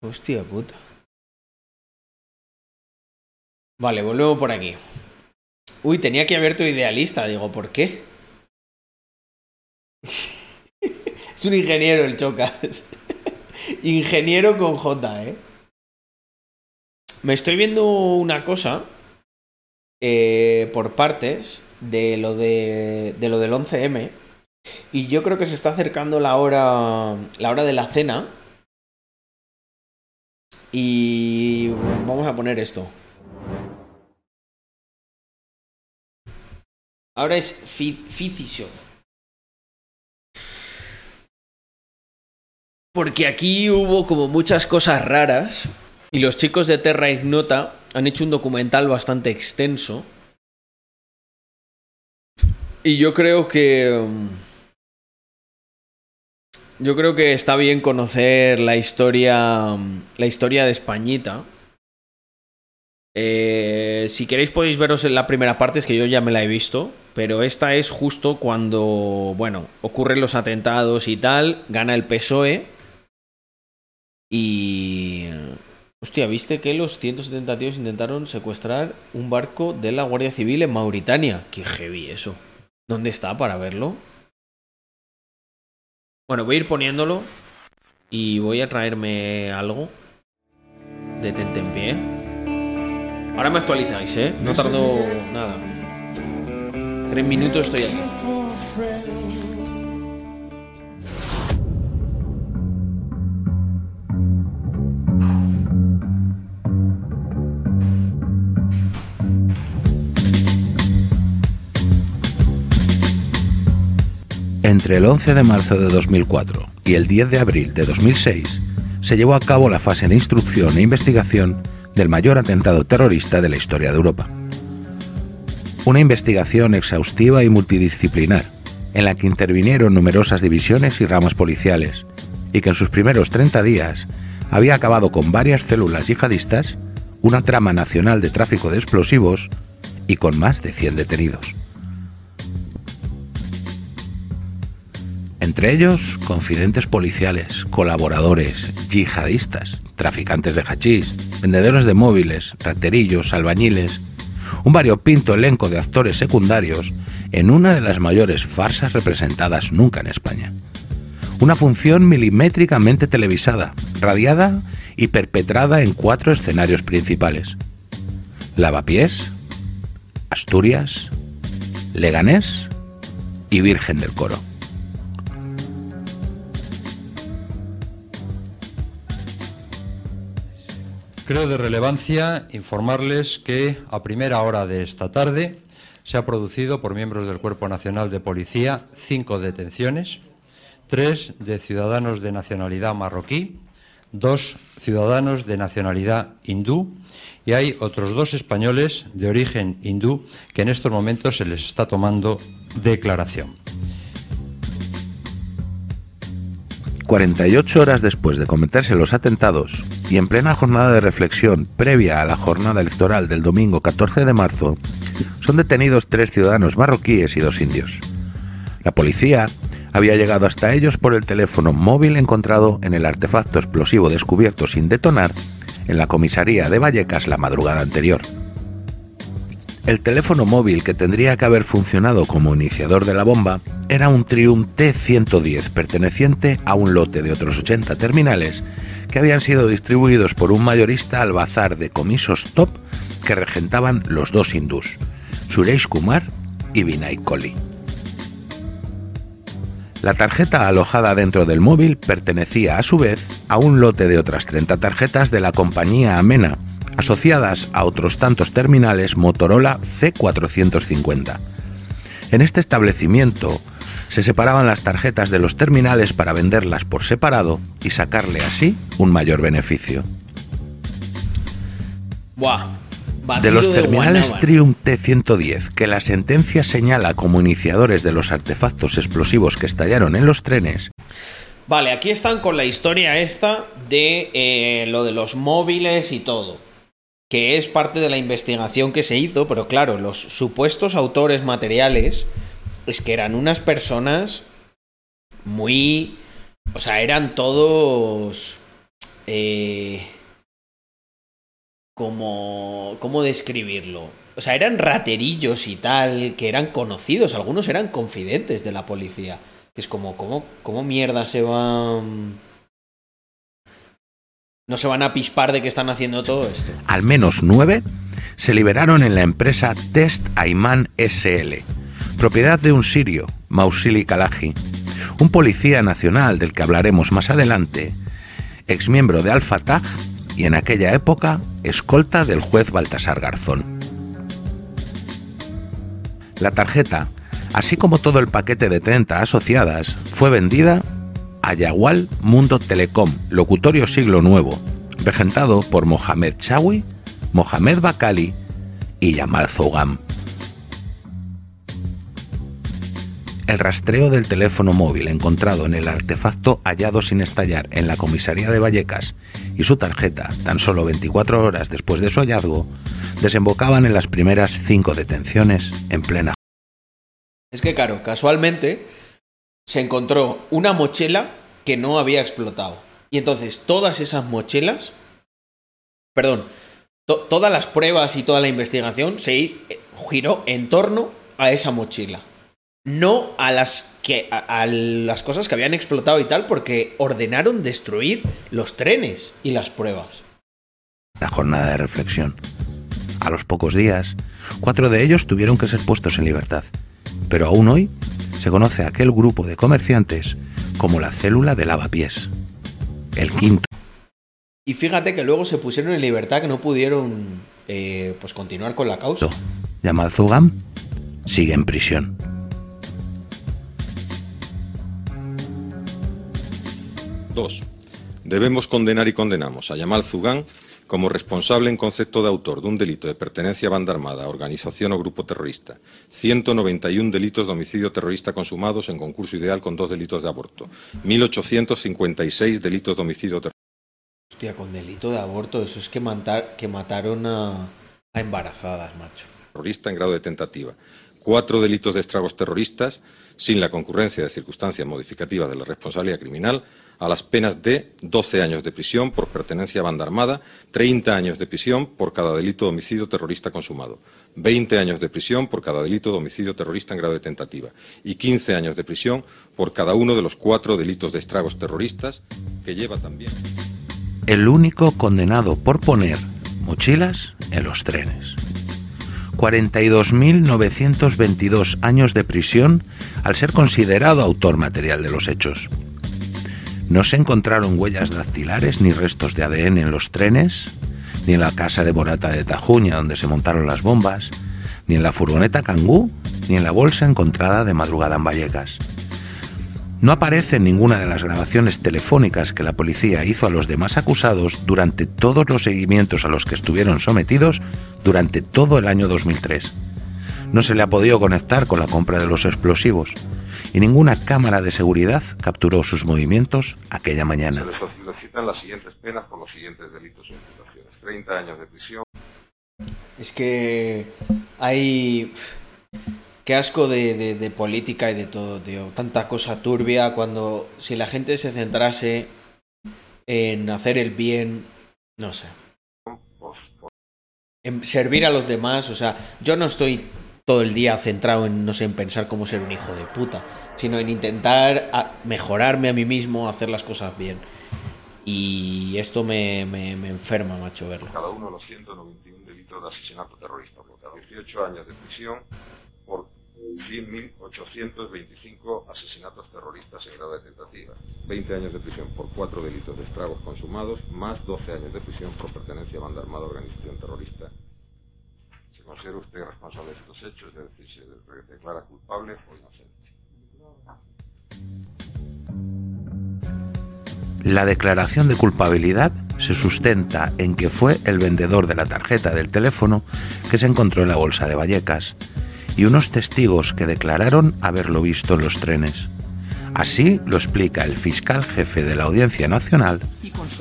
Hostia puta. Vale, volvemos por aquí. Uy, tenía que haber tu idealista. Digo, ¿por qué? es un ingeniero el Chocas. ingeniero con J, ¿eh? Me estoy viendo una cosa eh, por partes de lo, de, lo del 11M. Y yo creo que se está acercando la hora, la hora de la cena. Y vamos a poner esto. Ahora es fi- Porque aquí hubo como muchas cosas raras. Y los chicos de Terra Ignota han hecho un documental bastante extenso. Y yo creo que. um, Yo creo que está bien conocer la historia. um, La historia de Españita. Eh, si queréis podéis veros en la primera parte, es que yo ya me la he visto, pero esta es justo cuando, bueno, ocurren los atentados y tal, gana el PSOE y... Hostia, ¿viste que los 170 tíos intentaron secuestrar un barco de la Guardia Civil en Mauritania? Qué heavy eso. ¿Dónde está para verlo? Bueno, voy a ir poniéndolo y voy a traerme algo de tentempié. Ahora me actualizáis, ¿eh? No tardo nada. Tres minutos estoy aquí. Entre el 11 de marzo de 2004 y el 10 de abril de 2006 se llevó a cabo la fase de instrucción e investigación del mayor atentado terrorista de la historia de Europa. Una investigación exhaustiva y multidisciplinar, en la que intervinieron numerosas divisiones y ramas policiales, y que en sus primeros 30 días había acabado con varias células yihadistas, una trama nacional de tráfico de explosivos y con más de 100 detenidos. Entre ellos, confidentes policiales, colaboradores, yihadistas, traficantes de hachís, vendedores de móviles, raterillos, albañiles, un variopinto elenco de actores secundarios en una de las mayores farsas representadas nunca en España. Una función milimétricamente televisada, radiada y perpetrada en cuatro escenarios principales. Lavapiés, Asturias, Leganés y Virgen del Coro. Creo de relevancia informarles que a primera hora de esta tarde se ha producido por miembros del Cuerpo Nacional de Policía cinco detenciones, tres de ciudadanos de nacionalidad marroquí, dos ciudadanos de nacionalidad hindú y hay otros dos españoles de origen hindú que en estos momentos se les está tomando declaración. 48 horas después de cometerse los atentados y en plena jornada de reflexión previa a la jornada electoral del domingo 14 de marzo, son detenidos tres ciudadanos marroquíes y dos indios. La policía había llegado hasta ellos por el teléfono móvil encontrado en el artefacto explosivo descubierto sin detonar en la comisaría de Vallecas la madrugada anterior. El teléfono móvil que tendría que haber funcionado como iniciador de la bomba era un Triumph T110 perteneciente a un lote de otros 80 terminales que habían sido distribuidos por un mayorista al bazar de comisos top que regentaban los dos hindús, Suresh Kumar y Vinay Kohli. La tarjeta alojada dentro del móvil pertenecía a su vez a un lote de otras 30 tarjetas de la compañía Amena, asociadas a otros tantos terminales Motorola C450. En este establecimiento se separaban las tarjetas de los terminales para venderlas por separado y sacarle así un mayor beneficio. Buah. De los terminales. Triumph T110 que la sentencia señala como iniciadores de los artefactos explosivos que estallaron en los trenes, Vale, aquí están con la historia esta de eh, lo de los móviles y todo. Que es parte de la investigación que se hizo, pero claro, los supuestos autores materiales es que eran unas personas muy... O sea, eran todos... eh, como... ¿Cómo describirlo? O sea, eran raterillos y tal, que eran conocidos, algunos eran confidentes de la policía. Que es como, ¿cómo, cómo mierda se van... No se van a pispar de que están haciendo todo esto. al menos nueve, se liberaron en la empresa Test Ayman SL, propiedad de un sirio, Mausili Kalaji, un policía nacional del que hablaremos más adelante, exmiembro de Al-Fatah y en aquella época escolta del juez Baltasar Garzón. La tarjeta, así como todo el paquete de 30 asociadas, fue vendida a Yagual Mundo Telecom, locutorio siglo nuevo, regentado por Mohamed Chawi, Mohamed Bakali y Yamal Zougam. El rastreo del teléfono móvil encontrado en el artefacto hallado sin estallar en la comisaría de Vallecas y su tarjeta, tan solo 24 horas después de su hallazgo, desembocaban en las primeras cinco detenciones en plena Es que, claro, casualmente se encontró una mochila que no había explotado. Y entonces todas esas mochilas, perdón, to- todas las pruebas y toda la investigación se giró en torno a esa mochila. No a las que a las cosas que habían explotado y tal, porque ordenaron destruir los trenes y las pruebas. la jornada de reflexión. A los pocos días, cuatro de ellos tuvieron que ser puestos en libertad. Pero aún hoy se conoce a aquel grupo de comerciantes como la célula de lavapiés. El quinto Y fíjate que luego se pusieron en libertad que no pudieron eh, pues continuar con la causa. Yamal Zugam sigue en prisión. 2. Debemos condenar y condenamos a Yamal Zugán como responsable en concepto de autor de un delito de pertenencia a banda armada, organización o grupo terrorista, 191 delitos de homicidio terrorista consumados en concurso ideal con dos delitos de aborto, 1.856 delitos de homicidio terrorista. Hostia, con delito de aborto, eso es que, matar, que mataron a, a embarazadas, macho. terrorista en grado de tentativa, cuatro delitos de estragos terroristas sin la concurrencia de circunstancias modificativas de la responsabilidad criminal, a las penas de 12 años de prisión por pertenencia a banda armada, 30 años de prisión por cada delito de homicidio terrorista consumado, 20 años de prisión por cada delito de homicidio terrorista en grado de tentativa y 15 años de prisión por cada uno de los cuatro delitos de estragos terroristas que lleva también. El único condenado por poner mochilas en los trenes. 42.922 años de prisión al ser considerado autor material de los hechos. No se encontraron huellas dactilares ni restos de ADN en los trenes, ni en la casa de Morata de Tajuña donde se montaron las bombas, ni en la furgoneta Kangoo, ni en la bolsa encontrada de madrugada en Vallecas. No aparece en ninguna de las grabaciones telefónicas que la policía hizo a los demás acusados durante todos los seguimientos a los que estuvieron sometidos durante todo el año 2003. No se le ha podido conectar con la compra de los explosivos y ninguna cámara de seguridad capturó sus movimientos aquella mañana. Se les solicitan las siguientes penas por los siguientes delitos o imputaciones. 30 años de prisión. Es que hay... Qué asco de, de, de, política y de todo, tío. Tanta cosa turbia cuando si la gente se centrase en hacer el bien, no sé. En servir a los demás, o sea, yo no estoy todo el día centrado en, no sé, en pensar cómo ser un hijo de puta, sino en intentar a mejorarme a mí mismo, hacer las cosas bien. Y esto me, me, me enferma, macho, verlo. Cada uno de los 191 delitos de asesinato terrorista, por cada 18 años de prisión por 100.825 asesinatos terroristas en grado de tentativa, 20 años de prisión por cuatro delitos de estragos consumados, más 12 años de prisión por pertenencia a banda armada o organización terrorista. ¿Se considera usted responsable de estos hechos? Es decir, ¿se declara culpable o inocente? La declaración de culpabilidad se sustenta en que fue el vendedor de la tarjeta del teléfono que se encontró en la bolsa de Vallecas y unos testigos que declararon haberlo visto en los trenes. Así lo explica el fiscal jefe de la Audiencia Nacional,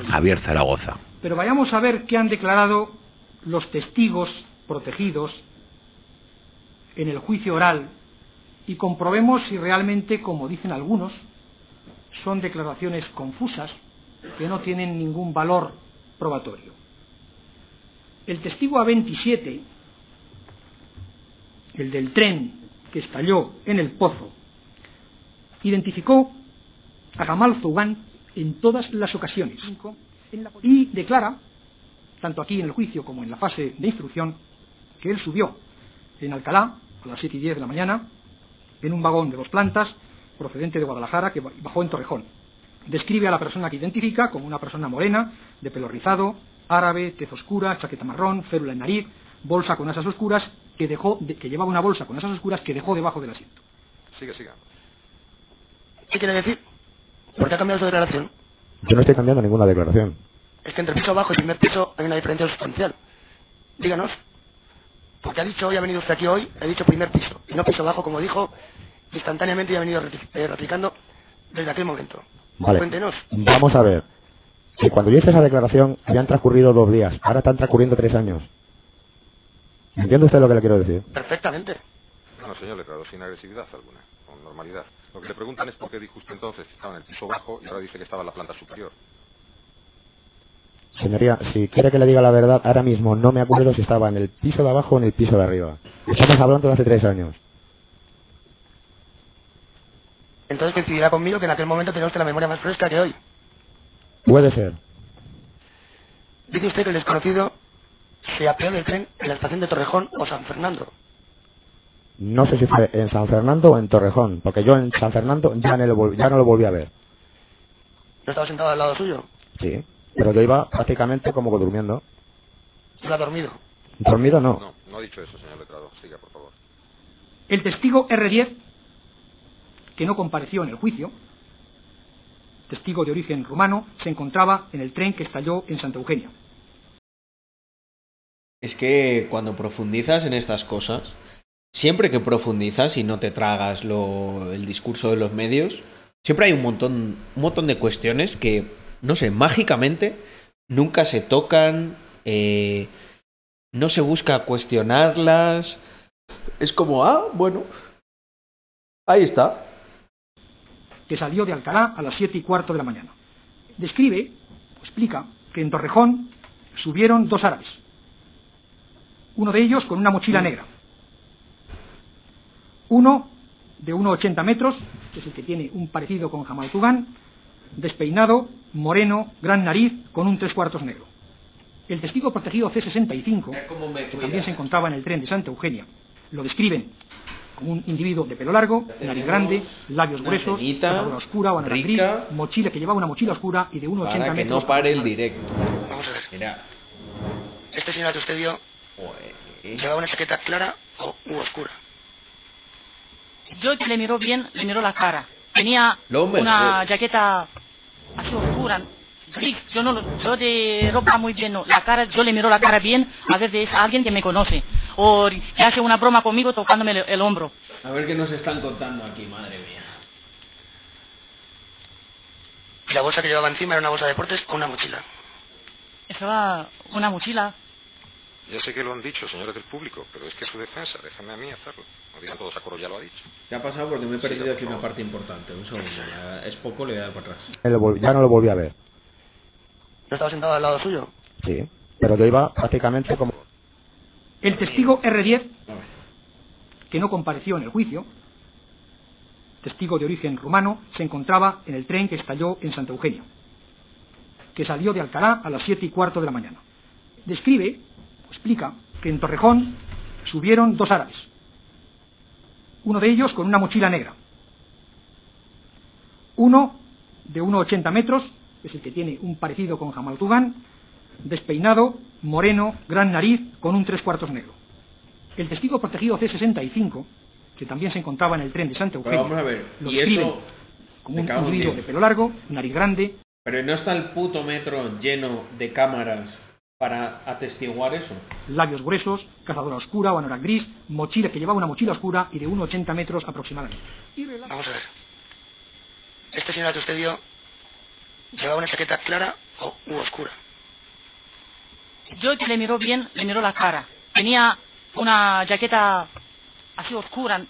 Javier Zaragoza. Pero vayamos a ver qué han declarado los testigos protegidos en el juicio oral y comprobemos si realmente, como dicen algunos, son declaraciones confusas que no tienen ningún valor probatorio. El testigo A27 el del tren que estalló en el pozo, identificó a Gamal Zougan en todas las ocasiones y declara, tanto aquí en el juicio como en la fase de instrucción, que él subió en Alcalá a las 7 y 10 de la mañana en un vagón de dos plantas procedente de Guadalajara que bajó en Torrejón. Describe a la persona que identifica como una persona morena, de pelo rizado, árabe, tez oscura, chaqueta marrón, férula en nariz, bolsa con asas oscuras que dejó, de, que llevaba una bolsa con asas oscuras que dejó debajo del asiento. Sigue, siga. ¿Qué quiere decir? ¿Por qué ha cambiado su declaración? Yo no estoy cambiando ninguna declaración. Es que entre piso bajo y primer piso hay una diferencia sustancial. Díganos. Porque ha dicho hoy, ha venido usted aquí hoy, ha dicho primer piso, y no piso bajo, como dijo, instantáneamente y ha venido eh, replicando desde aquel momento. Vale. Cuéntenos. Vamos a ver. Que cuando yo hice esa declaración habían transcurrido dos días, ahora están transcurriendo tres años. ¿Entiende usted lo que le quiero decir? Perfectamente. No, señor letrado, sin agresividad alguna, con normalidad. Lo que le preguntan es por qué dijo usted entonces que estaba en el piso bajo y ahora dice que estaba en la planta superior. Señoría, si quiere que le diga la verdad, ahora mismo no me acuerdo si estaba en el piso de abajo o en el piso de arriba. Estamos hablando de hace tres años. Entonces coincidirá conmigo que en aquel momento tenía usted la memoria más fresca que hoy. Puede ser. Dice usted que el desconocido se apeó del tren en la estación de Torrejón o San Fernando. No sé si fue en San Fernando o en Torrejón, porque yo en San Fernando ya no lo, ya no lo volví a ver. ¿No estaba sentado al lado suyo? Sí, pero yo iba prácticamente como que durmiendo. ¿Iba dormido? ¿Dormido no? No, no ha dicho eso, señor letrado. Siga, por favor. El testigo R10, que no compareció en el juicio, testigo de origen rumano, se encontraba en el tren que estalló en Santa Eugenia. es que cuando profundizas en estas cosas, siempre que profundizas y no te tragas lo, el discurso de los medios, siempre hay un montón, un montón de cuestiones que, no sé, mágicamente nunca se tocan, eh, no se busca cuestionarlas. Es como, ah, bueno, ahí está. que salió de Alcalá a las siete y cuarto de la mañana. Describe, explica, que en Torrejón subieron dos árabes. Uno de ellos con una mochila negra. Uno de 1,80 metros, que es el que tiene un parecido con Jamal Tugán, despeinado, moreno, gran nariz, con un tres cuartos negro. El testigo protegido C65, que también se encontraba en el tren de Santa Eugenia, lo describen como un individuo de pelo largo, nariz grande, labios gruesos, armadura oscura o anaranjada gris, rica. mochila que llevaba una mochila oscura y de 1,80 Para que metros. no pare el directo. Vamos a ver. Mira. Este señor que usted vio llevaba una chaqueta clara o u oscura. Yo que le miró bien, le miró la cara. Tenía Lo mejor. una jaqueta así oscura, gris. Yo no lo- yo de ropa muy bien, no. La cara, yo le miro la cara bien, a ver de es alguien que me conoce. O que hace una broma conmigo tocándome el, el hombro. A ver qué nos están contando aquí, madre mía. La bolsa que llevaba encima era una bolsa de deportes o una mochila. Estaba una mochila. Ya sé que lo han dicho, señores del público, pero es que es su defensa. Déjame a mí hacerlo. No digan todos a coro, ya lo ha dicho. ¿Qué ha pasado? Porque me he perdido aquí una parte importante. Un segundo. Es poco, le voy a dar para atrás. Ya no lo volví a ver. ¿No estaba sentado al lado suyo? Sí. Pero yo iba prácticamente como... El testigo R10, que no compareció en el juicio, testigo de origen rumano, se encontraba en el tren que estalló en Santa Eugenia, que salió de Alcalá a las siete y cuarto de la mañana. Describe, explica, que en Torrejón subieron dos árabes, uno de ellos con una mochila negra, uno de 1,80 metros, es el que tiene un parecido con Jamal Tugán, despeinado, moreno, gran nariz, con un tres cuartos negro. El testigo protegido C65, que también se encontraba en el tren de Santa Eugenia, vamos a ver. lo Y eso. como un individuo de pelo largo, nariz grande, Pero no está el puto metro lleno de cámaras para atestiguar eso. labios gruesos, cazadora oscura o anorak gris, mochila que llevaba una mochila oscura y de 1,80 metros aproximadamente. Vamos a ver. Este señor que usted vio llevaba una chaqueta clara o u oscura. Yo que le miró bien, le miró la cara. Tenía una jaqueta así oscura,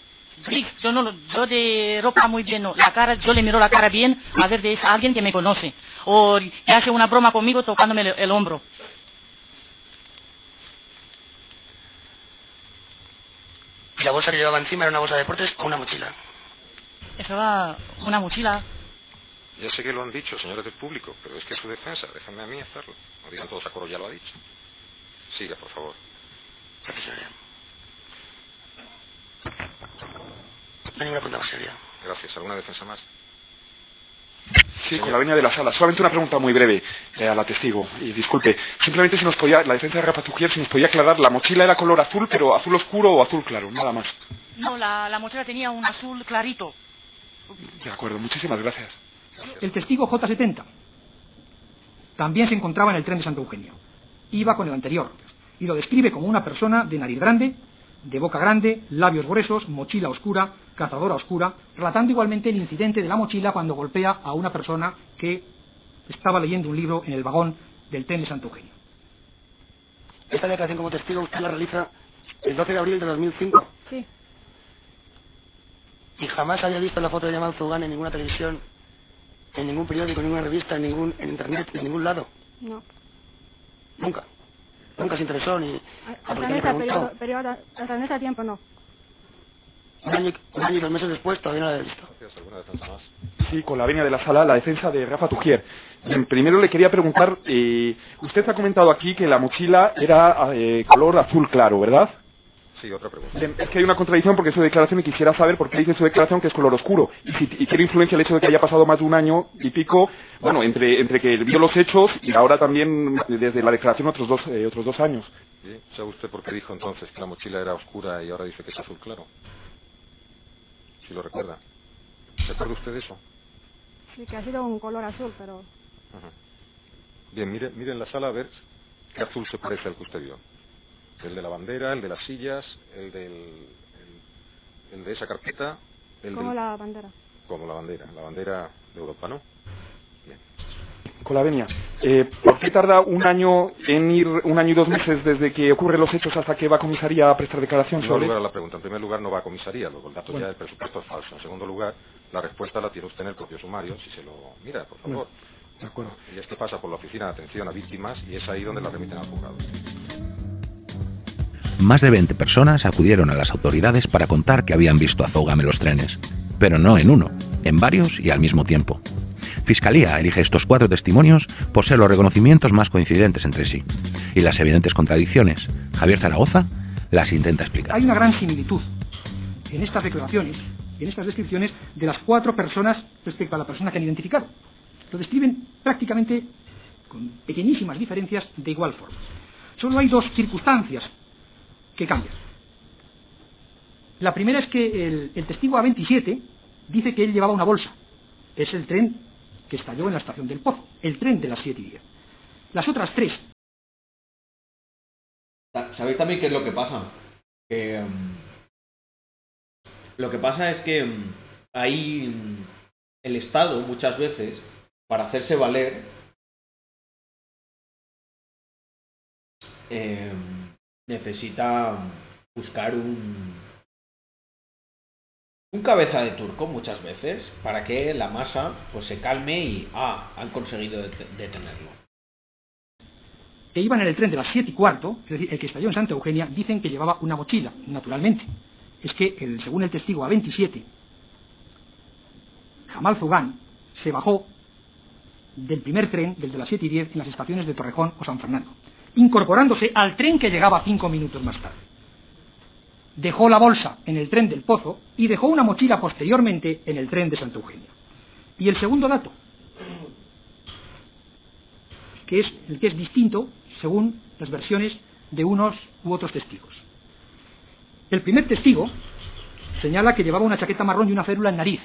gris. Yo no lo- yo de ropa muy bien, no. La cara, yo le miro la cara bien, a ver de es alguien que me conoce. O que hace una broma conmigo tocándome el, el hombro. La bolsa que llevaba encima era una bolsa de deportes o una mochila. Estaba una mochila. Ya sé que lo han dicho, señores del público, pero es que es su defensa. Déjame a mí hacerlo. No digan todos a coro, ya lo ha dicho. Siga, por favor. Gracias, señoría. No hay ninguna pregunta más seria. Gracias. ¿Alguna defensa más? Sí, con la venia de la sala. Solamente una pregunta muy breve eh, a la testigo. Y disculpe, simplemente si nos podía, la defensa de Rapatujier, si nos podía aclarar, la mochila era color azul, pero azul oscuro o azul claro, nada más. No, la, la mochila tenía un azul clarito. De acuerdo, muchísimas gracias. El testigo J70 también se encontraba en el tren de Santa Eugenia. Iba con el anterior y lo describe como una persona de nariz grande, de boca grande, labios gruesos, mochila oscura, cazadora oscura, relatando igualmente el incidente de la mochila cuando golpea a una persona que estaba leyendo un libro en el vagón del tren de Santa Eugenia. Esta declaración como testigo usted la realiza el 12 de abril de 2005. Sí. Y jamás había visto la foto de Yamal Zugán en ninguna televisión, en ningún periódico, en ninguna revista, en ningún en internet, en ningún lado. No. Nunca. Nunca se interesó ni... Hasta porque en ese periodo, periodo- hasta en ese tiempo no. Un año, un año y dos meses después todavía no la había visto. Gracias. ¿Alguna defensa más? Sí, con la venia de la sala, la defensa de Rafa Tujier. Bien, primero le quería preguntar, eh, usted ha comentado aquí que la mochila era eh, color azul claro, ¿verdad? Sí, otra pregunta. Es que hay una contradicción porque es su declaración y quisiera saber por qué dice su declaración que es color oscuro. Y, si, y quiere influencia el hecho de que haya pasado más de un año y pico, bueno, entre, entre que vio los hechos y ahora también desde la declaración otros dos, eh, otros dos años. Sí, ¿Sabe usted por qué dijo entonces que la mochila era oscura y ahora dice que es azul claro? Si lo recuerda. ¿Recuerda usted eso? Sí, que ha sido un color azul, pero Bien, mire, mire en la sala a ver qué azul se parece al que usted vio. El de la bandera, el de las sillas, el del el, el de esa carpeta, el Como del- la bandera. como la bandera, la bandera de Europa, ¿no? Con la venia. Eh, ¿Por qué tarda un año en ir, un año y dos meses desde que ocurren los hechos hasta que va a comisaría a prestar declaración No sobre? lugar a la pregunta. En primer lugar, no va a comisaría, luego el dato Bueno. ya del presupuesto es falso. En segundo lugar, la respuesta la tiene usted en el propio sumario, si se lo mira, por favor. De acuerdo. Y es que pasa por la oficina de atención a víctimas y es ahí donde la remiten al juzgado. Más de 20 personas acudieron a las autoridades para contar que habían visto a Zogam en los trenes, pero no en uno, en varios y al mismo tiempo. Fiscalía elige estos cuatro testimonios por ser los reconocimientos más coincidentes entre sí. Y las evidentes contradicciones, Javier Zaragoza las intenta explicar. Hay una gran similitud en estas declaraciones, en estas descripciones de las cuatro personas respecto a la persona que han identificado. Lo describen prácticamente con pequeñísimas diferencias de igual forma. Solo hay dos circunstancias que cambian. La primera es que el, testigo A27 dice que él llevaba una bolsa. Es el tren que estalló en la estación del Pozo, el tren de las 7 y 10. Las otras tres ¿Sabéis también qué es lo que pasa? Mm, lo que pasa es que mm, ahí mm, el Estado muchas veces, para hacerse valer, necesita buscar un, un cabeza de turco muchas veces para que la masa pues se calme y ah, han conseguido det- detenerlo. que iban en el tren de las 7 y cuarto, es decir, el que estalló en Santa Eugenia, dicen que llevaba una mochila, naturalmente. Es que, según el testigo A27, Jamal Zugán se bajó del primer tren, del de las 7 y 10, en las estaciones de Torrejón o San Fernando, incorporándose al tren que llegaba cinco minutos más tarde. Dejó la bolsa en el tren del Pozo y dejó una mochila posteriormente en el tren de Santa Eugenia. Y el segundo dato, que es el que es distinto según las versiones de unos u otros testigos. El primer testigo señala que llevaba una chaqueta marrón y una férula en nariz.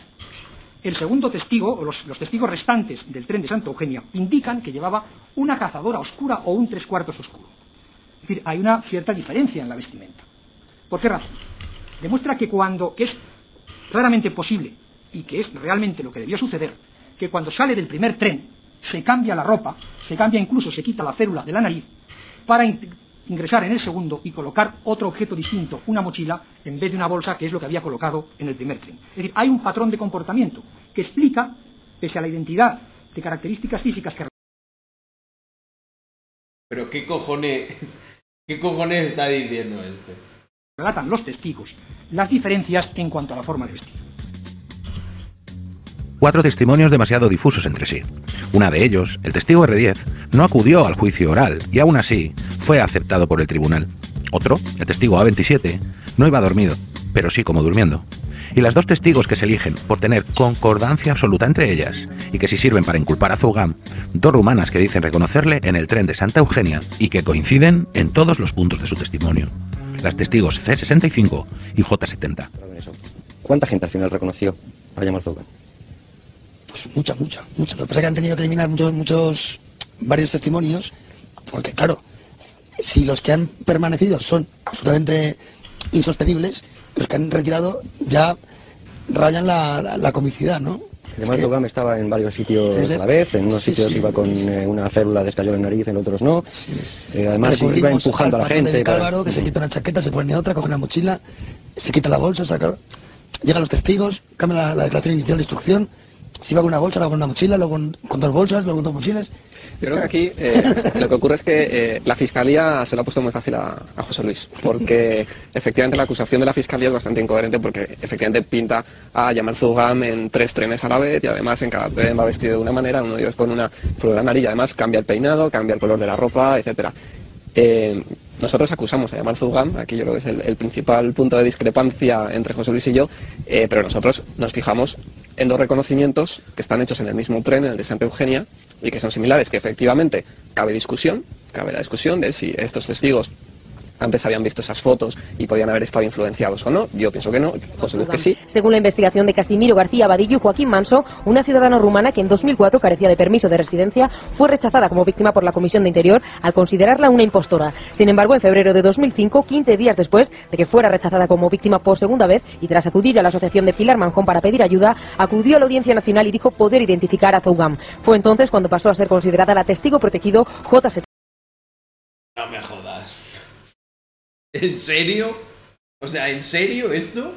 El segundo testigo, o los, testigos restantes del tren de Santa Eugenia, indican que llevaba una cazadora oscura o un tres cuartos oscuro. Es decir, hay una cierta diferencia en la vestimenta. ¿Por qué razón? Demuestra que cuando, que es raramente posible y que es realmente lo que debió suceder, que cuando sale del primer tren se cambia la ropa, se cambia incluso, se quita la férula de la nariz, para ingresar en el segundo y colocar otro objeto distinto, una mochila, en vez de una bolsa, que es lo que había colocado en el primer tren. Es decir, hay un patrón de comportamiento que explica, pese a la identidad de características físicas que Pero qué cojones, qué cojones está diciendo este. relatan los testigos, las diferencias en cuanto a la forma de vestir. Cuatro testimonios demasiado difusos entre sí. Una de ellos, el testigo R10, no acudió al juicio oral y aún así fue aceptado por el tribunal. Otro, el testigo A27, no iba dormido, pero sí como durmiendo. Y las dos testigos que se eligen por tener concordancia absoluta entre ellas y que si sirven para inculpar a Zugam, dos rumanas que dicen reconocerle en el tren de Santa Eugenia y que coinciden en todos los puntos de su testimonio. Las testigos C65 y J70. ¿Cuánta gente al final reconoció a Yamal Zougan? Pues mucha, mucha, mucha. Lo que pasa es que han tenido que eliminar muchos, muchos, varios testimonios, porque claro, si los que han permanecido son absolutamente insostenibles, los que han retirado ya rayan la, la, la comicidad, ¿no? Yamal Zougan estaba en varios sitios a la vez, en unos Sí, sitios sí. iba con eh, una férula de escayola en la nariz, en otros no. Eh, además iba empujando a la gente. de para- Cálvaro, que se quita una chaqueta, se pone otra, coge una mochila, se quita la bolsa, saca... Llegan los testigos, cambia la, la declaración inicial de instrucción, si va con una bolsa, luego con una mochila, luego con, con dos bolsas, luego con dos mochilas. Yo creo que aquí eh, lo que ocurre es que eh, la fiscalía se lo ha puesto muy fácil a, a José Luis, porque efectivamente la acusación de la fiscalía es bastante incoherente, porque efectivamente pinta a Yamal Zugam en tres trenes a la vez y además en cada tren va vestido de una manera, uno de ellos con una flor amarilla, además cambia el peinado, cambia el color de la ropa, etcétera. Eh, nosotros acusamos a Yamal Zugam, aquí yo creo que es el, el principal punto de discrepancia entre José Luis y yo, eh, pero nosotros nos fijamos en dos reconocimientos que están hechos en el mismo tren, en el de Santa Eugenia, y que son similares, que efectivamente cabe discusión, cabe la discusión de si estos testigos antes habían visto esas fotos y podían haber estado influenciados o no. Yo pienso que no, José Luis que sí. Según la investigación de Casimiro García Badillo y Joaquín Manso, una ciudadana rumana que en 2004 carecía de permiso de residencia fue rechazada como víctima por la Comisión de Interior al considerarla una impostora. Sin embargo, en febrero de 2005, 15 días después de que fuera rechazada como víctima por segunda vez y tras acudir a la asociación de Pilar Manjón para pedir ayuda, acudió a la Audiencia Nacional y dijo poder identificar a Zougam. Fue entonces cuando pasó a ser considerada la testigo protegido J. No me jodas. ¿En serio? O sea, ¿en serio esto?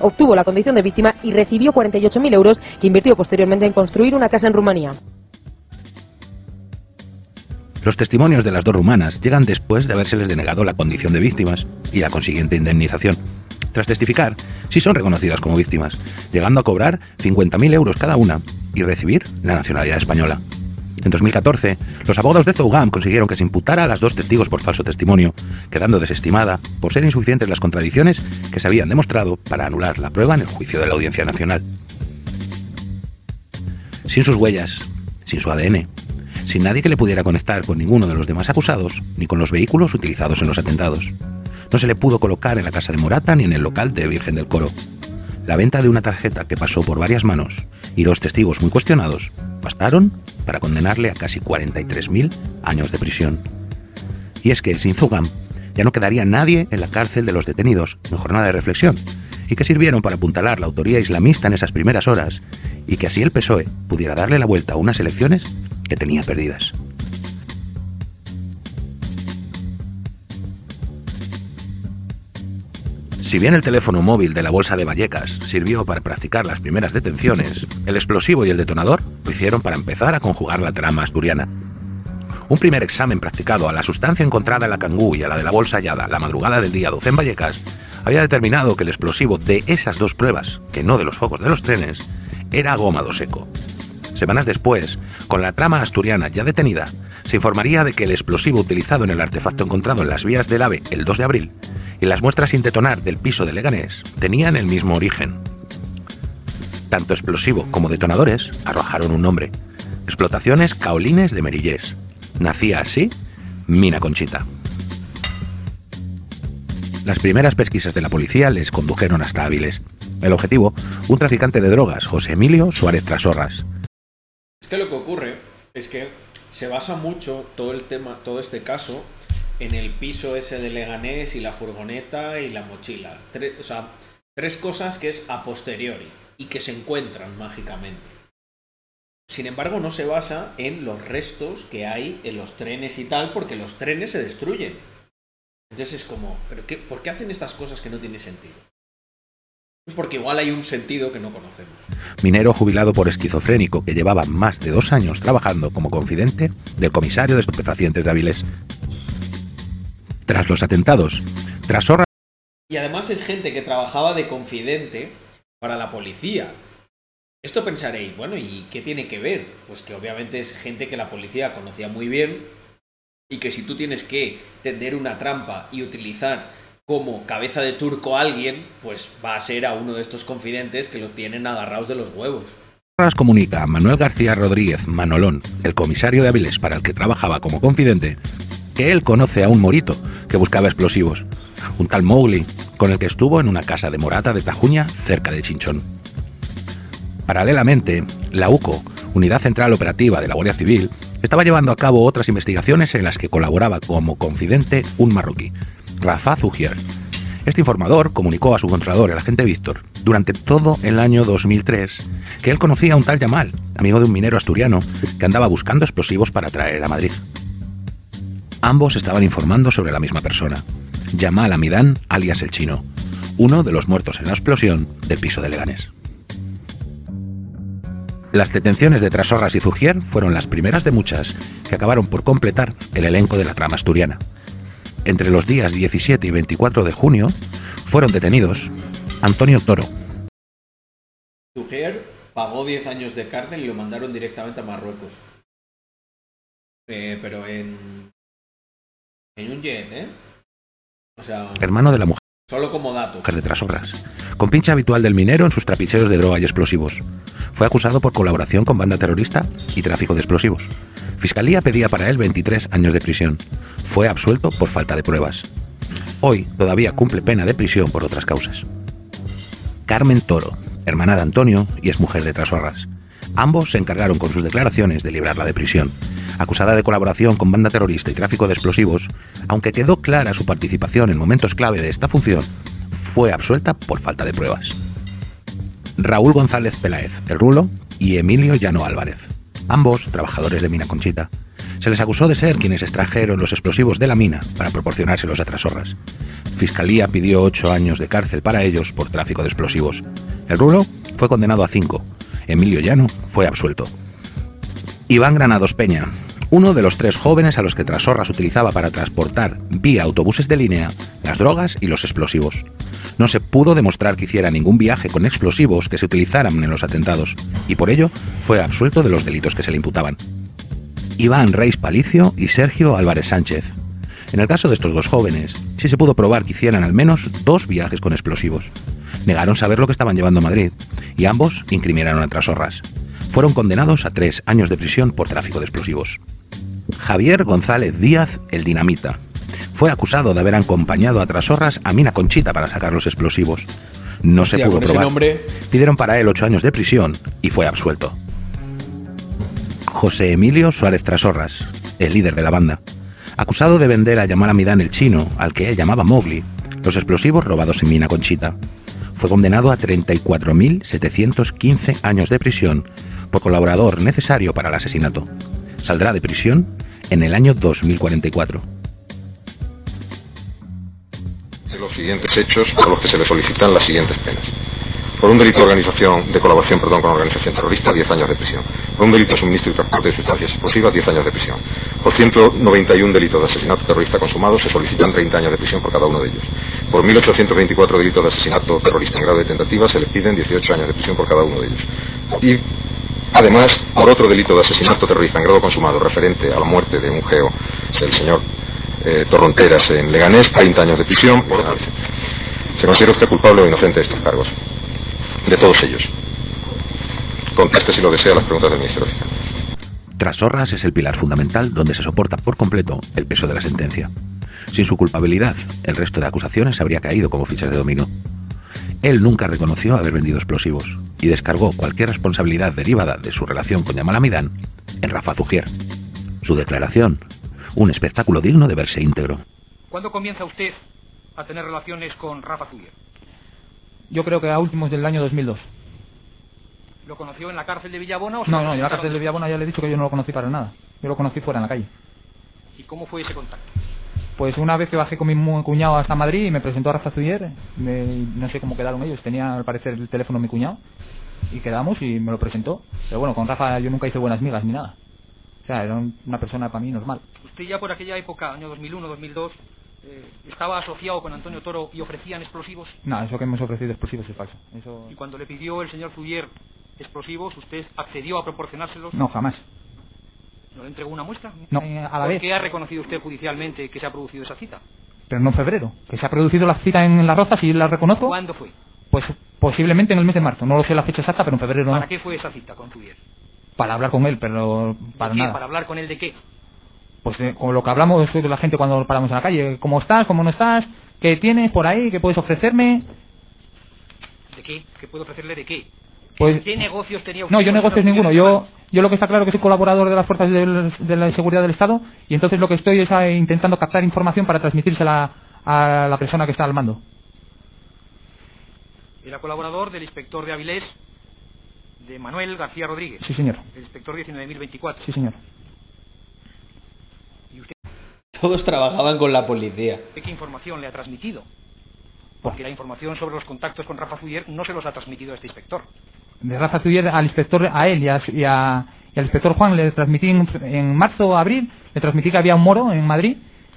obtuvo la condición de víctima y recibió 48.000 euros que invirtió posteriormente en construir una casa en Rumanía. Los testimonios de las dos rumanas llegan después de habérseles denegado la condición de víctimas y la consiguiente indemnización. Tras testificar, sí son reconocidas como víctimas, llegando a cobrar 50.000 euros cada una y recibir la nacionalidad española. En 2014, los abogados de Zougam consiguieron que se imputara a las dos testigos por falso testimonio, quedando desestimada por ser insuficientes las contradicciones que se habían demostrado para anular la prueba en el juicio de la Audiencia Nacional. Sin sus huellas, sin su ADN, sin nadie que le pudiera conectar con ninguno de los demás acusados, ni con los vehículos utilizados en los atentados. No se le pudo colocar en la casa de Morata ni en el local de Virgen del Coro. La venta de una tarjeta que pasó por varias manos y dos testigos muy cuestionados bastaron para condenarle a casi 43.000 años de prisión. Y es que sin Zugam ya no quedaría nadie en la cárcel de los detenidos en jornada de reflexión, y que sirvieron para apuntalar la autoría islamista en esas primeras horas, y que así el PSOE pudiera darle la vuelta a unas elecciones que tenía perdidas. Si bien el teléfono móvil de la bolsa de Vallecas sirvió para practicar las primeras detenciones, el explosivo y el detonador lo hicieron para empezar a conjugar la trama asturiana. Un primer examen practicado a la sustancia encontrada en la cangú y a la de la bolsa hallada la madrugada del día 12 en Vallecas había determinado que el explosivo de esas dos pruebas, que no de los focos de los trenes, era gómado seco. Semanas después, con la trama asturiana ya detenida, se informaría de que el explosivo utilizado en el artefacto encontrado en las vías del AVE el 2 de abril y las muestras sin detonar del piso de Leganés tenían el mismo origen. Tanto explosivo como detonadores arrojaron un nombre. Explotaciones Caolines de Merillés. Nacía así Mina Conchita. Las primeras pesquisas de la policía les condujeron hasta Áviles. El objetivo, un traficante de drogas, José Emilio Suárez Trasorras. Es que lo que ocurre es que se basa mucho todo el tema, todo este caso, en el piso ese de Leganés y la furgoneta y la mochila. o sea, tres cosas que es a posteriori y que se encuentran mágicamente. Sin embargo, no se basa en los restos que hay en los trenes y tal, porque los trenes se destruyen. Entonces es como, ¿pero qué, ¿por qué hacen estas cosas que no tienen sentido? Porque igual hay un sentido que no conocemos. Minero jubilado por esquizofrénico que llevaba más de dos años trabajando como confidente del comisario de estupefacientes de Avilés. Tras los atentados, tras horas... Y además es gente que trabajaba de confidente para la policía. Esto pensaréis, bueno, ¿y qué tiene que ver? Pues que obviamente es gente que la policía conocía muy bien y que si tú tienes que tender una trampa y utilizar como cabeza de turco alguien, pues va a ser a uno de estos confidentes que los tienen agarrados de los huevos. comunica a Manuel García Rodríguez Manolón, el comisario de Avilés para el que trabajaba como confidente, que él conoce a un morito que buscaba explosivos, un tal Mowgli, con el que estuvo en una casa de Morata de Tajuña, cerca de Chinchón. Paralelamente, la UCO, Unidad Central Operativa de la Guardia Civil, estaba llevando a cabo otras investigaciones en las que colaboraba como confidente un marroquí, Rafa Zugier. Este informador comunicó a su controlador, el agente Víctor, durante todo el año 2003, que él conocía a un tal Yamal, amigo de un minero asturiano, que andaba buscando explosivos para traer a Madrid. Ambos estaban informando sobre la misma persona, Yamal Amidán, alias el chino, uno de los muertos en la explosión del piso de Leganés. Las detenciones de Trasorras y Zugier fueron las primeras de muchas que acabaron por completar el elenco de la trama asturiana. Entre los días 17 y 24 de junio fueron detenidos Antonio Toro. Zugier pagó 10 años de cárcel y lo mandaron directamente a Marruecos. Eh, pero en. En un jet, ¿eh? O sea. Hermano de la mujer. Solo como dato. de Trasorras. Con pincha habitual del minero en sus trapicheos de droga y explosivos. Fue acusado por colaboración con banda terrorista y tráfico de explosivos. Fiscalía pedía para él 23 años de prisión. Fue absuelto por falta de pruebas. Hoy todavía cumple pena de prisión por otras causas. Carmen Toro, hermana de Antonio y es mujer de Trasorras. Ambos se encargaron con sus declaraciones de librarla de prisión. Acusada de colaboración con banda terrorista y tráfico de explosivos, aunque quedó clara su participación en momentos clave de esta función, fue absuelta por falta de pruebas. Raúl González Peláez, el Rulo, y Emilio Llano Álvarez, ambos trabajadores de Mina Conchita. Se les acusó de ser quienes extrajeron los explosivos de la mina para proporcionárselos a Trasorras. Fiscalía pidió ocho años de cárcel para ellos por tráfico de explosivos. El Rulo fue condenado a cinco. Emilio Llano fue absuelto. Iván Granados Peña, uno de los tres jóvenes a los que Trasorras utilizaba para transportar vía autobuses de línea las drogas y los explosivos. No se pudo demostrar que hiciera ningún viaje con explosivos que se utilizaran en los atentados, y por ello fue absuelto de los delitos que se le imputaban. Iván Reis Palicio y Sergio Álvarez Sánchez. En el caso de estos dos jóvenes, sí se pudo probar que hicieran al menos dos viajes con explosivos. Negaron saber lo que estaban llevando a Madrid, y ambos incriminaron a Trasorras. Fueron condenados a tres años de prisión por tráfico de explosivos. Javier González Díaz, el dinamita. Fue acusado de haber acompañado a Trasorras a Mina Conchita para sacar los explosivos. No se pudo probar. nombre- Pidieron para él ocho años de prisión y fue absuelto. José Emilio Suárez Trasorras, el líder de la banda, acusado de vender a Yamal Amidán el chino, al que él llamaba Mowgli, los explosivos robados en Mina Conchita. Fue condenado a 34.715 años de prisión por colaborador necesario para el asesinato. Saldrá de prisión en el año 2044. de los siguientes hechos por los que se le solicitan las siguientes penas. Por un delito de organización, de colaboración, perdón, con organización terrorista, 10 años de prisión. Por un delito de suministro y transporte de sustancias explosivas, 10 años de prisión. Por 191 delitos de asesinato terrorista consumado, se solicitan 30 años de prisión por cada uno de ellos. Por 1.824 delitos de asesinato terrorista en grado de tentativa, se le piden 18 años de prisión por cada uno de ellos. Y Además, por otro delito de asesinato terrorista en grado consumado referente a la muerte de un geo, el señor eh, Torronteras en Leganés, 30 años de prisión. Por ¿Se considera usted culpable o inocente de estos cargos? De todos ellos. Conteste si lo desea las preguntas del Ministerio Fiscal. Trasorras es el pilar fundamental donde se soporta por completo el peso de la sentencia. Sin su culpabilidad, el resto de acusaciones habría caído como fichas de dominó. Él nunca reconoció haber vendido explosivos y descargó cualquier responsabilidad derivada de su relación con Yamal Amidán en Rafa Zugier. Su declaración, un espectáculo digno de verse íntegro. ¿Cuándo comienza usted a tener relaciones con Rafa Zuyer? Yo creo que a últimos del año 2002. ¿Lo conoció en la cárcel de Villabona o No, lo no, yo en la cárcel de Villabona ya le he dicho que yo no lo conocí para nada. Yo lo conocí fuera en la calle. ¿Y cómo fue ese contacto? Pues una vez que bajé con mi cuñado hasta Madrid y me presentó a Rafa Zuyer, me- no sé cómo quedaron ellos, tenía al parecer el teléfono de mi cuñado y quedamos y me lo presentó. Pero bueno, con Rafa yo nunca hice buenas migas ni nada. O sea, era un- una persona para mí normal. Usted ya por aquella época, año 2001, 2002, eh, estaba asociado con Antonio Toro y ofrecían explosivos. No, eso que hemos ofrecido explosivos es falso. Eso... Y cuando le pidió el señor Zuyer explosivos, ¿usted accedió a proporcionárselos? No, jamás. ¿No le entregó una muestra? No, eh, a la ¿Por vez. qué ha reconocido usted judicialmente que se ha producido esa cita? Pero no en febrero. Que se ha producido la cita en Las Rozas y la reconozco. ¿Cuándo fue? Pues posiblemente en el mes de marzo. No lo sé la fecha exacta, pero en febrero no. ¿Para qué fue esa cita con Zuyer? Para hablar con él, pero para ¿Qué? nada. ¿Para hablar con él de qué? Pues de- con lo que hablamos de la gente cuando paramos en la calle. ¿Cómo estás? ¿Cómo no estás? ¿Qué tienes por ahí? ¿Qué puedes ofrecerme? ¿De qué? ¿Qué puedo ofrecerle de qué? Pues- ¿Qué negocios tenía usted? No, yo negocios ninguno. Yo, yo lo que está claro que soy colaborador de las fuerzas del- de la seguridad del Estado y entonces lo que estoy es eh, intentando captar información para transmitírsela a la persona que está al mando. Era colaborador del inspector de Avilés, de Manuel García Rodríguez. Sí, señor. El inspector 19.024. Sí, señor. Todos trabajaban con la policía. ¿Qué información le ha transmitido? Porque la información sobre los contactos con Rafa Zuyer no se los ha transmitido a este inspector. De Rafa Zuyer al inspector, a él y, a- y a- y al inspector Juan le transmití en, en marzo o abril, le transmití que había un moro en Madrid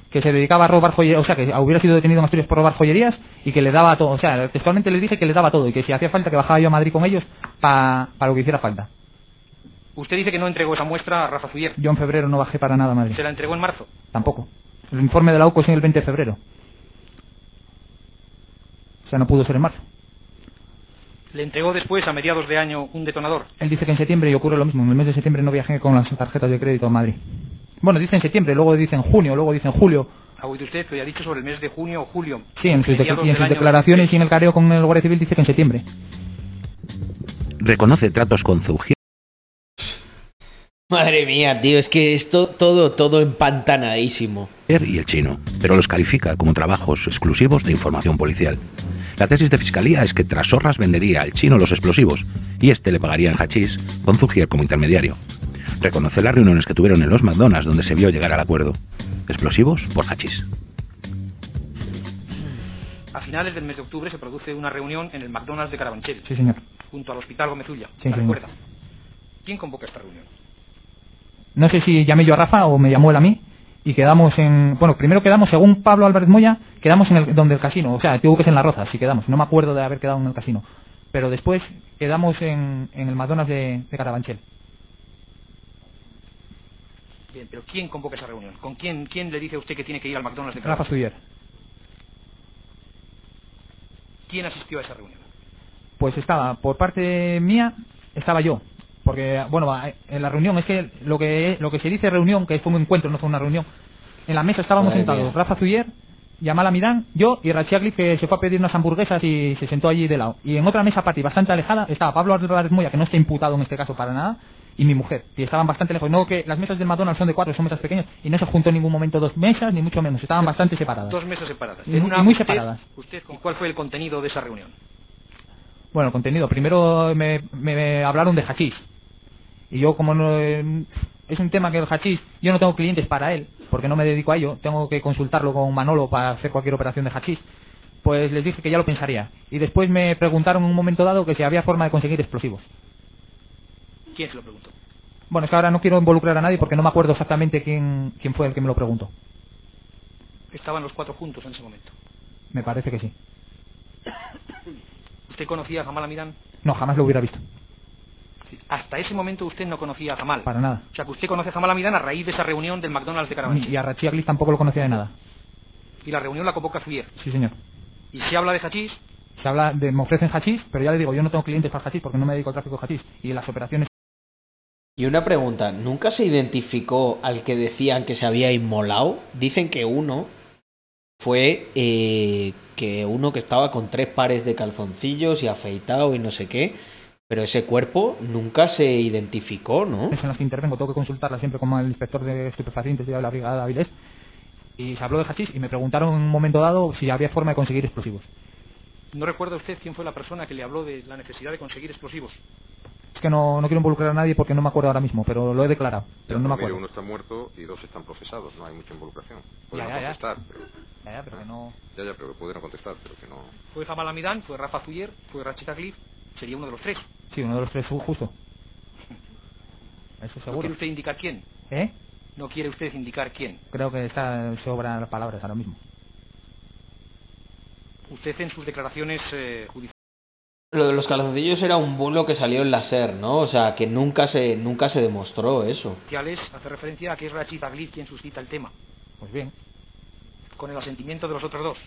que se dedicaba a robar joyerías, o sea, que hubiera sido detenido en Asturias por robar joyerías y que le daba todo, o sea, textualmente les dije que le daba todo y que si hacía falta que bajaba yo a Madrid con ellos pa- para lo que hiciera falta. Usted dice que no entregó esa muestra a Rafa Zuyer. Yo en febrero no bajé para nada a Madrid, Se la entregó en marzo. tampoco. El informe de la UCO es en el 20 de febrero. O sea, no pudo ser en marzo. Le entregó después, a mediados de año, un detonador. Él dice que en septiembre y ocurre lo mismo. En el mes de septiembre no viajé con las tarjetas de crédito a Madrid. Bueno, dice en septiembre, luego dice en junio, luego dice en julio. Ha oído usted que ha dicho sobre el mes de junio o julio. Sí, en sus, de- Mediados y en sus declaraciones y en el careo con el Guardia Civil dice que en septiembre. Reconoce tratos con Madre mía, tío, es que esto todo, todo empantanadísimo. y el chino, pero los califica como trabajos exclusivos de información policial. La tesis de fiscalía es que Trasorras vendería al chino los explosivos y este le pagaría en hachís con Zugier como intermediario. Reconoce las reuniones que tuvieron en los McDonald's donde se vio llegar al acuerdo. Explosivos por hachís. A finales del mes de octubre se produce una reunión en el McDonald's de Carabanchel. Sí, señor. Junto al Hospital Gómezulla. Sí, ¿La señor. recuerda? ¿Quién convoca esta reunión? No sé si llamé yo a Rafa o me llamó él a mí y quedamos en... Bueno, primero quedamos, según Pablo Álvarez Moya, quedamos en el, donde el casino. O sea, tuvo que ser en La Roza, sí quedamos. No me acuerdo de haber quedado en el casino. Pero después quedamos en, en el McDonald's de, de Carabanchel. Bien, pero ¿quién convoca esa reunión? ¿Con quién, quién le dice a usted que tiene que ir al McDonald's de Rafa Carabanchel? Suyer. ¿Quién asistió a esa reunión? Pues estaba, por parte mía, estaba yo. Porque, bueno, en la reunión, es que lo que lo que se dice reunión, que fue un encuentro, no fue una reunión. En la mesa estábamos Madre sentados mía. Rafa Zuyer, Yamal Amidán, yo y Rachiagli, que se fue a pedir unas hamburguesas y se sentó allí de lado. Y en otra mesa aparte, bastante alejada, estaba Pablo Álvarez Moya, que no está imputado en este caso para nada, y mi mujer. Y estaban bastante lejos. No que las mesas del McDonald's son de cuatro, son mesas pequeñas, y no se juntó en ningún momento dos mesas, ni mucho menos. Estaban bastante separadas. Dos mesas separadas. Y muy- una, y muy usted- separadas. usted, ¿y ¿Cuál fue el contenido de esa reunión? Bueno, el contenido. Primero me, me- hablaron de hachís. Y yo, como no, eh, es un tema que el hachís, yo no tengo clientes para él, porque no me dedico a ello. Tengo que consultarlo con Manolo para hacer cualquier operación de hachís. Pues les dije que ya lo pensaría. Y después me preguntaron en un momento dado que si había forma de conseguir explosivos. ¿Quién se lo preguntó? Bueno, es que ahora no quiero involucrar a nadie porque no me acuerdo exactamente quién, quién fue el que me lo preguntó. Estaban los cuatro juntos en ese momento. Me parece que sí. ¿Usted conocía a Jamal Amidán? No, jamás lo hubiera visto. Hasta ese momento usted no conocía a Jamal. Para nada. O sea, que usted conoce a Jamal Amidán a raíz de esa reunión del McDonald's de Carabanchel. Y a Rachiagli tampoco lo conocía de nada. Y la reunión la convoca Zubier. Sí, señor. Y se habla de hachís, Se habla de, me ofrecen hachís, pero ya le digo, yo no tengo clientes para hachís porque no me dedico al tráfico de hachís. Y las operaciones Y una pregunta, ¿nunca se identificó al que decían que se había inmolado? Dicen que uno fue eh, que uno que estaba con tres pares de calzoncillos y afeitado y no sé qué, pero ese cuerpo nunca se identificó, ¿no? en las que intervengo, tengo que consultarla siempre como el inspector de estupefacientes de la brigada de Avilés. Y se habló de hachís y me preguntaron en un momento dado si había forma de conseguir explosivos. ¿no recuerda usted quién fue la persona que le habló de la necesidad de conseguir explosivos? Es que no, no quiero involucrar a nadie porque no me acuerdo ahora mismo, pero lo he declarado. Pero no me Mire, acuerdo. uno está muerto y dos están procesados, no hay mucha involucración. Ya, Pueden ya, ya. contestar, pero... Ya, ya, pero que no... Ya, ya, pero que pueden contestar, pero que no... Fue Jamal Amidán, fue Rafa Zuyer, fue Rachita Glif, sería uno de los tres. Sí, uno de los tres justo. Eso ¿No seguro. quiere usted indicar quién? ¿Eh? ¿No quiere usted indicar quién? Creo que está sobran las palabras ahora mismo. Usted en sus declaraciones eh, judiciales Lo de los calzoncillos era un bulo que salió en la SER, ¿no? O sea, que nunca se, nunca se demostró eso. hace referencia a que es Rachita Glif quien suscita el tema, Pues bien, con el asentimiento de los otros dos.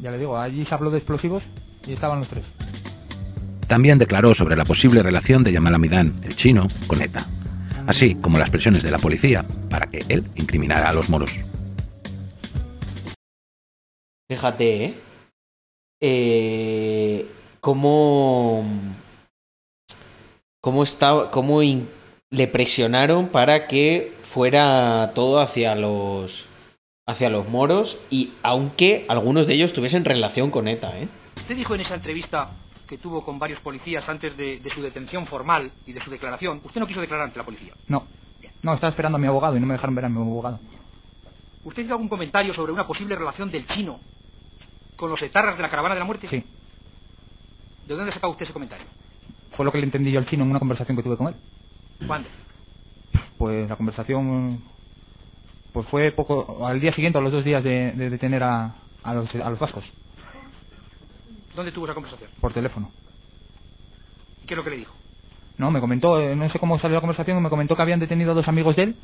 ya le digo, allí se habló de explosivos y estaban los tres. También declaró sobre la posible relación de Yamal Amidán, el chino, con ETA, así como las presiones de la policía para que él incriminara a los moros. Fíjate, ¿eh? eh cómo. cómo estaba. cómo in- le presionaron para que fuera todo hacia los. hacia los moros. Y aunque algunos de ellos tuviesen relación con ETA, ¿eh? Usted dijo en esa entrevista que tuvo con varios policías antes de, de su detención formal y de su declaración, usted no quiso declarar ante la policía. No, no, estaba esperando a mi abogado y no me dejaron ver a mi abogado. ¿Usted hizo algún comentario sobre una posible relación del chino con los etarras de la caravana de la muerte? Sí. ¿De dónde saca usted ese comentario? Fue lo que le entendí yo al chino en una conversación que tuve con él. ¿Cuándo? Pues la conversación pues fue poco al día siguiente o los dos días de, de detener a, a, los, a los vascos ¿Dónde tuvo esa conversación? por teléfono. ¿Y qué es lo que le dijo? No, me comentó, eh, no sé cómo salió la conversación, me comentó que habían detenido a dos amigos de él.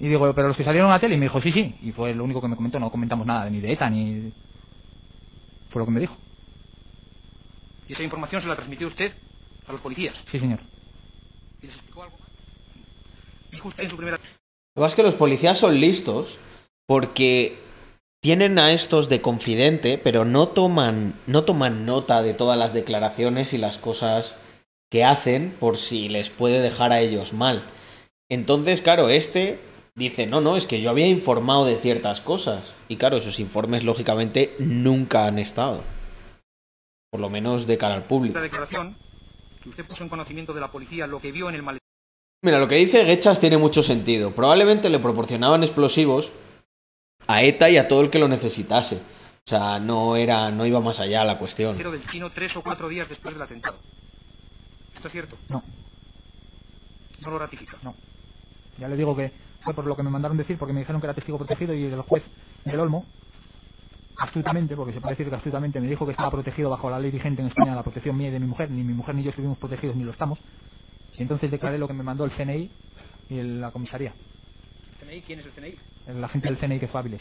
Y digo, pero los que salieron a la tele, y me dijo, sí, sí. Y fue lo único que me comentó, no comentamos nada, ni de ETA, ni... Fue lo que me dijo. Y esa información se la transmitió usted a los policías. Sí, señor. ¿Y les explicó algo más? Dijo usted en su primera... Lo que pasa es que los policías son listos porque tienen a estos de confidente, pero no toman, no toman nota de todas las declaraciones y las cosas que hacen por si les puede dejar a ellos mal. Entonces, claro, este dice, no, no, es que yo había informado de ciertas cosas. Y claro, esos informes, lógicamente, nunca han estado. Por lo menos de cara al público. Esta declaración, que usted puso en conocimiento de la policía lo que vio en el maletín Mira, lo que dice Gechas tiene mucho sentido. Probablemente le proporcionaban explosivos a ETA y a todo el que lo necesitase. O sea, no era, no iba más allá la cuestión. del chino tres o cuatro días después del atentado. ¿Esto es cierto? No. No lo ratifica. No. Ya le digo que fue por lo que me mandaron decir, porque me dijeron que era testigo protegido y el juez del Olmo, astutamente, porque se puede decir que astutamente me dijo que estaba protegido bajo la ley vigente en España, la protección mía y de mi mujer, ni mi mujer ni yo estuvimos protegidos ni lo estamos. Y entonces declaré lo que me mandó el CNI y la comisaría, ¿CNI? ¿Quién es el CNI? el agente del CNI que fue Áviles.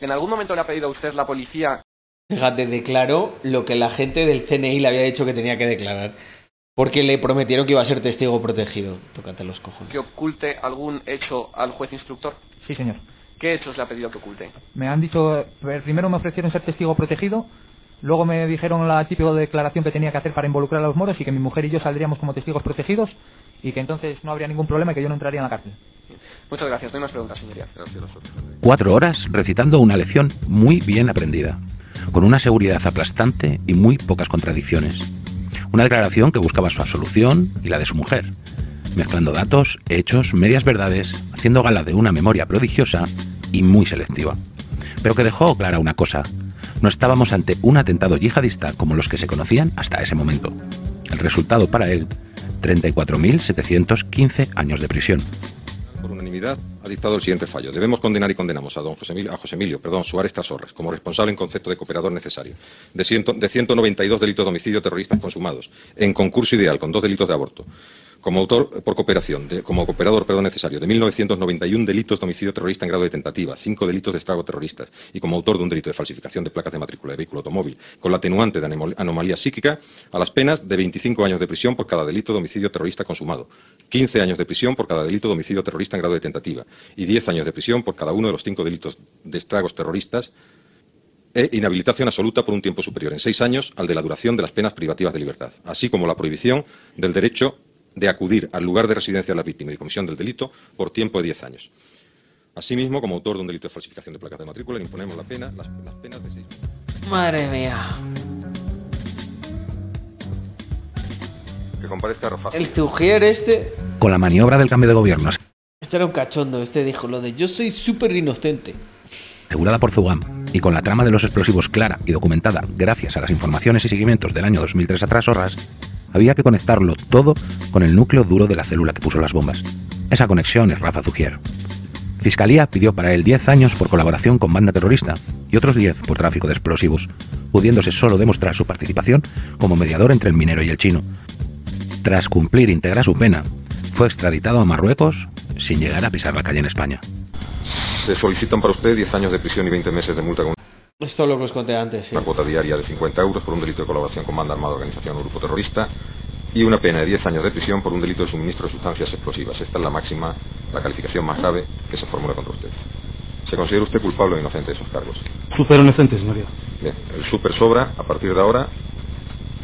¿En algún momento le ha pedido a usted la policía Fíjate, declaró lo que la gente del CNI le había dicho que tenía que declarar. Porque le prometieron que iba a ser testigo protegido. Tócate los cojones. que oculte algún hecho al juez instructor? Sí, señor. ¿Qué hechos le ha pedido que oculte? Me han dicho, eh, primero me ofrecieron ser testigo protegido, luego me dijeron la típica declaración que tenía que hacer para involucrar a los moros y que mi mujer y yo saldríamos como testigos protegidos y que entonces no habría ningún problema y que yo no entraría en la cárcel. Muchas gracias. No hay más preguntas, señoría. Cuatro horas recitando una lección muy bien aprendida, con una seguridad aplastante y muy pocas contradicciones. Una declaración que buscaba su absolución y la de su mujer, mezclando datos, hechos, medias verdades, haciendo gala de una memoria prodigiosa y muy selectiva. Pero que dejó clara una cosa, no estábamos ante un atentado yihadista como los que se conocían hasta ese momento. El resultado para él, 34.715 años de prisión. Por unanimidad ha dictado el siguiente fallo. Debemos condenar y condenamos a don José Emilio, a José Emilio perdón, Suárez Trasorras como responsable en concepto de cooperador necesario de, ciento- de 192 delitos de homicidio terroristas consumados en concurso ideal con dos delitos de aborto. Como autor por cooperación, de- como cooperador perdón, necesario de 1991 delitos de homicidio terrorista en grado de tentativa, cinco delitos de estrago terroristas y como autor de un delito de falsificación de placas de matrícula de vehículo automóvil con la atenuante de anomalía psíquica a las penas de 25 años de prisión por cada delito de homicidio terrorista consumado, 15 años de prisión por cada delito de homicidio terrorista en grado de tentativa y 10 años de prisión por cada uno de los cinco delitos de estragos terroristas e inhabilitación absoluta por un tiempo superior en seis años al de la duración de las penas privativas de libertad, así como la prohibición del derecho de acudir al lugar de residencia de la víctima y de comisión del delito por tiempo de diez años. Asimismo, como autor de un delito de falsificación de placas de matrícula, le imponemos la pena, las, las penas de seis Madre mía. Que comparezca Rafa. El Zugier este. Con la maniobra del cambio de gobierno Este era un cachondo. Este dijo lo de yo soy súper inocente. asegurada por Zugam y con la trama de los explosivos clara y documentada gracias a las informaciones y seguimientos del año 2003 atrás horas, había que conectarlo todo con el núcleo duro de la célula que puso las bombas. Esa conexión es Rafa Zugier. Fiscalía pidió para él 10 años por colaboración con banda terrorista y otros 10 por tráfico de explosivos, pudiéndose solo demostrar su participación como mediador entre el minero y el chino. Tras cumplir íntegra su pena, fue extraditado a Marruecos sin llegar a pisar la calle en España. Se solicitan para usted 10 años de prisión y 20 meses de multa con Esto es lo que os conté antes, sí. una cuota diaria de 50 euros por un delito de colaboración con banda armada, organización o grupo terrorista y una pena de 10 años de prisión por un delito de suministro de sustancias explosivas. Esta es la máxima, la calificación más grave que se formula contra usted. ¿Se considera usted culpable o inocente de esos cargos? Súper inocente, señoría. Bien, el super sobra, a partir de ahora,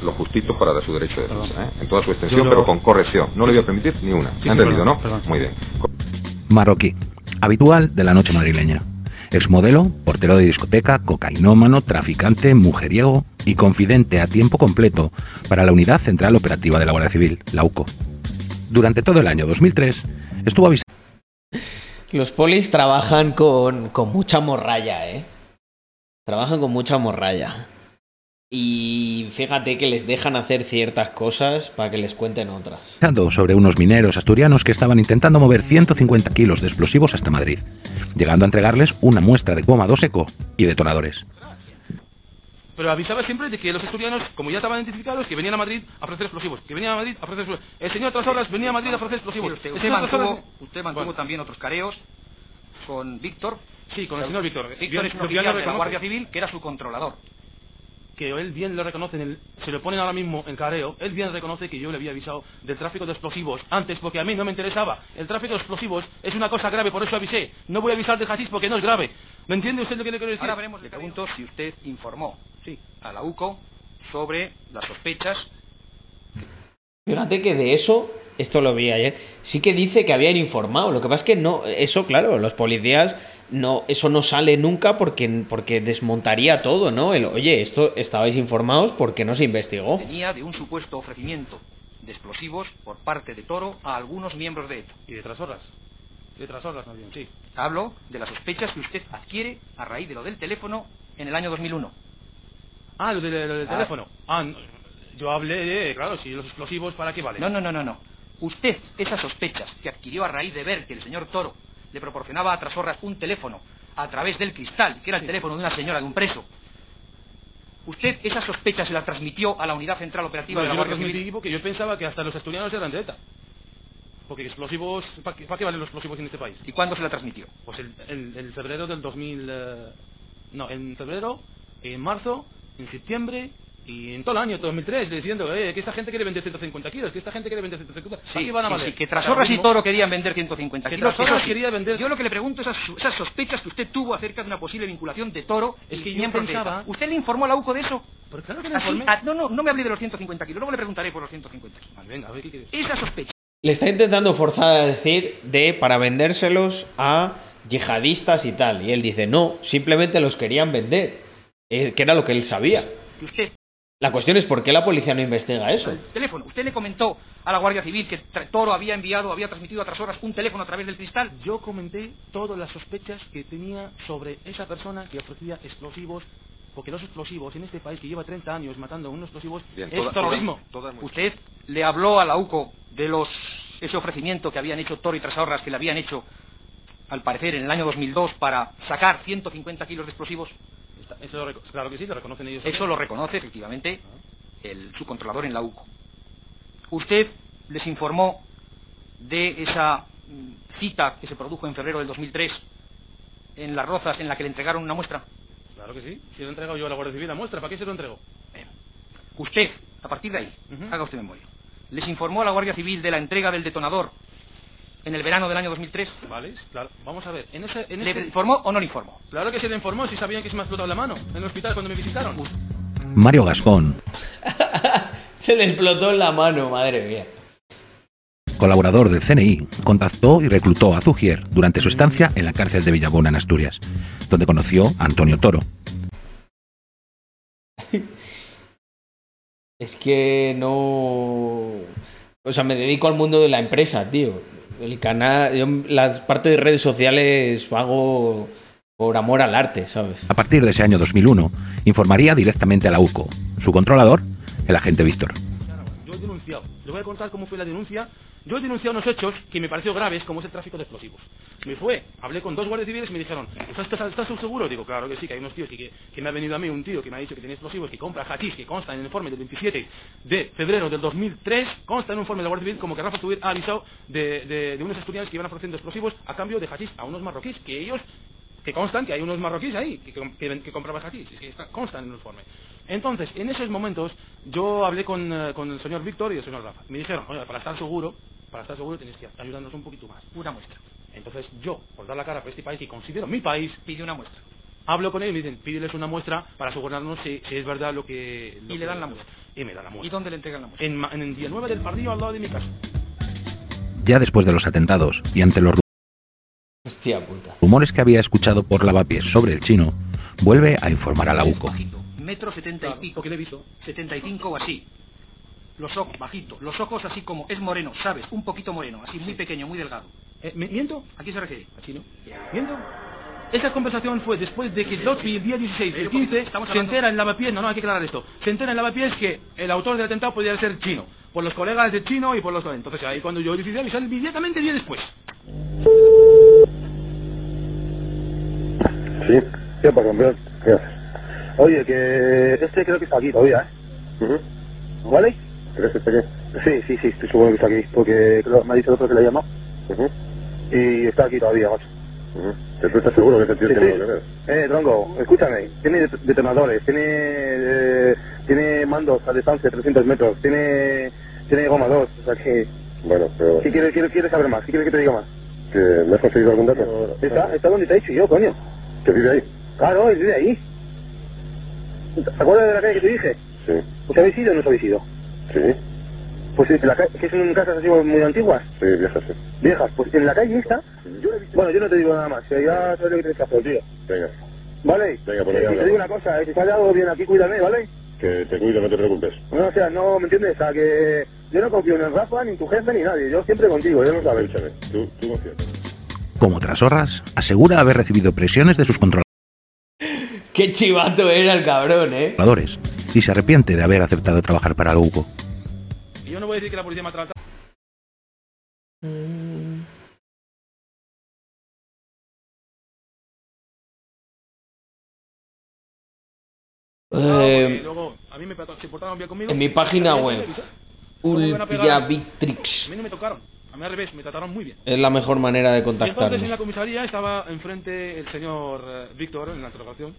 lo justito para dar su derecho de defensa, ¿eh? en toda su extensión, lo- pero con corrección. No le voy a permitir ni una. Sí, ¿Me ha entendido, perdón, no? perdón. Muy bien. Marroquí, habitual de la noche madrileña. Exmodelo, portero de discoteca, cocainómano, traficante, mujeriego y confidente a tiempo completo para la Unidad Central Operativa de la Guardia Civil, la UCO. Durante todo el año 2003 estuvo avisado Los polis trabajan con, con mucha morralla, ¿eh? Trabajan con mucha morralla. Y fíjate que les dejan hacer ciertas cosas para que les cuenten otras. sobre unos mineros asturianos que estaban intentando mover 150 kilos de explosivos hasta Madrid, llegando a entregarles una muestra de goma dos seco y detonadores. Pero avisaba siempre de que los asturianos, como ya estaban identificados, que venían a Madrid a ofrecer explosivos. Que venían a Madrid a ofrecer explosivos. El señor Trasorras venía a Madrid a ofrecer explosivos. Usted, mantuvo, Trasorras- usted mantuvo Bueno. también otros careos con Víctor. Sí, con el señor Víctor. Víctor es un oficial de la. Guardia Civil que era su controlador. Que él bien lo reconoce, en el, se lo ponen ahora mismo en careo, él bien reconoce que yo le había avisado del tráfico de explosivos antes porque a mí no me interesaba. El tráfico de explosivos es una cosa grave, por eso avisé. No voy a avisar de hachís porque no es grave. ¿Me entiende usted lo que le quiero decir? Ahora veremos, le pregunto si usted informó a la UCO sobre las sospechas. Fíjate que de eso, esto lo vi ayer, sí que dice que habían informado. Lo que pasa es que no, eso claro, los policías no, eso no sale nunca porque, porque desmontaría todo, ¿no? El, oye, esto estabais informados porque no se investigó. Venía de un supuesto ofrecimiento de explosivos por parte de Toro a algunos miembros de ETA. Y de Trasorras. De Trasorras, más bien, sí. Hablo de las sospechas que usted adquiere a raíz de lo del teléfono en el año 2001. Ah, lo, de- lo del Ah. teléfono. Ah, no, yo hablé de, claro, si los explosivos, ¿para qué valen? No, no, no, no, no. Usted, esas sospechas que adquirió a raíz de ver que el señor Toro le proporcionaba a Trasorras un teléfono a través del cristal, que era el teléfono de una señora, de un preso. Usted esas sospechas se las transmitió a la unidad central operativa No, de la yo Guardia Civil. porque yo pensaba que hasta los asturianos eran de ETA. Porque explosivos, ¿para qué, qué valen los explosivos en este país? ¿Y cuándo se la transmitió? Pues el, el, el febrero del 2000... eh, no, en febrero, en marzo, en septiembre y en todo el año 2003 diciendo eh, que esta gente quiere vender 150 kilos, que esta gente quiere vender 150 ¿Para Sí, qué van a valer? sí, que Trasorras y Toro querían vender 150 Que kilos. Trasorras sí. quería vender- Yo lo que le pregunto es esas, esas sospechas que usted tuvo acerca de una posible vinculación de Toro Es y que yo miembros de pensaba-. ¿Usted le informó a la UCO de eso? Claro que le informé. ah, no, no, no me hable de los 150 kilos, luego le preguntaré por los 150 kilos. Vale, venga, a ver qué quieres. Esa sospecha. Le está intentando forzar a decir de para vendérselos a yihadistas y tal. Y él dice, no, simplemente los querían vender. Es que era lo que él sabía. La cuestión es por qué la policía no investiga eso. teléfono, usted le comentó a la Guardia Civil que Toro había enviado, había transmitido a Trasorras un teléfono a través del cristal. Yo comenté todas las sospechas que tenía sobre esa persona que ofrecía explosivos, porque los explosivos en este país que lleva 30 años matando a unos explosivos Bien, es toda- terrorismo. Usted le habló a la UCO de los ese ofrecimiento que habían hecho Toro y Trasorras, que le habían hecho, al parecer, en el año 2002 para sacar 150 kilos de explosivos. Eso lo reco- claro que sí, lo reconocen ellos. Eso lo reconoce efectivamente el, su controlador en la UCO. Usted les informó de esa mm, cita que se produjo en febrero del 2003 en Las Rozas en la que le entregaron una muestra. Claro que sí. Si lo he entregado yo a la Guardia Civil la muestra, ¿para qué se lo entrego? Usted, a partir de ahí, haga usted memoria, les informó a la Guardia Civil de la entrega del detonador en el verano del año 2003. Vale, claro. Vamos a ver. En ese, en ¿Le ese- informó o no le informó? Claro que se le informó, si sabían que se me ha explotado la mano en el hospital cuando me visitaron. Mario Gascón, Se le explotó en la mano, madre mía. colaborador del CNI, contactó y reclutó a Zugier durante su estancia en la cárcel de Villabona, en Asturias, donde conoció a Antonio Toro. Es que no. O sea, me dedico al mundo de la empresa, tío. El canal. Yo las partes de redes sociales hago por amor al arte, ¿sabes? A partir de ese año 2001, informaría directamente a la UCO. Su controlador, el agente Víctor. Yo he denunciado. Les voy a contar cómo fue la denuncia. Yo he denunciado unos hechos que me pareció graves, como es el tráfico de explosivos. Me fue, hablé con dos guardias civiles y me dijeron, ¿estás, estás, seguro? Digo, claro que sí, que hay unos tíos que, que, que me ha venido a mí, un tío que me ha dicho que tiene explosivos, que compra hachís, que consta en el informe del 27 de febrero del 2003, consta en un informe de la Guardia Civil como que Rafa Subir ha avisado de, de, unos estudiantes que iban ofreciendo explosivos a cambio de hachís a unos marroquíes, que ellos que constan que hay unos marroquíes ahí que, que, que compraban hachís, es que está- constan en el informe. Entonces, en esos momentos, yo hablé con, eh, con el señor Víctor y el señor Rafa. Me dijeron, oye, para estar seguro, para estar seguro tenéis que ayudarnos un poquito más. Una muestra. Entonces, yo, por dar la cara por este país que considero mi país, Pide una muestra. hablo con él y me dicen, pídeles una muestra para asegurarnos si, si es verdad lo que... lo Y le que- dan la muestra. Y me dan la ¿Y muestra. dónde le entregan la muestra? En, en el día 9 del Pardillo, al lado de mi casa. Ya después de los atentados y ante los Hostia puta. rumores que había escuchado por lavapiés sobre el chino, vuelve a informar a la UCO. Metro setenta y pico. Porque le he visto. 75 o así. Los ojos, bajito. Los ojos así como es moreno, ¿sabes? Un poquito moreno, así muy pequeño, muy delgado. Eh, ¿me- ¿Miento? ¿A quién se refiere? Aquí no. ¿Miento? Esa conversación fue después de que Lotfi el día 16 del 15 Estamos se entera en Lavapiés, no, no, hay que aclarar esto, se entera en Lavapiés que el autor del atentado podía ser chino, por los colegas de chino y por los... Entonces ahí cuando yo decidí avisar inmediatamente el día después. Sí, ¿qué pasa, campeón? ¿Qué haces? Oye, que este creo que está aquí todavía, ¿eh? ¿Vale? ¿Crees que está aquí? Sí, sí, sí, estoy seguro que está aquí, porque creo- me ha dicho el otro que le ha llamado. Y está aquí todavía, macho. ¿Que tú estás seguro que ese tío Sí, tiene sí. algo que ver? Eh, Tronco, escúchame. Tiene det- detonadores, tiene eh, tiene mandos a distancia, 300 metros, tiene tiene goma 2, o sea que... Bueno, pero... ¿Qué quieres, quieres, quieres saber más? ¿Qué quieres que te diga más? ¿Que ¿Me has conseguido algún dato? Está, está donde te he dicho yo, coño. ¿Que vive ahí? Claro, él vive ahí. ¿Te acuerdas de la calle que te dije? Sí. ¿Os habéis ido o no os habéis ido? Sí. Pues en la calle, que son casas así muy antiguas, Sí, vieja, sí. viejas. Pues en la calle esta, bueno, yo no te digo nada más, que ya sabes lo que tienes que hacer, tío. Venga. ¿Vale? Venga, por Eh, ahí y te digo una cosa, eh, si sale algo bien aquí, cuídame, ¿vale? Que te cuido, no te preocupes. No, o sea, no, ¿me entiendes? O sea, que yo no confío ni en Rafa, ni en tu jefe, ni nadie. Yo siempre contigo, ya lo sabes. Escúchame, tú, tú confías. Como Trasorras, asegura haber recibido presiones de sus Qué chivato era el cabrón, ¿eh? controladores y se arrepiente de haber aceptado trabajar para Lugo. Yo no voy a decir que la policía me. Eh, luego, a mí se portaron bien conmigo. en mi página web, iban a A mí no me tocaron. A mí al revés, me trataron muy bien. Es la mejor manera de Y entonces en contactarme. la comisaría estaba enfrente el señor eh, Víctor en la interrogación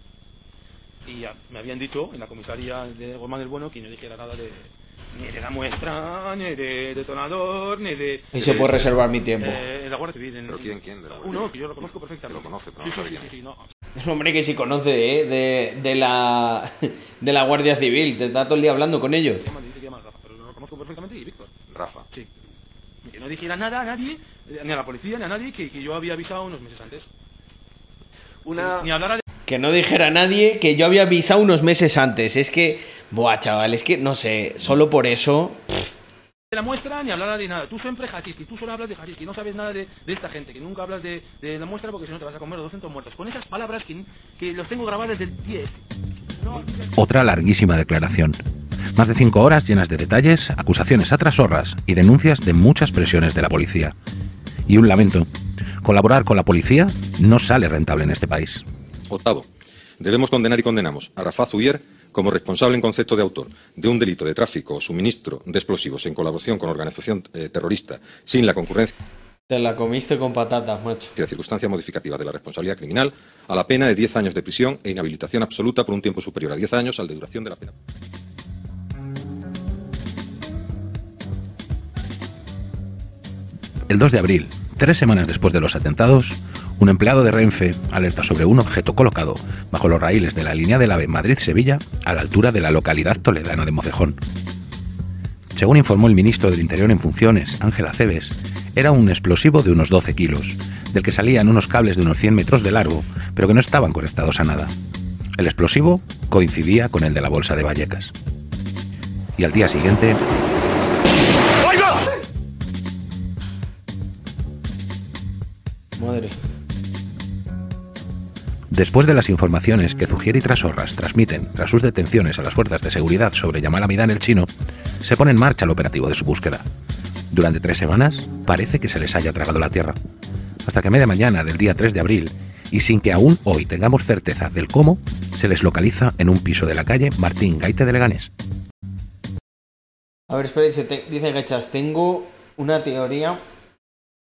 y me habían dicho en la comisaría de Guzmán el Bueno que no dijera nada de ni de la muestra, ni de detonador, ni de... Y se puede reservar mi tiempo. Eh, en la Guardia Civil. En, ¿Pero quién, quién de la Guardia Uno que yo lo conozco perfectamente. Lo conoce, pero no sí, sabe sí, quién sí, es. no. Es un hombre que sí conoce, ¿eh? De, de la de la Guardia Civil. Te está todo el día hablando con ellos. Se llama- Rafa, pero lo conozco perfectamente y Víctor. Rafa. Sí. Que no dijera nada a nadie, eh, ni a la policía, ni a nadie, que, que yo había avisado unos meses antes. Una... Ni hablar a Que no dijera nadie que yo había avisado unos meses antes. Es que, buah, chaval, es que no sé, solo por eso. de la muestra ni hablar de nada. Tú siempre Hachiski, tú solo hablas de Hachiski, no sabes nada de, de esta gente, que nunca hablas de, de la muestra porque si no te vas a comer los 200 muertos. Con esas palabras que, que los tengo grabadas del 10. No, Otra larguísima declaración. Más de cinco horas llenas de detalles, acusaciones a trasorras y denuncias de muchas presiones de la policía. Y un lamento. Colaborar con la policía no sale rentable en este país. Octavo, debemos condenar y condenamos a Rafa Zuyer como responsable en concepto de autor de un delito de tráfico o suministro de explosivos en colaboración con organización eh, terrorista sin la concurrencia Te la comiste con patatas, macho. de circunstancia modificativa de la responsabilidad criminal a la pena de 10 años de prisión e inhabilitación absoluta por un tiempo superior a 10 años al de duración de la pena. El 2 de abril, tres semanas después de los atentados, un empleado de Renfe alerta sobre un objeto colocado bajo los raíles de la línea del AVE Madrid-Sevilla a la altura de la localidad toledana de Mocejón. Según informó el ministro del Interior en funciones, Ángel Aceves, era un explosivo de unos 12 kilos, del que salían unos cables de unos 100 metros de largo, pero que no estaban conectados a nada. El explosivo coincidía con el de la bolsa de Vallecas. Y al día siguiente, Madre. Después de las informaciones que Zugier y Trasorras transmiten tras sus detenciones a las fuerzas de seguridad sobre Yamal Amidán el chino, se pone en marcha el operativo de su búsqueda. Durante tres semanas parece que se les haya tragado la tierra. Hasta que a media mañana del día 3 de abril, y sin que aún hoy tengamos certeza del cómo, se les localiza en un piso de la calle Martín Gaite de Leganés. A ver, espera, dice, dice Gechas, tengo una teoría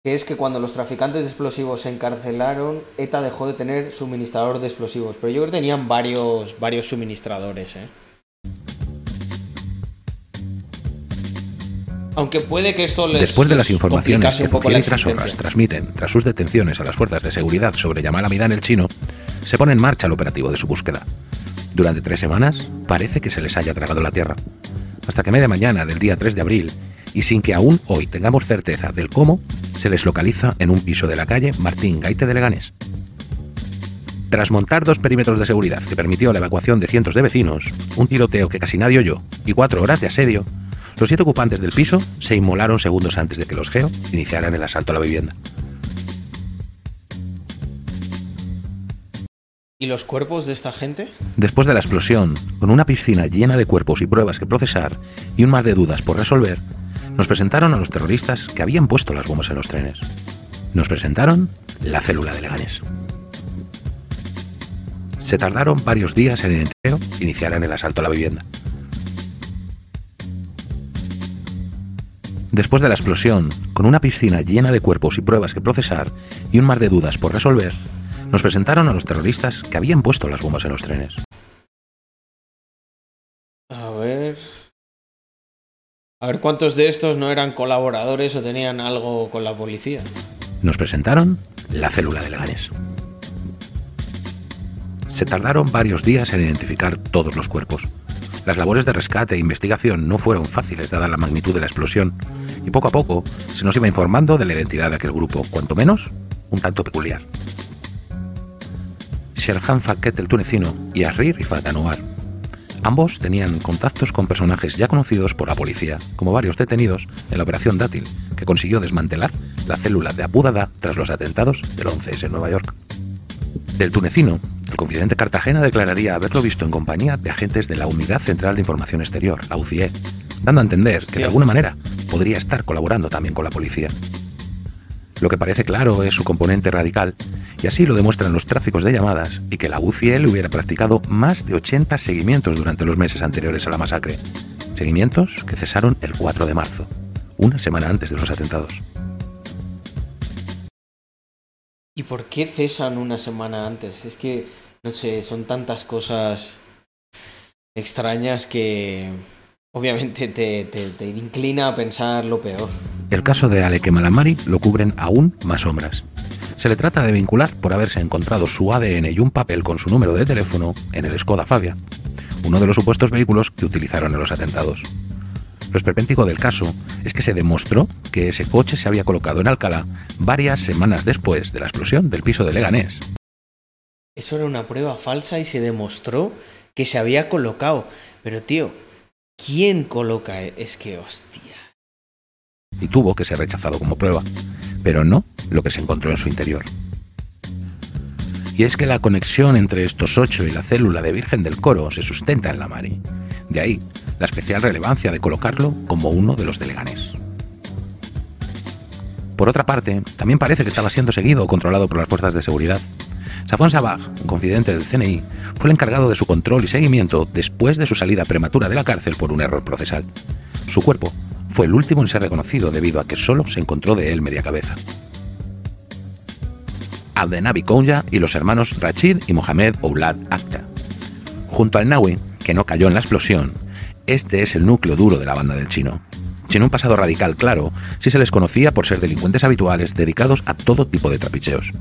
que es que cuando los traficantes de explosivos se encarcelaron, ETA dejó de tener suministrador de explosivos. Pero yo creo que tenían varios, varios suministradores, ¿eh? Aunque puede que esto les Después de las informaciones que la y Trasorras transmiten tras sus detenciones a las fuerzas de seguridad sobre Yamal Amidán el chino, se pone en marcha el operativo de su búsqueda. Durante tres semanas parece que se les haya tragado la tierra. Hasta que media mañana del día 3 de abril, y sin que aún hoy tengamos certeza del cómo, se les localiza en un piso de la calle Martín Gaite de Leganés. Tras montar dos perímetros de seguridad que permitió la evacuación de cientos de vecinos, un tiroteo que casi nadie oyó y cuatro horas de asedio, los siete ocupantes del piso se inmolaron segundos antes de que los GEO iniciaran el asalto a la vivienda. ¿Y los cuerpos de esta gente? Después de la explosión, con una piscina llena de cuerpos y pruebas que procesar y un mar de dudas por resolver, nos presentaron a los terroristas que habían puesto las bombas en los trenes. Nos presentaron la célula de Leganés. Se tardaron varios días en el entero que iniciaran el asalto a la vivienda. Después de la explosión, con una piscina llena de cuerpos y pruebas que procesar y un mar de dudas por resolver, nos presentaron a los terroristas que habían puesto las bombas en los trenes. A ver. A ver cuántos de estos no eran colaboradores o tenían algo con la policía. Nos presentaron la célula de Leganés. Se tardaron varios días en identificar todos los cuerpos. Las labores de rescate e investigación no fueron fáciles dada la magnitud de la explosión, y poco a poco se nos iba informando de la identidad de aquel grupo, cuanto menos un tanto peculiar. Sherhan Faket el tunecino y Arri Rifat Anouar. Ambos tenían contactos con personajes ya conocidos por la policía, como varios detenidos en la operación Dátil, que consiguió desmantelar la célula de Abu Dada tras los atentados del 11S en Nueva York. Del tunecino, el confidente Cartagena declararía haberlo visto en compañía de agentes de la Unidad Central de Información Exterior, la UCIE, dando a entender que de alguna manera podría estar colaborando también con la policía. Lo que parece claro es su componente radical, y así lo demuestran los tráficos de llamadas y que la UCL hubiera practicado más de 80 seguimientos durante los meses anteriores a la masacre. Seguimientos que cesaron el 4 de marzo, una semana antes de los atentados. ¿Y por qué cesan una semana antes? Es que, no sé, son tantas cosas extrañas que obviamente te, te, te inclina a pensar lo peor. El caso de Aleke Malamari lo cubren aún más sombras. Se le trata de vincular por haberse encontrado su ADN y un papel con su número de teléfono en el Skoda Fabia, uno de los supuestos vehículos que utilizaron en los atentados. Lo esperpéntico del caso es que se demostró que ese coche se había colocado en Alcalá varias semanas después de la explosión del piso de Leganés. Eso era una prueba falsa y se demostró que se había colocado. Pero tío, ¿quién coloca? e-? Es que hostia. y tuvo que ser rechazado como prueba, pero no lo que se encontró en su interior. Y es que la conexión entre estos ocho y la célula de Virgen del Coro se sustenta en la Mari. De ahí la especial relevancia de colocarlo como uno de los de Leganés. Por otra parte, también parece que estaba siendo seguido o controlado por las fuerzas de seguridad. Safon Sabah, un confidente del CNI, fue el encargado de su control y seguimiento después de su salida prematura de la cárcel por un error procesal. Su cuerpo fue el último en ser reconocido debido a que solo se encontró de él media cabeza. Abdenabi Kounya y los hermanos Rachid y Mohamed Oulad Akhtar. Junto al Nawi, que no cayó en la explosión, este es el núcleo duro de la banda del chino. Sin un pasado radical claro, sí se les conocía por ser delincuentes habituales dedicados a todo tipo de trapicheos.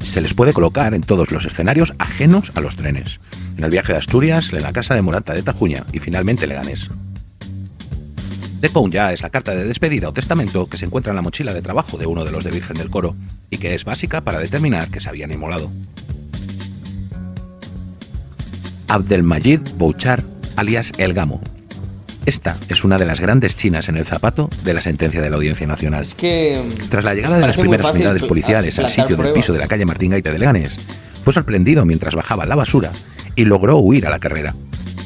Se les puede colocar en todos los escenarios ajenos a los trenes. En el viaje de Asturias, en la casa de Murata de Tajuña y finalmente Leganés. De Kounya es la carta de despedida o testamento que se encuentra en la mochila de trabajo de uno de los de Virgen del Coro y que es básica para determinar que se habían inmolado. Abdelmajid Bouchar, alias El Gamo. Esta es una de las grandes chinas en el zapato de la sentencia de la Audiencia Nacional. Que Tras la llegada de las primeras unidades policiales al sitio del piso de la calle Martín Gaite de Leganés, fue sorprendido mientras bajaba la basura y logró huir a la carrera.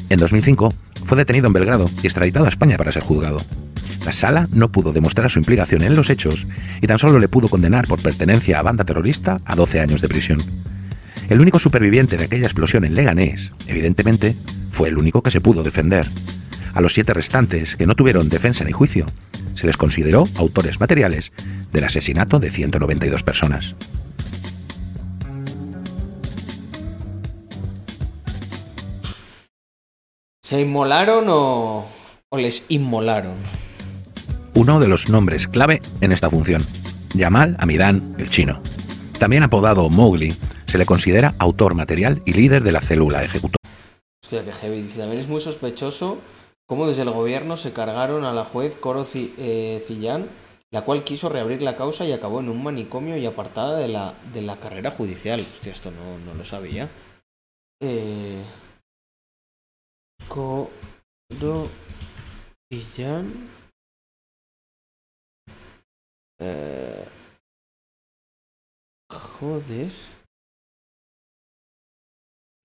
En 2005 fue detenido en Belgrado y extraditado a España para ser juzgado. La sala no pudo demostrar su implicación en los hechos y tan solo le pudo condenar por pertenencia a banda terrorista a 12 años de prisión. El único superviviente de aquella explosión en Leganés, evidentemente, fue el único que se pudo defender. A los siete restantes, que no tuvieron defensa ni juicio, se les consideró autores materiales del asesinato de 192 personas. ¿Se inmolaron o, o les inmolaron? Uno de los nombres clave en esta función, Yamal Amidán el chino. También apodado Mowgli, se le considera autor material y líder de la célula ejecutora. Hostia, que heavy. También es muy sospechoso cómo desde el gobierno se cargaron a la juez Coro eh, Cillán, la cual quiso reabrir la causa y acabó en un manicomio y apartada de la, de la carrera judicial. Hostia, esto no, no lo sabía. Eh... Coro Cillán... Eh... Joder.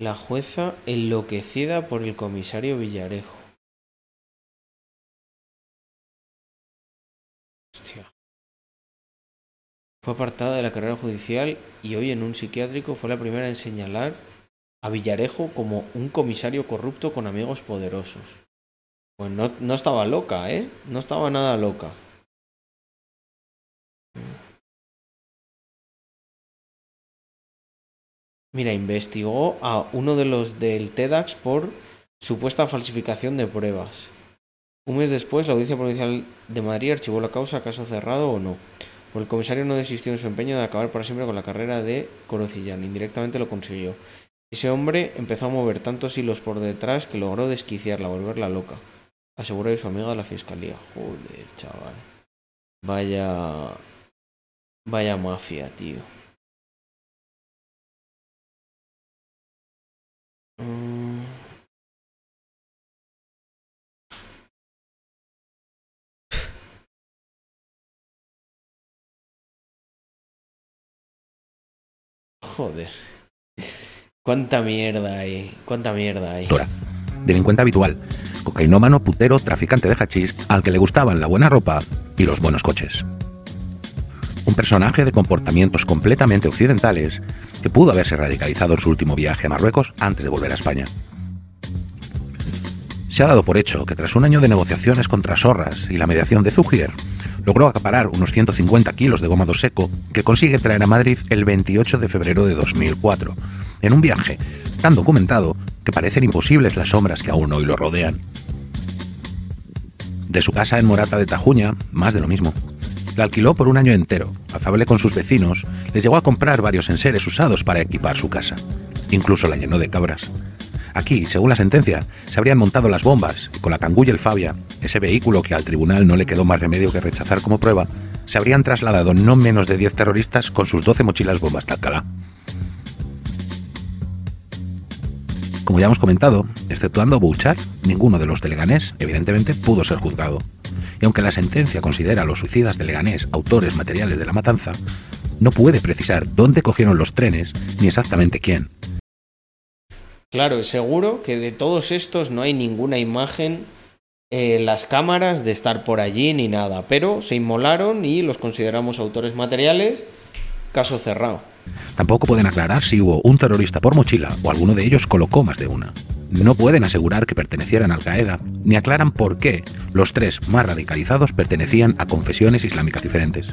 La jueza enloquecida por el comisario Villarejo. Fue apartada de la carrera judicial y hoy en un psiquiátrico fue la primera en señalar a Villarejo como un comisario corrupto con amigos poderosos. Pues no, no estaba loca, ¿eh? No estaba nada loca. Mira, investigó a uno de los del TEDx por supuesta falsificación de pruebas. Un mes después, la Audiencia Provincial de Madrid archivó la causa, caso cerrado o no. Por el comisario no desistió en su empeño de acabar para siempre con la carrera de Corocillán. Indirectamente lo consiguió. Ese hombre empezó a mover tantos hilos por detrás que logró desquiciarla, volverla loca. Aseguró de su amiga de la fiscalía. Joder, chaval. Vaya. Vaya mafia, tío. Mm. Joder. Cuánta mierda hay. Cuánta mierda hay. Dora, delincuente habitual, cocainómano, putero, traficante de hachís, al que le gustaban la buena ropa y los buenos coches. Un personaje de comportamientos completamente occidentales que pudo haberse radicalizado en su último viaje a Marruecos antes de volver a España. Se ha dado por hecho que tras un año de negociaciones contra Sorras y la mediación de Zugier, logró acaparar unos 150 kilos de gomado seco que consigue traer a Madrid el 28 de febrero de 2004, en un viaje tan documentado que parecen imposibles las sombras que aún hoy lo rodean. De su casa en Morata de Tajuña, más de lo mismo. La alquiló por un año entero, afable con sus vecinos, les llegó a comprar varios enseres usados para equipar su casa. Incluso la llenó de cabras. Aquí, según la sentencia, se habrían montado las bombas y con la y el Fabia, ese vehículo que al tribunal no le quedó más remedio que rechazar como prueba, se habrían trasladado no menos de 10 terroristas con sus 12 mochilas bombas de. Como ya hemos comentado, exceptuando Bouchard, ninguno de los de Leganés, evidentemente, pudo ser juzgado. Y aunque la sentencia considera a los suicidas de Leganés autores materiales de la matanza, no puede precisar dónde cogieron los trenes ni exactamente quién. Claro, seguro que de todos estos no hay ninguna imagen en las cámaras de estar por allí ni nada, pero se inmolaron y los consideramos autores materiales. Caso cerrado. Tampoco pueden aclarar si hubo un terrorista por mochila o alguno de ellos colocó más de una. No pueden asegurar que pertenecieran Al Qaeda, ni aclaran por qué los tres más radicalizados pertenecían a confesiones islámicas diferentes.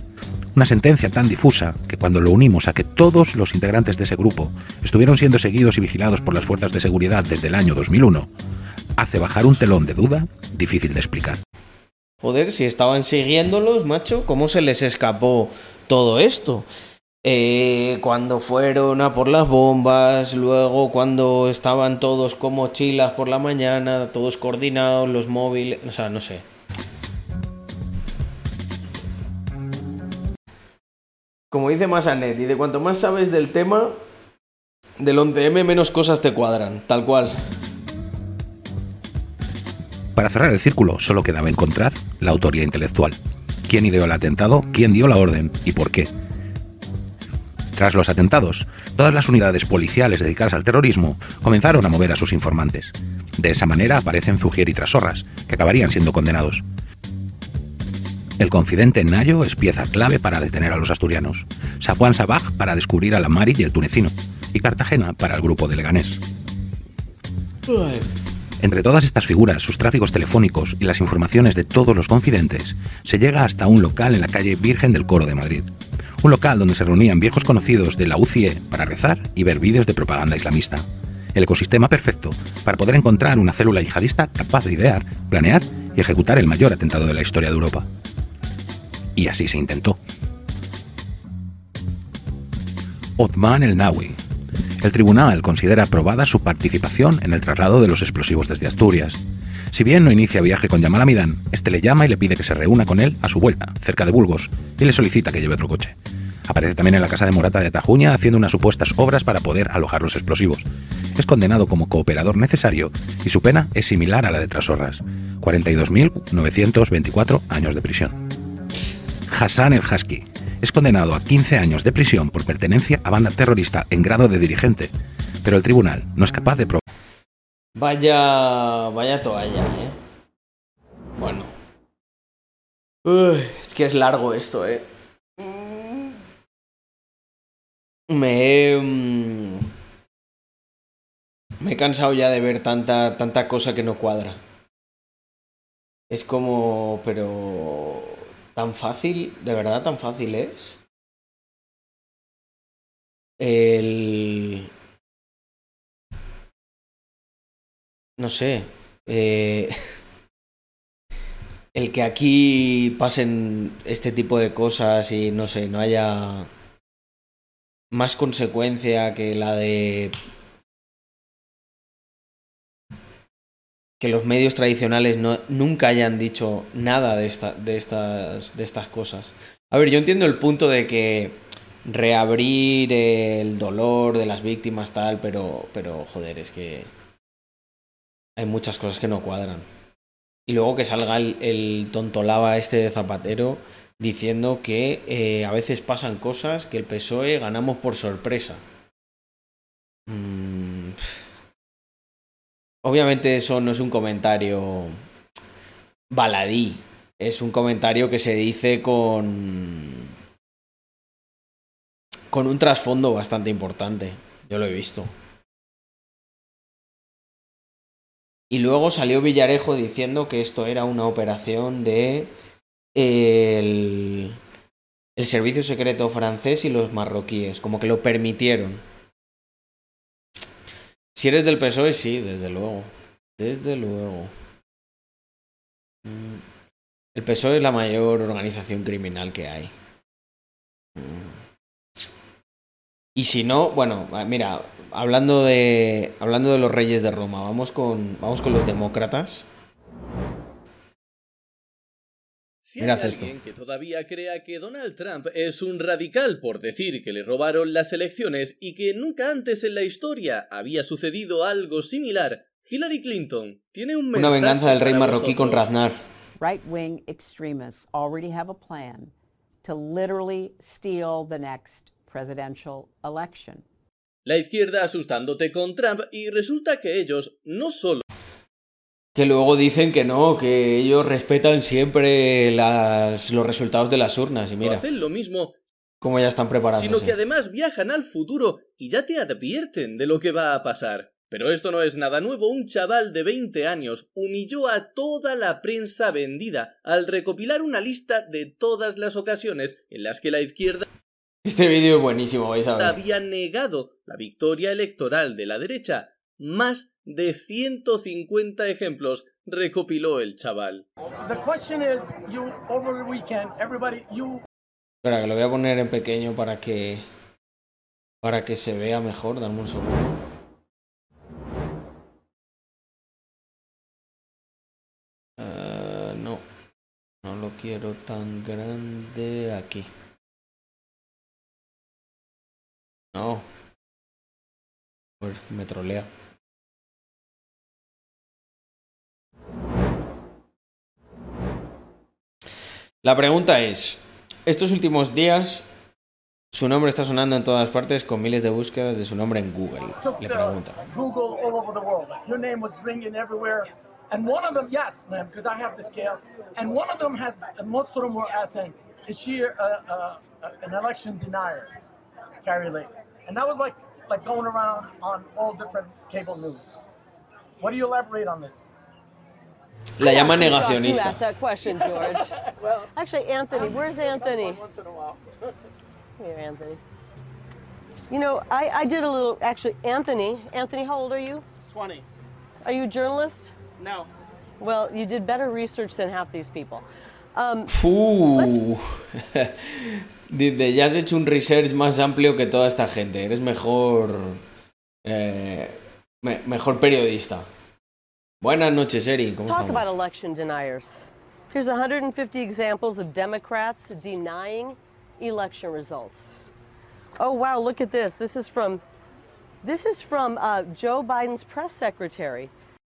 Una sentencia tan difusa que cuando lo unimos a que todos los integrantes de ese grupo estuvieron siendo seguidos y vigilados por las fuerzas de seguridad desde el año 2001, hace bajar un telón de duda difícil de explicar. Joder, si estaban siguiéndolos, macho, ¿cómo se les escapó todo esto? Eh, cuando fueron a por las bombas, luego cuando estaban todos con mochilas por la mañana, todos coordinados, los móviles, o sea, no sé. Como dice Masanet, y de cuanto más sabes del tema, del 11M menos cosas te cuadran, tal cual. Para cerrar el círculo, solo quedaba encontrar la autoría intelectual. ¿Quién ideó el atentado? ¿Quién dio la orden? ¿Y por qué? Tras los atentados, todas las unidades policiales dedicadas al terrorismo comenzaron a mover a sus informantes. De esa manera aparecen Zugier y Trasorras, que acabarían siendo condenados. El confidente Nayo es pieza clave para detener a los asturianos, Safuan Sabaj para descubrir a la Mari y el tunecino, y Cartagena para el grupo de Leganés. Entre todas estas figuras, sus tráficos telefónicos y las informaciones de todos los confidentes, se llega hasta un local en la calle Virgen del Coro de Madrid. Un local donde se reunían viejos conocidos de la UCIE para rezar y ver vídeos de propaganda islamista. El ecosistema perfecto para poder encontrar una célula yihadista capaz de idear, planear y ejecutar el mayor atentado de la historia de Europa. Y así se intentó. Othman el Nawi. El tribunal considera aprobada su participación en el traslado de los explosivos desde Asturias. Si bien no inicia viaje con Yamal Amidán, este le llama y le pide que se reúna con él a su vuelta, cerca de Burgos, y le solicita que lleve otro coche. Aparece también en la casa de Morata de Tajuña haciendo unas supuestas obras para poder alojar los explosivos. Es condenado como cooperador necesario y su pena es similar a la de Trasorras, 42.924 años de prisión. Hassan el Husky es condenado a 15 años de prisión por pertenencia a banda terrorista en grado de dirigente, pero el tribunal no es capaz de probar. Vaya. Vaya toalla, eh. Bueno. Es que es largo esto, eh. Me he. mm, Me he cansado ya de ver tanta, tanta cosa que no cuadra. Es como. Pero. Tan fácil, de verdad tan fácil es. El. No sé. Eh, el que aquí pasen este tipo de cosas y no sé, no haya más consecuencia que la de que los medios tradicionales no, nunca hayan dicho nada de, esta, de, estas, de estas cosas. A ver, yo entiendo el punto de que reabrir el dolor de las víctimas tal, pero, pero joder, es que hay muchas cosas que no cuadran. Y luego que salga el, el tontolaba este de Zapatero diciendo que eh, a veces pasan cosas que el PSOE ganamos por sorpresa. Mm, Obviamente eso no es un comentario baladí, es un comentario que se dice con con un trasfondo bastante importante. Yo lo he visto. Y luego salió Villarejo diciendo que esto era una operación de el, el servicio secreto francés y los marroquíes, como que lo permitieron. Si eres del PSOE, sí, desde luego. Desde luego. Mm. El PSOE es la mayor organización criminal que hay. Mm. Y si no, bueno, mira, hablando de hablando de los reyes de Roma, vamos con vamos con los demócratas. Si hay alguien que todavía crea que Donald Trump es un radical por decir que le robaron las elecciones y que nunca antes en la historia había sucedido algo similar, Hillary Clinton tiene un mensaje Una venganza del rey marroquí con. Raznar. Right-wing extremists already have a plan to literally steal the next presidential election. La izquierda asustándote con Trump y resulta que ellos no solo Que luego dicen que no, que ellos respetan siempre las, los resultados de las urnas. Y mira, hacen lo mismo, cómo ya están preparados. sino que además viajan al futuro y ya te advierten de lo que va a pasar. Pero esto no es nada nuevo. Un chaval de 20 años humilló a toda la prensa vendida al recopilar una lista de todas las ocasiones en las que la izquierda Este vídeo es buenísimo, vais a ver. había negado la victoria electoral de la derecha. Más de 150 ejemplos recopiló el chaval. The question is, you over the weekend, everybody, you Espera, que lo voy a poner en pequeño para que para que se vea mejor. Dame un segundo. Eh, no, no lo quiero tan grande aquí. No. Pues me trolea. La pregunta es, estos últimos días su nombre está sonando en todas partes con miles de búsquedas de su nombre en Google. Le the pregunta. Google all over the world. Your name was ringing everywhere. And one of them, yes, ma'am, because I have the scale. And one of them has, most of them were asking, is she uh, uh, uh, an election denier, Carrie Lake? And that was like, like going around on all different cable news. What do you elaborate on this? La llama negacionista. asked that question, George. Actually, Anthony, where's Anthony? Once in a while. Here, Anthony. You know, I, I did a little, actually, Anthony. Anthony, how old are you? 20. Are you a journalist? No. Well, you did better research than half these people. Um, Fu. Dice, ya has hecho un research más amplio que toda esta gente. Eres mejor. eh, me- mejor periodista. Buenas noches, Eri. ¿Cómo talk estamos? about election deniers. Here's 150 examples of Democrats denying election results. Oh wow, look at this. This is from this is from uh, Joe Biden's press secretary.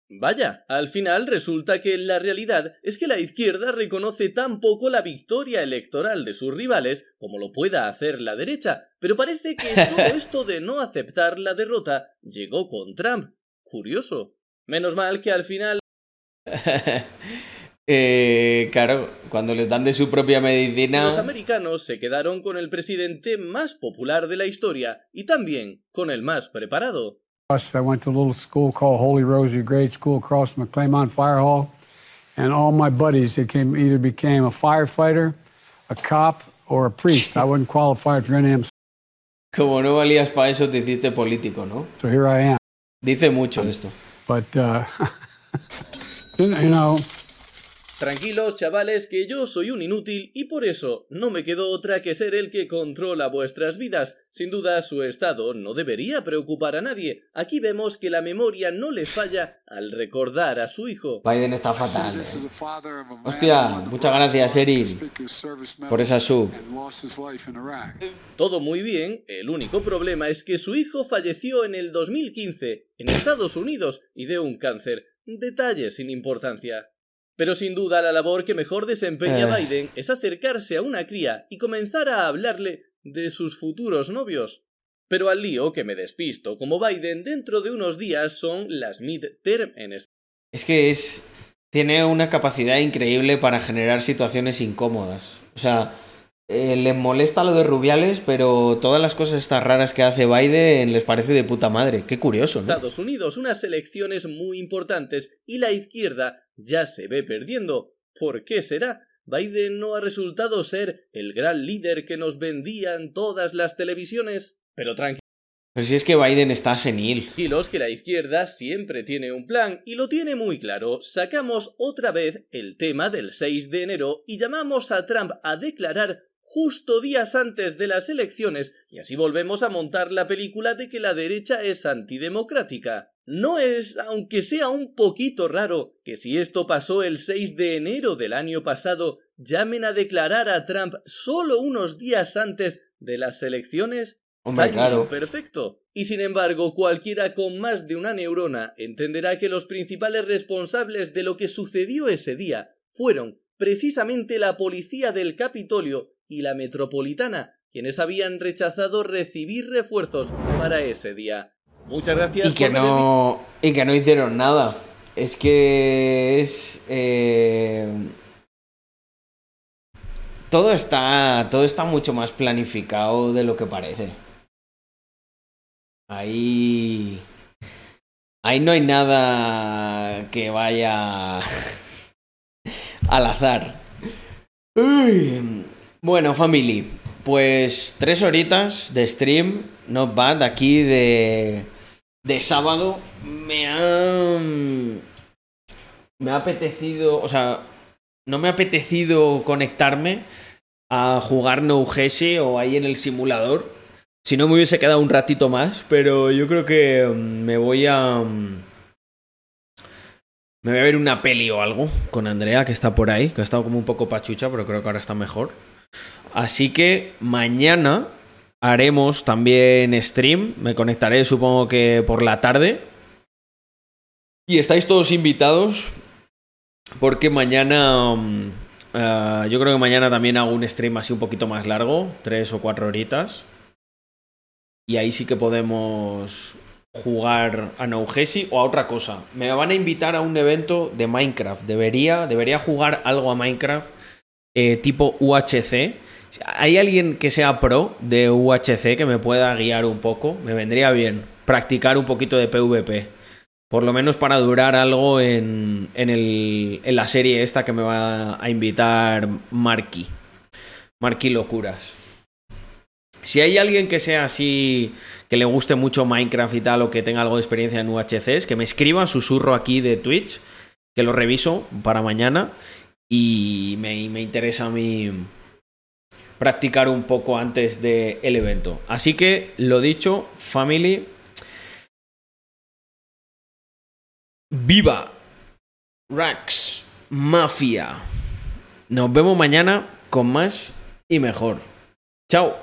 Vaya, al final resulta que la realidad es que la izquierda reconoce tan poco la victoria electoral de sus rivales como lo pueda hacer la derecha, pero parece que todo esto de no aceptar la derrota llegó con Trump. Curioso. Menos mal que al final Eh, claro, cuando les dan de su propia medicina. los americanos se quedaron con el presidente más popular de la historia y también con el más preparado. I went to a little school called Holy Rosary Grade School across Claymont Fire Hall, and all my buddies that came either became a firefighter, a cop, or a priest. I wasn't qualified for any of them, Como no valías para eso, te hiciste político, ¿no? so here I am. Dice mucho esto. But, uh, you know, Tranquilos, chavales, que yo soy un inútil y por eso no me quedó otra que ser el que controla vuestras vidas. Sin duda, su estado no debería preocupar a nadie. Aquí vemos que la memoria no le falla al recordar a su hijo. Biden está fatal. eh. Hostia, muchas gracias, Erin, por esa sub. Todo muy bien, el único problema es que su hijo falleció en el 2015 en Estados Unidos y de un cáncer. Detalles sin importancia. Pero sin duda la labor que mejor desempeña Eh. Biden es acercarse a una cría y comenzar a hablarle de sus futuros novios. Pero al lío que me despisto, como Biden dentro de unos días son las midterm en Estados Es que es. Tiene una capacidad increíble para generar situaciones incómodas. O sea, eh, les molesta lo de Rubiales, pero todas las cosas estas raras que hace Biden les parece de puta madre. Qué curioso, ¿no? Estados Unidos, unas elecciones muy importantes y la izquierda ya se ve perdiendo. ¿Por qué será? Biden no ha resultado ser el gran líder que nos vendían todas las televisiones. Pero tranquilos Pero si es que Biden está senil. que la izquierda siempre tiene un plan y lo tiene muy claro. Sacamos otra vez el tema del 6 de enero y llamamos a Trump a declarar justo días antes de las elecciones y así volvemos a montar la película de que la derecha es antidemocrática. No es, aunque sea un poquito raro, que si esto pasó el 6 de enero del año pasado, llamen a declarar a Trump solo unos días antes de las elecciones. Hombre, claro. Perfecto. Y sin embargo, cualquiera con más de una neurona entenderá que los principales responsables de lo que sucedió ese día fueron precisamente la policía del Capitolio y la metropolitana, quienes habían rechazado recibir refuerzos para ese día. Muchas gracias Y que por no. Y que no hicieron nada. Es que es. eh, Todo está. Todo está mucho más planificado de lo que parece. Ahí. Ahí no hay nada que vaya al azar. Uy. Bueno, family. Pues tres horitas de stream, not bad, aquí de, de sábado. Me ha. Me ha apetecido. O sea, no me ha apetecido conectarme a jugar No o ahí en el simulador. Si no me hubiese quedado un ratito más, pero yo creo que mm, me voy a. mm, Me voy a ver una peli o algo con Andrea, que está por ahí, que ha estado como un poco pachucha, pero creo que ahora está mejor. Así que mañana haremos también stream. Me conectaré, supongo que por la tarde. Y estáis todos invitados. Porque mañana. mm, eh, yo creo que mañana también hago un stream así un poquito más largo. Tres o cuatro horitas. Y ahí sí que podemos jugar a No Gesi o a otra cosa. Me van a invitar a un evento de Minecraft. Debería, debería jugar algo a Minecraft eh, tipo UHC. ¿Hay alguien que sea pro de UHC que me pueda guiar un poco? Me vendría bien practicar un poquito de PvP. Por lo menos para durar algo en, en, el- en la serie esta que me va a invitar Marky. Marky Locuras. Si hay alguien que sea así, que le guste mucho Minecraft y tal, o que tenga algo de experiencia en UHCs, que me escriba, susurro aquí de Twitch, que lo reviso para mañana. Y me, me interesa a mí practicar un poco antes del evento. Así que, lo dicho, family. ¡Viva! Rax Mafia. Nos vemos mañana con más y mejor. Chao.